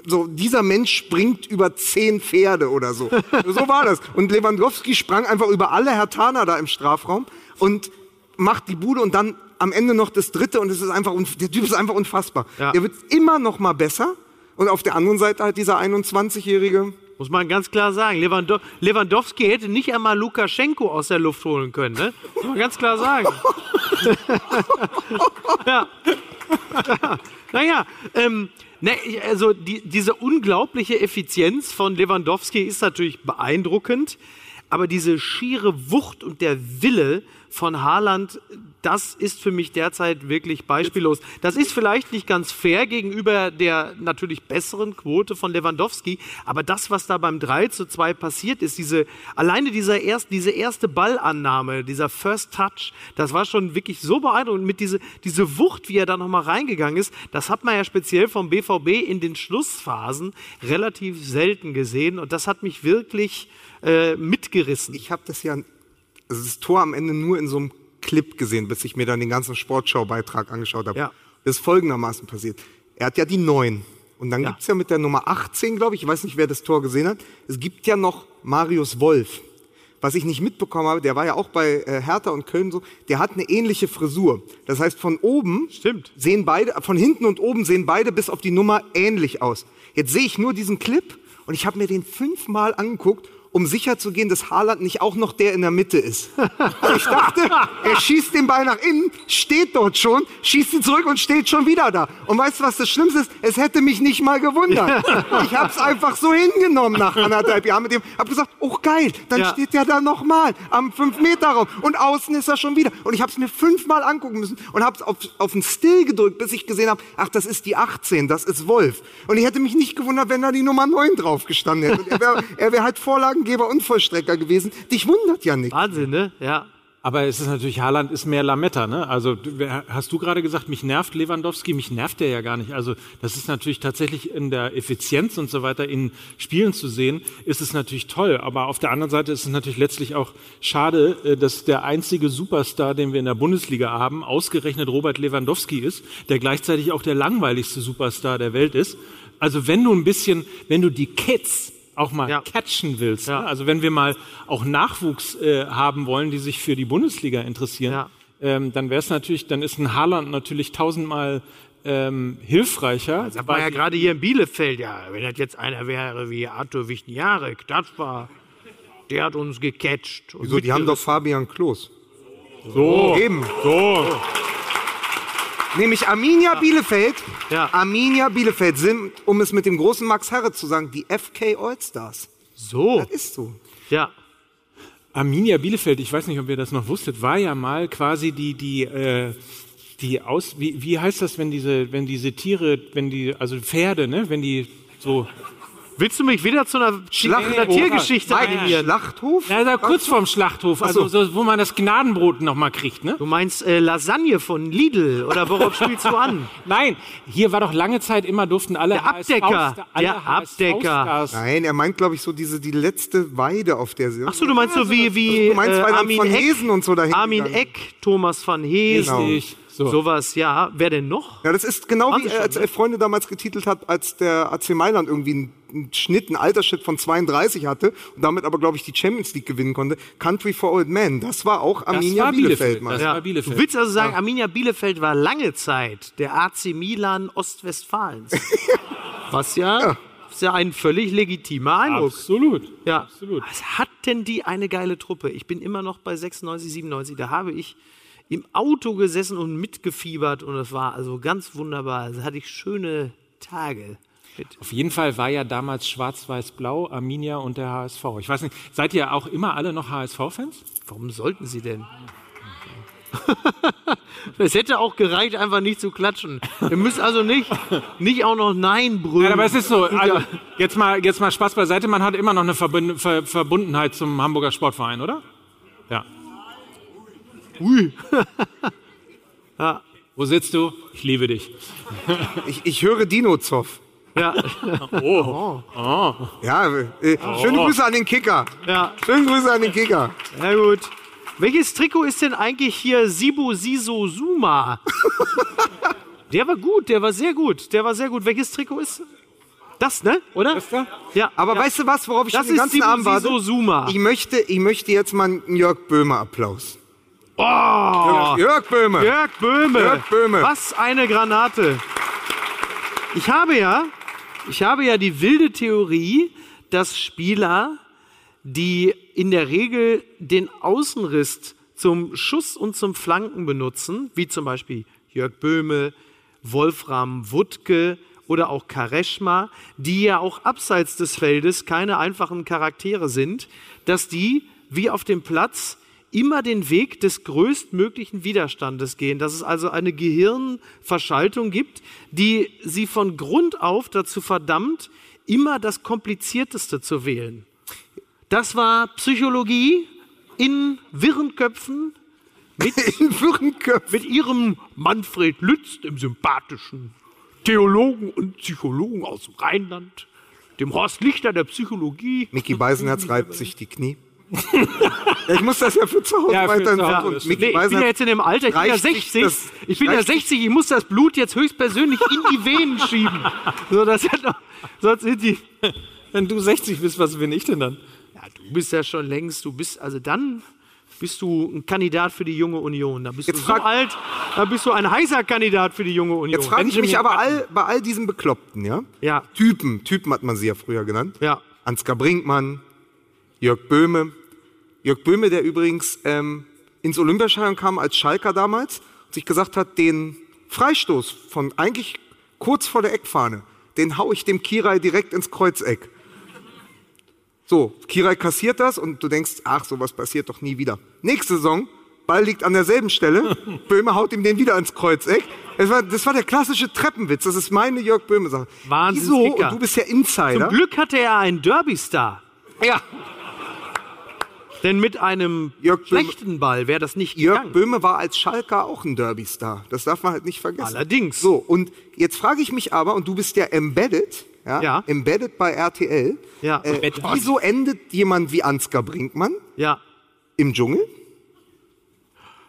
so, dieser Mensch springt über zehn Pferde oder so. *laughs* so war das. Und Lewandowski sprang einfach über alle Hertaner da im Strafraum und macht die Bude und dann am Ende noch das dritte und es ist einfach, der Typ ist einfach unfassbar. Ja. Der wird immer noch mal besser. Und auf der anderen Seite halt dieser 21-Jährige. Muss man ganz klar sagen. Lewando Lewandowski hätte nicht einmal Lukaschenko aus der Luft holen können. Ne? Muss man ganz klar sagen. *laughs* ja. *laughs* ja. Naja, ähm, ne, also die, diese unglaubliche Effizienz von Lewandowski ist natürlich beeindruckend. Aber diese schiere Wucht und der Wille von Haaland, das ist für mich derzeit wirklich beispiellos. Das ist vielleicht nicht ganz fair gegenüber der natürlich besseren Quote von Lewandowski, aber das, was da beim 3 zu 2 passiert ist, diese, alleine dieser erst, diese erste Ballannahme, dieser First Touch, das war schon wirklich so beeindruckend. Mit diese, diese Wucht, wie er da nochmal reingegangen ist, das hat man ja speziell vom BVB in den Schlussphasen relativ selten gesehen und das hat mich wirklich äh, mitgerissen. Ich habe das ja, also das Tor am Ende nur in so einem Clip gesehen, bis ich mir dann den ganzen Sportschau-Beitrag angeschaut habe. Ja. Das ist folgendermaßen passiert. Er hat ja die 9. Und dann Ja. gibt's ja mit der Nummer 18, glaube ich, ich weiß nicht, wer das Tor gesehen hat, es gibt ja noch Marius Wolf. Was ich nicht mitbekommen habe, der war ja auch bei äh, Hertha und Köln so, der hat eine ähnliche Frisur. Das heißt, von oben Stimmt. sehen beide, von hinten und oben sehen beide bis auf die Nummer ähnlich aus. Jetzt sehe ich nur diesen Clip und ich habe mir den fünfmal angeguckt, um sicher zu gehen, dass Haaland nicht auch noch der in der Mitte ist. *laughs* Ich dachte, er schießt den Ball nach innen, steht dort schon, schießt ihn zurück und steht schon wieder da. Und weißt du, was das Schlimmste ist? Es hätte mich nicht mal gewundert. *laughs* Ich habe es einfach so hingenommen nach anderthalb Jahren mit dem. Hab gesagt, oh geil, dann Ja. steht der da nochmal am 5-Meter-Raum und außen ist er schon wieder. Und ich habe es mir fünfmal angucken müssen und habe es auf, auf den Still gedrückt, bis ich gesehen habe, ach, das ist die 18, das ist Wolf. Und ich hätte mich nicht gewundert, wenn da die Nummer 9 drauf gestanden hätte. Und er wäre wär halt Vorlagengeber und Vollstrecker gewesen. Dich wundert ja nicht. Wahnsinn, ne? Ja. Aber es ist natürlich, Haaland ist mehr Lametta, ne? Also hast du gerade gesagt, mich nervt Lewandowski, mich nervt der ja gar nicht. Also das ist natürlich tatsächlich in der Effizienz und so weiter in Spielen zu sehen, ist es natürlich toll. Aber auf der anderen Seite ist es natürlich letztlich auch schade, äh, dass der einzige Superstar, den wir in der Bundesliga haben, ausgerechnet Robert Lewandowski ist, der gleichzeitig auch der langweiligste Superstar der Welt ist. Also wenn du ein bisschen, wenn du die Kids auch mal Ja. catchen willst, Ja. ne? also wenn wir mal auch Nachwuchs äh, haben wollen, die sich für die Bundesliga interessieren, Ja. ähm, dann wäre es natürlich, dann ist ein Haaland natürlich tausendmal ähm, hilfreicher. Das war ja gerade hier in Bielefeld, ja, wenn das jetzt einer wäre wie Arthur Wichniarek, das war, der hat uns gecatcht. und Wieso, die haben doch. Fabian Klos. so, Eben. so. Nämlich Arminia Bielefeld. Ja. Arminia Bielefeld sind, um es mit dem großen Max Herre zu sagen, die FK Allstars. So, Das ist so. ja. Arminia Bielefeld, ich weiß nicht, ob ihr das noch wusstet, war ja mal quasi die, die, äh, die aus, wie, wie heißt das, wenn diese, wenn diese Tiere, wenn die, also Pferde, ne, wenn die so, Willst du mich wieder zu einer, Schlacht- einer Tiergeschichte Nein, animieren? Schlachthof? Ja, da kurz vorm Schlachthof, also so, wo man das Gnadenbrot noch mal kriegt, ne? Du meinst äh, Lasagne von Lidl oder worauf *laughs* spielst du an? Nein, hier war doch lange Zeit immer durften alle Der Abdecker, alle der Abdecker. Nein, er meint, glaube ich, so diese die letzte Weide, auf der sie. Achso, du meinst so wie, wie Du meinst, äh, Armin von Eck, Hesen und so dahin Armin Eck, Thomas van Heesen, Richtig. So. sowas, ja. Wer denn noch? Ja, das ist genau Haben wie er schon, als ne? Elf Freunde damals getitelt hat, als der AC Mailand irgendwie einen, einen Schnitt, einen Altersschnitt von 32 hatte und damit aber, glaube ich, die Champions League gewinnen konnte. Country for Old Men, das war auch Das Arminia war Bielefeld, Bielefeld. Das war Bielefeld. Du willst also sagen, Arminia Bielefeld war lange Zeit der AC Milan Ostwestfalens. *laughs* Was ja, ist ja ein völlig legitimer Eindruck. Absolut. Ja. Absolut. Was hatten die eine geile Truppe? Ich bin immer noch bei 96, 97. Da habe ich im Auto gesessen und mitgefiebert und es war also ganz wunderbar. Da hatte ich schöne Tage. Mit. Auf jeden Fall war ja damals Schwarz-Weiß-Blau, Arminia und der HSV. Ich weiß nicht, seid ihr auch immer alle noch HSV-Fans? Warum sollten sie denn? *laughs* Es hätte auch gereicht, einfach nicht zu klatschen. Ihr müsst also nicht, nicht auch noch Nein brüllen. Ja, aber es ist so, also jetzt mal, jetzt mal Spaß beiseite, man hat immer noch eine Verbund Ver Verbundenheit zum Hamburger Sportverein, oder? Ja. Ui. *laughs* Wo sitzt du? Ich liebe dich. *laughs* Ich, ich höre Dino Zoff. Ja, *laughs* Ja, äh, schöne Grüße an den Kicker. ja, Schöne Grüße an den Kicker. ja gut. Welches Trikot ist denn eigentlich hier Sibo Siso Suma? Der war gut, der war sehr gut, der war sehr gut. Welches Trikot ist das, ne? Oder? Das da? Ja. Aber ja. weißt du was, worauf ich das schon den ganzen Abend warte? Siso Suma. Ich möchte, ich möchte jetzt mal einen Jörg Böhmer Applaus. Oh, Jörg Böhmer. Jörg Böhme. Jörg Böhme. Was eine Granate. Ich habe ja, ich habe ja die wilde Theorie, dass Spieler, die in der Regel den Außenriss zum Schuss und zum Flanken benutzen, wie zum Beispiel Jörg Böhme, Wolfram Wuttke oder auch Kareschma, die ja auch abseits des Feldes keine einfachen Charaktere sind, dass die wie auf dem Platz immer den Weg des größtmöglichen Widerstandes gehen, dass es also eine Gehirnverschaltung gibt, die sie von Grund auf dazu verdammt, immer das Komplizierteste zu wählen. Das war Psychologie in wirren Köpfen mit, *laughs* In Würenköpf. mit ihrem Manfred Lütz, dem sympathischen Theologen und Psychologen aus dem Rheinland, dem Horst Lichter der Psychologie. Mickey Beisenherz reibt sich die Knie. Ja, ich muss das ja für zu Hause Ja, tun. das Mickey Nee, ich bin ja jetzt in dem Alter, ich bin ja reicht sich 60. das- ich bin ja reicht sich- 60, ich muss das Blut jetzt höchstpersönlich in die Venen schieben. So, das hat doch, sonst sind die. Wenn du 60 bist, was bin ich denn dann? Ja, du bist ja schon längst, du bist, also dann bist du ein Kandidat für die junge Union. Da bist Jetzt du so alt, da bist du ein heißer Kandidat für die junge Union. Jetzt frage ich mich aber all, bei all diesen Bekloppten, ja? Ja. Typen, Typen hat man sie ja früher genannt. Ja. Ansgar Brinkmann, Jörg Böhme. Jörg Böhme, der übrigens ähm, ins Olympiastadion kam als Schalker damals und sich gesagt hat, den Freistoß von eigentlich kurz vor der Eckfahne, den hau ich dem Kirai direkt ins Kreuzeck. So, Kirai kassiert das und du denkst, ach, sowas passiert doch nie wieder. Nächste Saison, Ball liegt an derselben Stelle, *laughs* Böhme haut ihm den wieder ins Kreuzeck. Das war, das war der klassische Treppenwitz, das ist meine Jörg Böhme-Sache. Wahnsinns Wieso? Und du bist ja Insider. Zum Glück hatte er einen Derby-Star. Ja. Denn mit einem Jörg Böhme- schlechten Ball wäre das nicht Jörg gegangen. Böhme war als Schalker auch ein Derby-Star. Das darf man halt nicht vergessen. Allerdings. So, und jetzt frage ich mich aber, und du bist ja embedded, ja, Ja. embedded bei RTL. Ja. Äh, Embedded. wieso endet jemand wie Ansgar Brinkmann Ja. im Dschungel?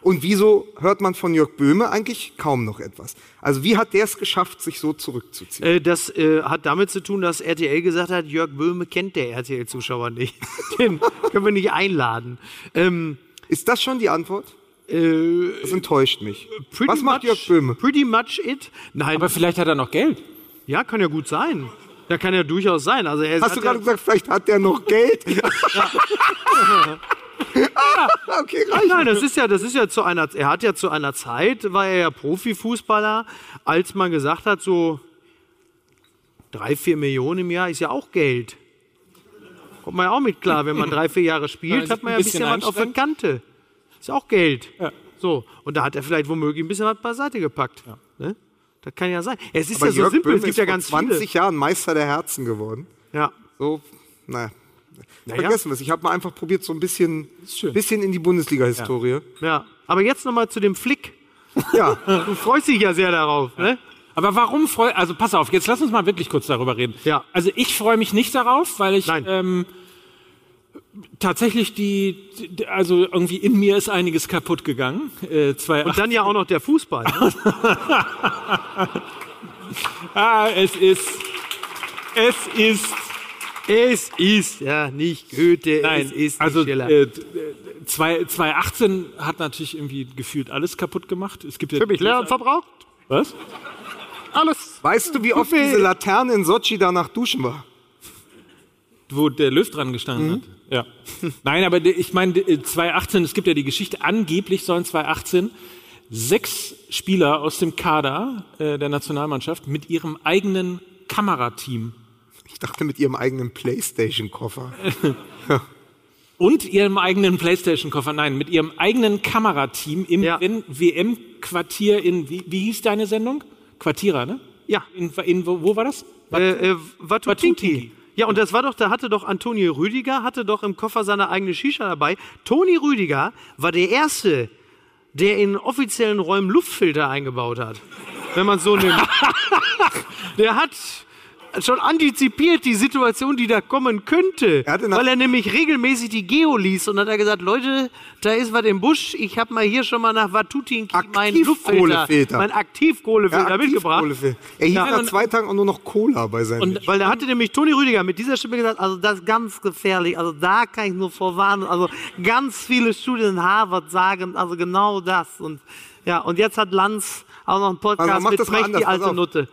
Und wieso hört man von Jörg Böhme eigentlich kaum noch etwas? Also wie hat der es geschafft, sich so zurückzuziehen? Äh, das äh, hat damit zu tun, dass RTL gesagt hat, Jörg Böhme kennt der RTL-Zuschauer nicht. *laughs* Den können wir nicht einladen. Ähm, Ist das schon die Antwort? äh, Das enttäuscht mich. pretty Was macht much, Jörg Böhme? Pretty much it. Nein, Aber vielleicht hat er noch Geld. ja, kann ja gut sein. Ja, kann ja durchaus sein. Also er Hast du gerade ja, gesagt, vielleicht hat der noch Geld? *laughs* *laughs* ah, okay, reicht. Nein, das ist ja, das ist ja zu einer, er hat ja zu einer Zeit, war er ja Profifußballer, als man gesagt hat, so drei, vier Millionen im Jahr ist ja auch Geld. Kommt man ja auch mit klar, wenn man drei, vier Jahre spielt, Ja, hat man ja ein bisschen bisschen was auf der. Kante. Ist ja auch Geld. Ja. So, und da hat er vielleicht womöglich ein bisschen was beiseite gepackt. Ne? Das kann ja sein. Es ist Aber ja so Jörg simpel, Böhme es gibt ist ja vor ganz 20 viele. Jahren Meister der Herzen geworden. Ja. so, naja. Vergessen wir es. Ich habe mal einfach probiert, so ein bisschen, bisschen in die Bundesliga-Historie. Ja. Aber jetzt nochmal zu dem Flick. Ja. *laughs* Du freust dich ja sehr darauf, ne? Aber warum freu Also pass auf, jetzt lass uns mal wirklich kurz darüber reden. Ja. Also ich freue mich nicht darauf, weil ich Nein. ähm, tatsächlich die, die, also irgendwie in mir ist einiges kaputt gegangen. Äh, zwei, Und dann ja auch noch der Fußball. Ne? *laughs* ah, es ist, es ist es ist ja nicht Goethe, Nein, es ist also nicht Schiller. äh, zwei- 2018 hat natürlich irgendwie gefühlt alles kaputt gemacht. Es gibt ja Für mich leer und verbraucht. was? Alles. Weißt du, wie oft diese Laterne in Sochi danach duschen war? Wo der Löw dran gestanden hat. Ja. *laughs* Nein, aber ich meine, die- 2018, es gibt ja die Geschichte, angeblich sollen 2018 sechs Spieler aus dem Kader äh, der Nationalmannschaft mit ihrem eigenen Kamerateam Ich dachte mit ihrem eigenen Playstation-Koffer. *laughs* und ihrem eigenen Playstation-Koffer, nein, mit ihrem eigenen Kamerateam im Ja. WM-Quartier in, wie, wie hieß deine Sendung? Quartierer, ne? Ja. In, in, wo, wo war das? Äh, äh, Watutinki. Ja, und das war doch, da hatte doch Antonio Rüdiger, hatte doch im Koffer seine eigene Shisha dabei. Toni Rüdiger war der Erste, der in offiziellen Räumen Luftfilter eingebaut hat. Wenn man so nimmt. *laughs* der hat schon antizipiert die Situation, die da kommen könnte. Er weil er nämlich regelmäßig die Geo liest und hat er gesagt, Leute, da ist was im Busch. Ich habe mal hier schon mal nach Watutinki meinen Luftfilter, Aktivkohlefilter. mein Aktivkohlefilter mitgebracht. Aktivkohlefilter. Er hielt Ja. nach zwei Tagen auch nur noch Cola bei seinem Und- Weil da hatte nämlich Toni Rüdiger mit dieser Stimme gesagt, also das ist ganz gefährlich, also da kann ich nur vorwarnen, also ganz viele Studien in Harvard sagen also genau das und ja, und jetzt hat Lanz auch noch einen Podcast Also mit Brecht, die alte. Nutte.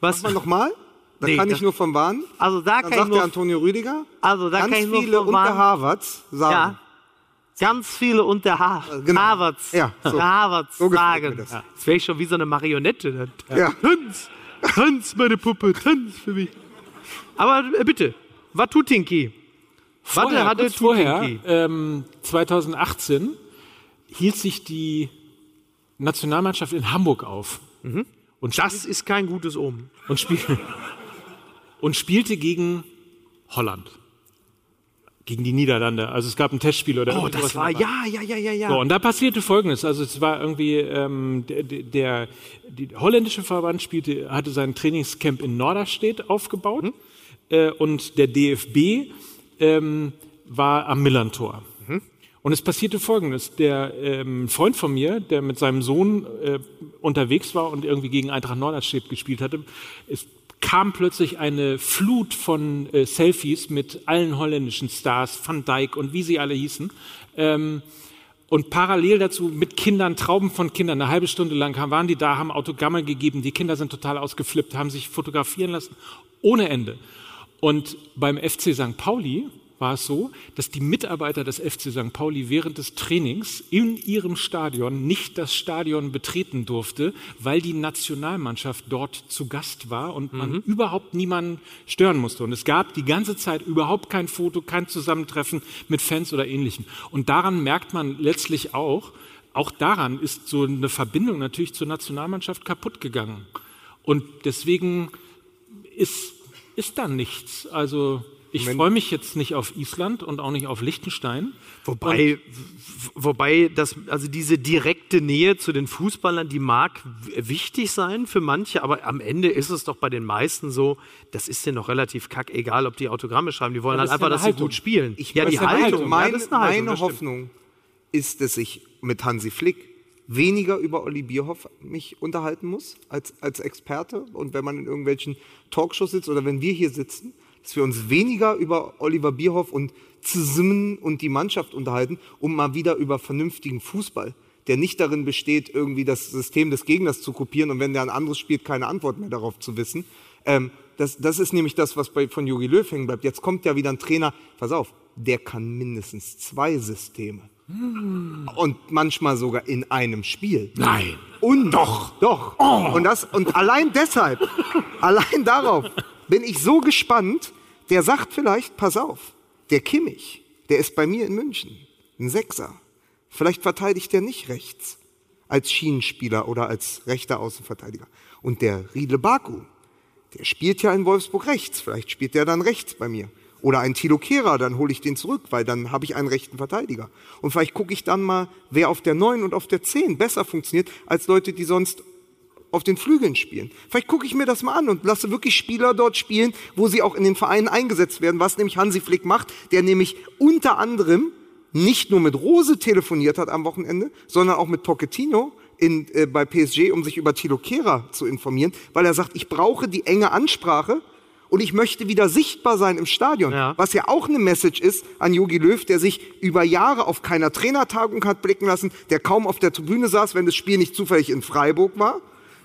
Was? Mach mal nochmal. Da Nee, kann ich nur vom warnen. Also da Dann kann ich sagt der nur, Antonio Rüdiger. also da ganz kann ich nur viele unter vorwarnen. Harvard sagen. Ja. Ganz viele unter ha genau. Harvards, Ja, so. Harvards So sagen. das. Das wäre ich schon wie so eine Marionette. Ja. Tanz, tanz, meine Puppe, tanz für mich. Aber äh, bitte, Watutinki. Warte, Vorher, hatte kurz vorher, Tutinki. ähm, 2018, hielt sich die Nationalmannschaft in Hamburg auf. Und, spiel, Das ist kein gutes Omen. und, spiel, und spielte gegen Holland. Gegen die Niederlande. Also es gab ein Testspiel oder Oh, das war, der ja, ja, ja, ja, ja. So, und da passierte Folgendes. Also es war irgendwie, ähm, der, der die holländische Verband spielte, hatte sein Trainingscamp in Norderstedt aufgebaut äh, und der DFB ähm, war am Millantor. Und es passierte Folgendes. Der ähm, Freund von mir, der mit seinem Sohn äh, unterwegs war und irgendwie gegen Eintracht Norderstedt gespielt hatte, es kam plötzlich eine Flut von äh, Selfies mit allen holländischen Stars, Van Dijk und wie sie alle hießen. Ähm, und parallel dazu mit Kindern, Trauben von Kindern, eine halbe Stunde lang waren die da, haben Autogramme gegeben, die Kinder sind total ausgeflippt, haben sich fotografieren lassen, ohne Ende. Und beim FC St. Pauli war es so, dass die Mitarbeiter des FC St. Pauli während des Trainings in ihrem Stadion nicht das Stadion betreten durfte, weil die Nationalmannschaft dort zu Gast war und man überhaupt niemanden stören musste. Und es gab die ganze Zeit überhaupt kein Foto, kein Zusammentreffen mit Fans oder ähnlichem. Und daran merkt man letztlich auch, auch daran ist so eine Verbindung natürlich zur Nationalmannschaft kaputt gegangen. Und deswegen ist, ist da nichts. Also ich freue mich jetzt nicht auf Island und auch nicht auf Liechtenstein. Wobei, wobei das, also diese direkte Nähe zu den Fußballern, die mag wichtig sein für manche, aber am Ende ist es doch bei den meisten so, das ist denen noch relativ kack, egal ob die Autogramme schreiben, die wollen halt das ist einfach, dass sie gut spielen. Ich ja, die Haltung, Meine, ja, das ist eine Haltung, meine. Hoffnung ist, dass ich mit Hansi Flick weniger über Olli Bierhoff mich unterhalten muss als, als Experte. Und wenn man in irgendwelchen Talkshows sitzt oder wenn wir hier sitzen, dass wir uns weniger über Oliver Bierhoff und Zimmen und die Mannschaft unterhalten, um mal wieder über vernünftigen Fußball, der nicht darin besteht, irgendwie das System des Gegners zu kopieren und wenn der ein anderes spielt, keine Antwort mehr darauf zu wissen. Ähm, das, das ist nämlich das, was bei, von Jogi Löw hängen bleibt. Jetzt kommt ja wieder ein Trainer, pass auf, der kann mindestens zwei Systeme. Und manchmal sogar in einem Spiel. Nein. Und doch, doch. Und das und allein deshalb, allein darauf *laughs* bin ich so gespannt. Der sagt vielleicht, pass auf, der Kimmich, der ist bei mir in München, ein Sechser. Vielleicht verteidigt der nicht rechts als Schienenspieler oder als rechter Außenverteidiger. Und der Riedle Baku, der spielt ja in Wolfsburg rechts. Vielleicht spielt der dann rechts bei mir. Oder ein Tilo Kehrer, dann hole ich den zurück, weil dann habe ich einen rechten Verteidiger. Und vielleicht gucke ich dann mal, wer auf der 9 und auf der 10 besser funktioniert, als Leute, die sonst auf den Flügeln spielen. Vielleicht gucke ich mir das mal an und lasse wirklich Spieler dort spielen, wo sie auch in den Vereinen eingesetzt werden, was nämlich Hansi Flick macht, der nämlich unter anderem nicht nur mit Rose telefoniert hat am Wochenende, sondern auch mit Pochettino in, äh, bei PSG, um sich über Tilo Kehrer zu informieren, weil er sagt, ich brauche die enge Ansprache und ich möchte wieder sichtbar sein im Stadion. Ja. Was ja auch eine Message ist an Jogi Löw, der sich über Jahre auf keiner Trainertagung hat blicken lassen, der kaum auf der Tribüne saß, wenn das Spiel nicht zufällig in Freiburg war.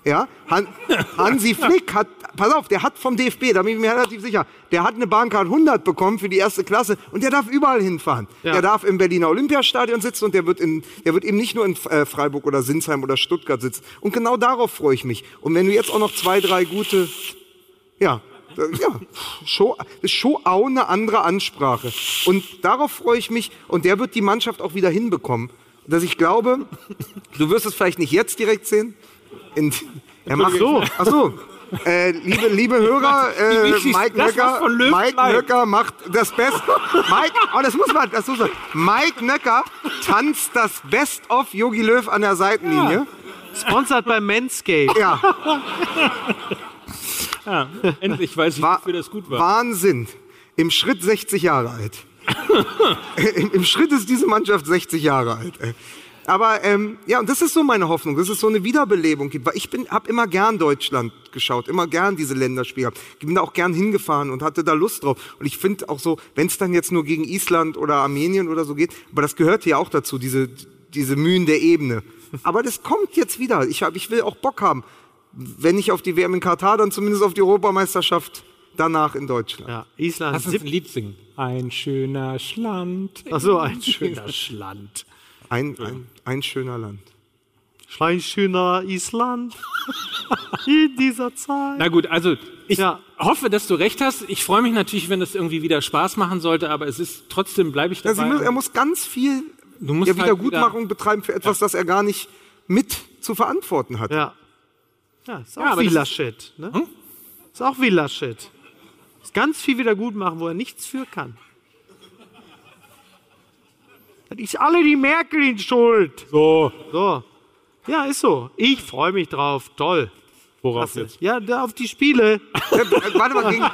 Ja, Han *laughs* Hansi Flick hat, pass auf, der hat vom DFB, da bin ich mir relativ sicher, der hat eine Bahncard 100 bekommen für die erste Klasse und der darf überall hinfahren. Ja. Der darf im Berliner Olympiastadion sitzen und der wird, in, der wird eben nicht nur in äh, Freiburg oder Sinsheim oder Stuttgart sitzen. Und genau darauf freue ich mich. Und wenn du jetzt auch noch zwei, drei gute, ja, äh, ja, ist schon auch eine andere Ansprache. Und darauf freue ich mich und der wird die Mannschaft auch wieder hinbekommen. Dass ich glaube, du wirst es vielleicht nicht jetzt direkt sehen. In, er macht so. Ach so. Äh, liebe, liebe Hörer, *laughs* äh, Mike Nöcker, Mike. Nöcker macht das Beste. Mike, oh, das muss man, das muss man. Mike Nöcker tanzt das Best of Yogi Löw an der Seitenlinie. Sponsored bei Manscaped. *laughs* Ja, Endlich weiß ich, Wa- wofür das gut war. Wahnsinn. Im Schritt 60 Jahre alt. *laughs* Im, Im Schritt ist diese Mannschaft 60 Jahre alt. ey. Aber ähm, ja, und das ist so meine Hoffnung, dass es so eine Wiederbelebung gibt. Weil ich bin, habe immer gern Deutschland geschaut, immer gern diese Länderspiele. gehabt. Ich bin da auch gern hingefahren und hatte da Lust drauf. Und ich finde auch so, wenn es dann jetzt nur gegen Island oder Armenien oder so geht, aber das gehört ja auch dazu, diese, diese Mühen der Ebene. Aber das kommt jetzt wieder. Ich, hab, ich will auch Bock haben. Wenn nicht auf die WM in Katar, dann zumindest auf die Europameisterschaft danach in Deutschland. Ja, Island. Lass uns ein Lied singen. Ein schöner Schland. Ach so, ein schöner Schland. Ein, ein, ein schöner Land. Ein schöner Island. *laughs* In dieser Zeit. Na gut, also ich Ja. hoffe, dass du recht hast. Ich freue mich natürlich, wenn das irgendwie wieder Spaß machen sollte, aber es ist trotzdem bleibe ich Ja, dabei. muss, er muss ganz viel Du musst ja, halt Wiedergutmachung betreiben für etwas, das er gar nicht mit zu verantworten hat. Ja. Ja, ist auch Ja, Laschet. Ne? Ist auch wie Laschet. Ist ganz viel wieder gut machen, wo er nichts für kann. Das ist alle die Merkel in Schuld. so, So. Ja, ist so. Ich freue mich drauf. Toll. worauf jetzt? Ja, da auf die Spiele. *laughs* Warte mal, gegen,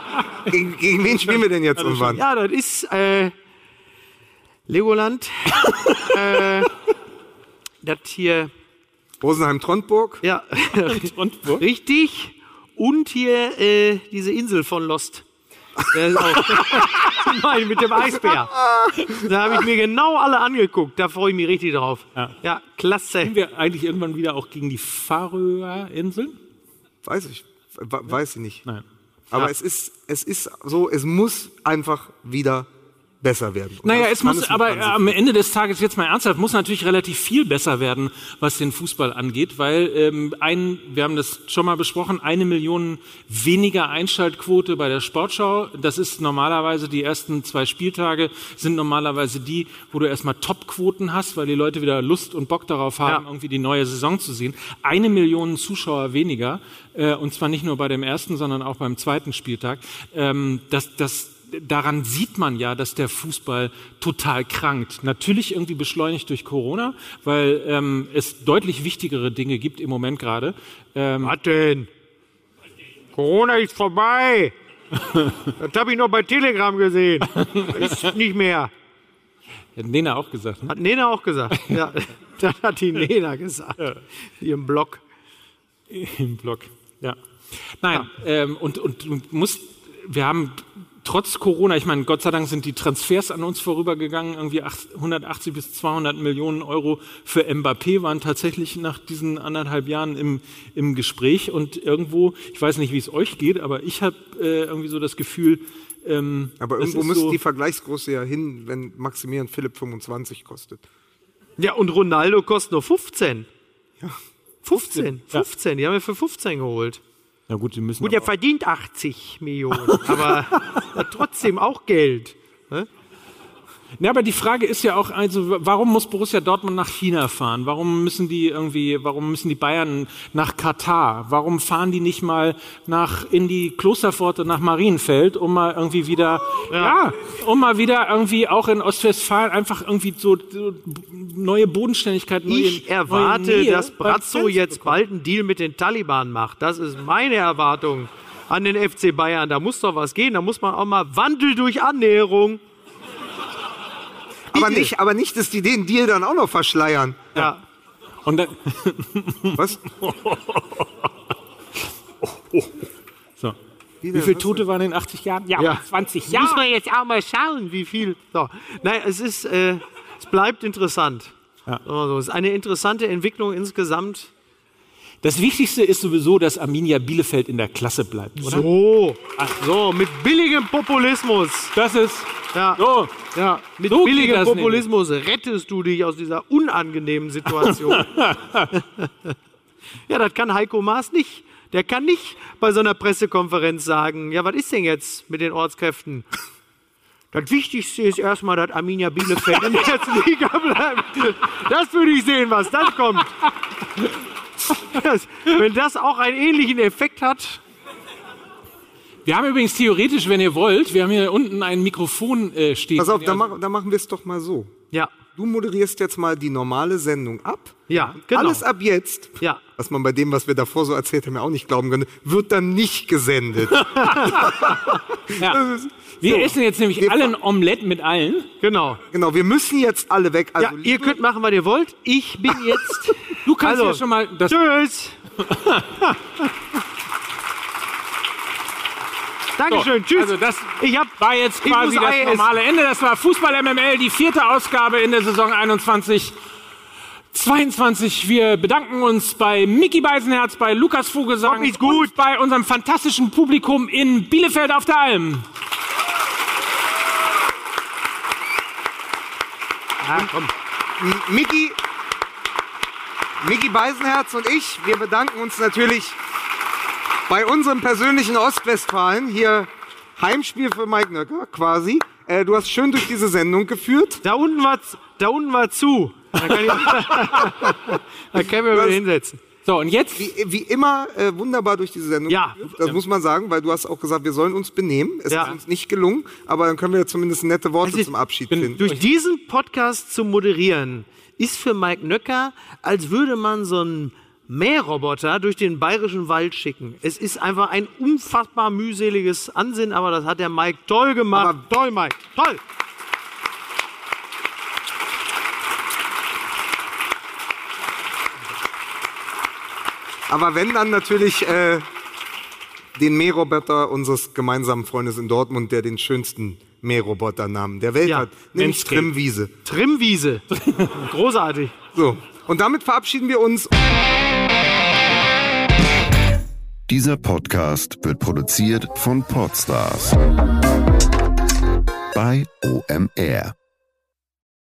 gegen, gegen wen spielen wir denn jetzt und wann? Ja, das ist äh, Legoland. *laughs* äh, das hier, Rosenheim-Trondburg? ja, *laughs* wo? richtig. Und hier äh, diese Insel von Lost. Der ist auch, *laughs* Nein, mit dem Eisbär. Da habe ich mir genau alle angeguckt. Da freue ich mich richtig drauf. Ja, klasse. Spielen wir eigentlich irgendwann wieder auch gegen die Färöer-Inseln? Weiß ich. We- Weiß ich nicht. Nein. Aber es, ist, es ist so, es muss einfach wieder besser werden. Und Naja, es muss, mit aber am Ende des Tages jetzt mal ernsthaft, muss natürlich relativ viel besser werden, was den Fußball angeht, weil ähm, ein, wir haben das schon mal besprochen, eine Million weniger Einschaltquote bei der Sportschau. Das ist normalerweise die ersten zwei Spieltage sind normalerweise die, wo du erstmal Topquoten hast, weil die Leute wieder Lust und Bock darauf haben, Ja. irgendwie die neue Saison zu sehen. Eine Million Zuschauer weniger, äh, und zwar nicht nur bei dem ersten, sondern auch beim zweiten Spieltag. Ähm, das, das daran sieht man ja, dass der Fußball total krankt. Natürlich irgendwie beschleunigt durch Corona, weil ähm, es deutlich wichtigere Dinge gibt im Moment gerade. Ähm, Was denn? Corona ist vorbei. *laughs* Das habe ich noch bei Telegram gesehen. Ist nicht mehr. hat Nena auch gesagt. Ne? Hat Nena auch gesagt. *laughs* Ja, das hat die Nena gesagt. Ihrem Blog. Im Blog. Ja. Nein, ähm, und, und du musst, wir haben trotz Corona, ich meine, Gott sei Dank sind die Transfers an uns vorübergegangen, irgendwie 8 180 bis 200 Millionen Euro für Mbappé waren tatsächlich nach diesen anderthalb Jahren im, im Gespräch und irgendwo, ich weiß nicht, wie es euch geht, aber ich habe äh, irgendwie so das Gefühl, ähm, Aber irgendwo müsste so, die Vergleichsgröße ja hin, wenn Maximilian Philipp 25 kostet. Ja, und Ronaldo kostet nur 15. 15, Ja. 15. Die haben wir für 15 geholt. Na gut, die müssen Gut, er verdient 80 Millionen, *laughs* aber hat trotzdem auch Geld. Ja, aber die Frage ist ja auch, also warum muss Borussia Dortmund nach China fahren? Warum müssen die irgendwie, warum müssen die Bayern nach Katar? Warum fahren die nicht mal nach in die Klosterpforte nach Marienfeld, um mal irgendwie wieder, ja, um mal wieder irgendwie auch in Ostwestfalen einfach irgendwie so, so neue Bodenständigkeit, neue, Ich erwarte, neue dass Brazzo jetzt bald einen Deal mit den Taliban macht. Das ist meine Erwartung an den FC Bayern. Da muss doch was gehen. Da muss man auch mal Wandel durch Annäherung. Aber Bitte. nicht, aber nicht, dass die den Deal dann auch noch verschleiern. Ja. Und dann, *laughs* Was? so. Wie viele Tote waren in den 80 Jahren? Ja, Ja. 20 Muss Jahre. man jetzt auch mal schauen, wie viel. So. Nein, es ist, äh, es bleibt interessant. Ja. Also, es ist eine interessante Entwicklung insgesamt. Das Wichtigste ist sowieso, dass Arminia Bielefeld in der Klasse bleibt, oder? So, so, mit billigem Populismus. Das ist, Ja. so. Ja, mit So billigem Populismus rettest du dich aus dieser unangenehmen Situation. *laughs* ja, das kann Heiko Maas nicht. Der kann nicht bei so einer Pressekonferenz sagen, ja, was ist denn jetzt mit den Ortskräften? Das Wichtigste ist erstmal, dass Arminia Bielefeld in der *laughs* ersten Liga bleibt. Das würde ich sehen, was dann kommt. Das, wenn das auch einen ähnlichen Effekt hat, Wir haben übrigens theoretisch, wenn ihr wollt, wir haben hier unten ein Mikrofon äh, stehen. Pass auf, dann, mach, dann machen wir es doch mal so. ja, Du moderierst jetzt mal die normale Sendung ab. ja, genau. Alles ab jetzt, Ja. was man bei dem, was wir davor so erzählt haben, ja auch nicht glauben könnte, wird dann nicht gesendet. *laughs* ja. Wir essen jetzt nämlich Wir alle ein Omelett mit allen. Genau. genau, wir müssen jetzt alle weg. Also Ja, ihr könnt machen, was ihr wollt. Ich bin *laughs* jetzt. Du kannst Also, ja schon mal das Tschüss. *laughs* Dankeschön. Tschüss. Also das ich hab, war jetzt quasi das Ei normale Ende. Das war Fußball MML, die vierte Ausgabe in der Saison 21. 22. Wir bedanken uns bei Mickey Beisenherz, bei Lukas Vogelsang Kommt nicht gut. und bei unserem fantastischen Publikum in Bielefeld auf der Alm. M- Miki, Miki Beisenherz und ich, wir bedanken uns natürlich bei unserem persönlichen Ostwestfalen. Hier Heimspiel für Mike Nöcker quasi. Äh, du hast schön durch diese Sendung geführt. da unten war, da unten war zu. Da kann ich, *laughs* *laughs* da können wir wieder hinsetzen. So, und jetzt Wie, wie immer äh, wunderbar durch diese Sendung Ja. geführt. Das muss man sagen, weil du hast auch gesagt, wir sollen uns benehmen. Es Ja. ist uns nicht gelungen, aber dann können wir ja zumindest nette Worte ist- zum Abschied bin finden. Durch diesen Podcast zu moderieren, ist für Mike Nöcker, als würde man so einen Mähroboter durch den bayerischen Wald schicken. Es ist einfach ein unfassbar mühseliges Ansinnen, aber das hat der Mike toll gemacht. Aber- toll, Mike, toll. Aber wenn dann natürlich äh, den Mähroboter unseres gemeinsamen Freundes in Dortmund, der den schönsten Mähroboternamen der Welt Ja, hat, nämlich. Trimwiese. Trimwiese. *laughs* Großartig. So, und damit verabschieden wir uns. Dieser Podcast wird produziert von Podstars bei OMR.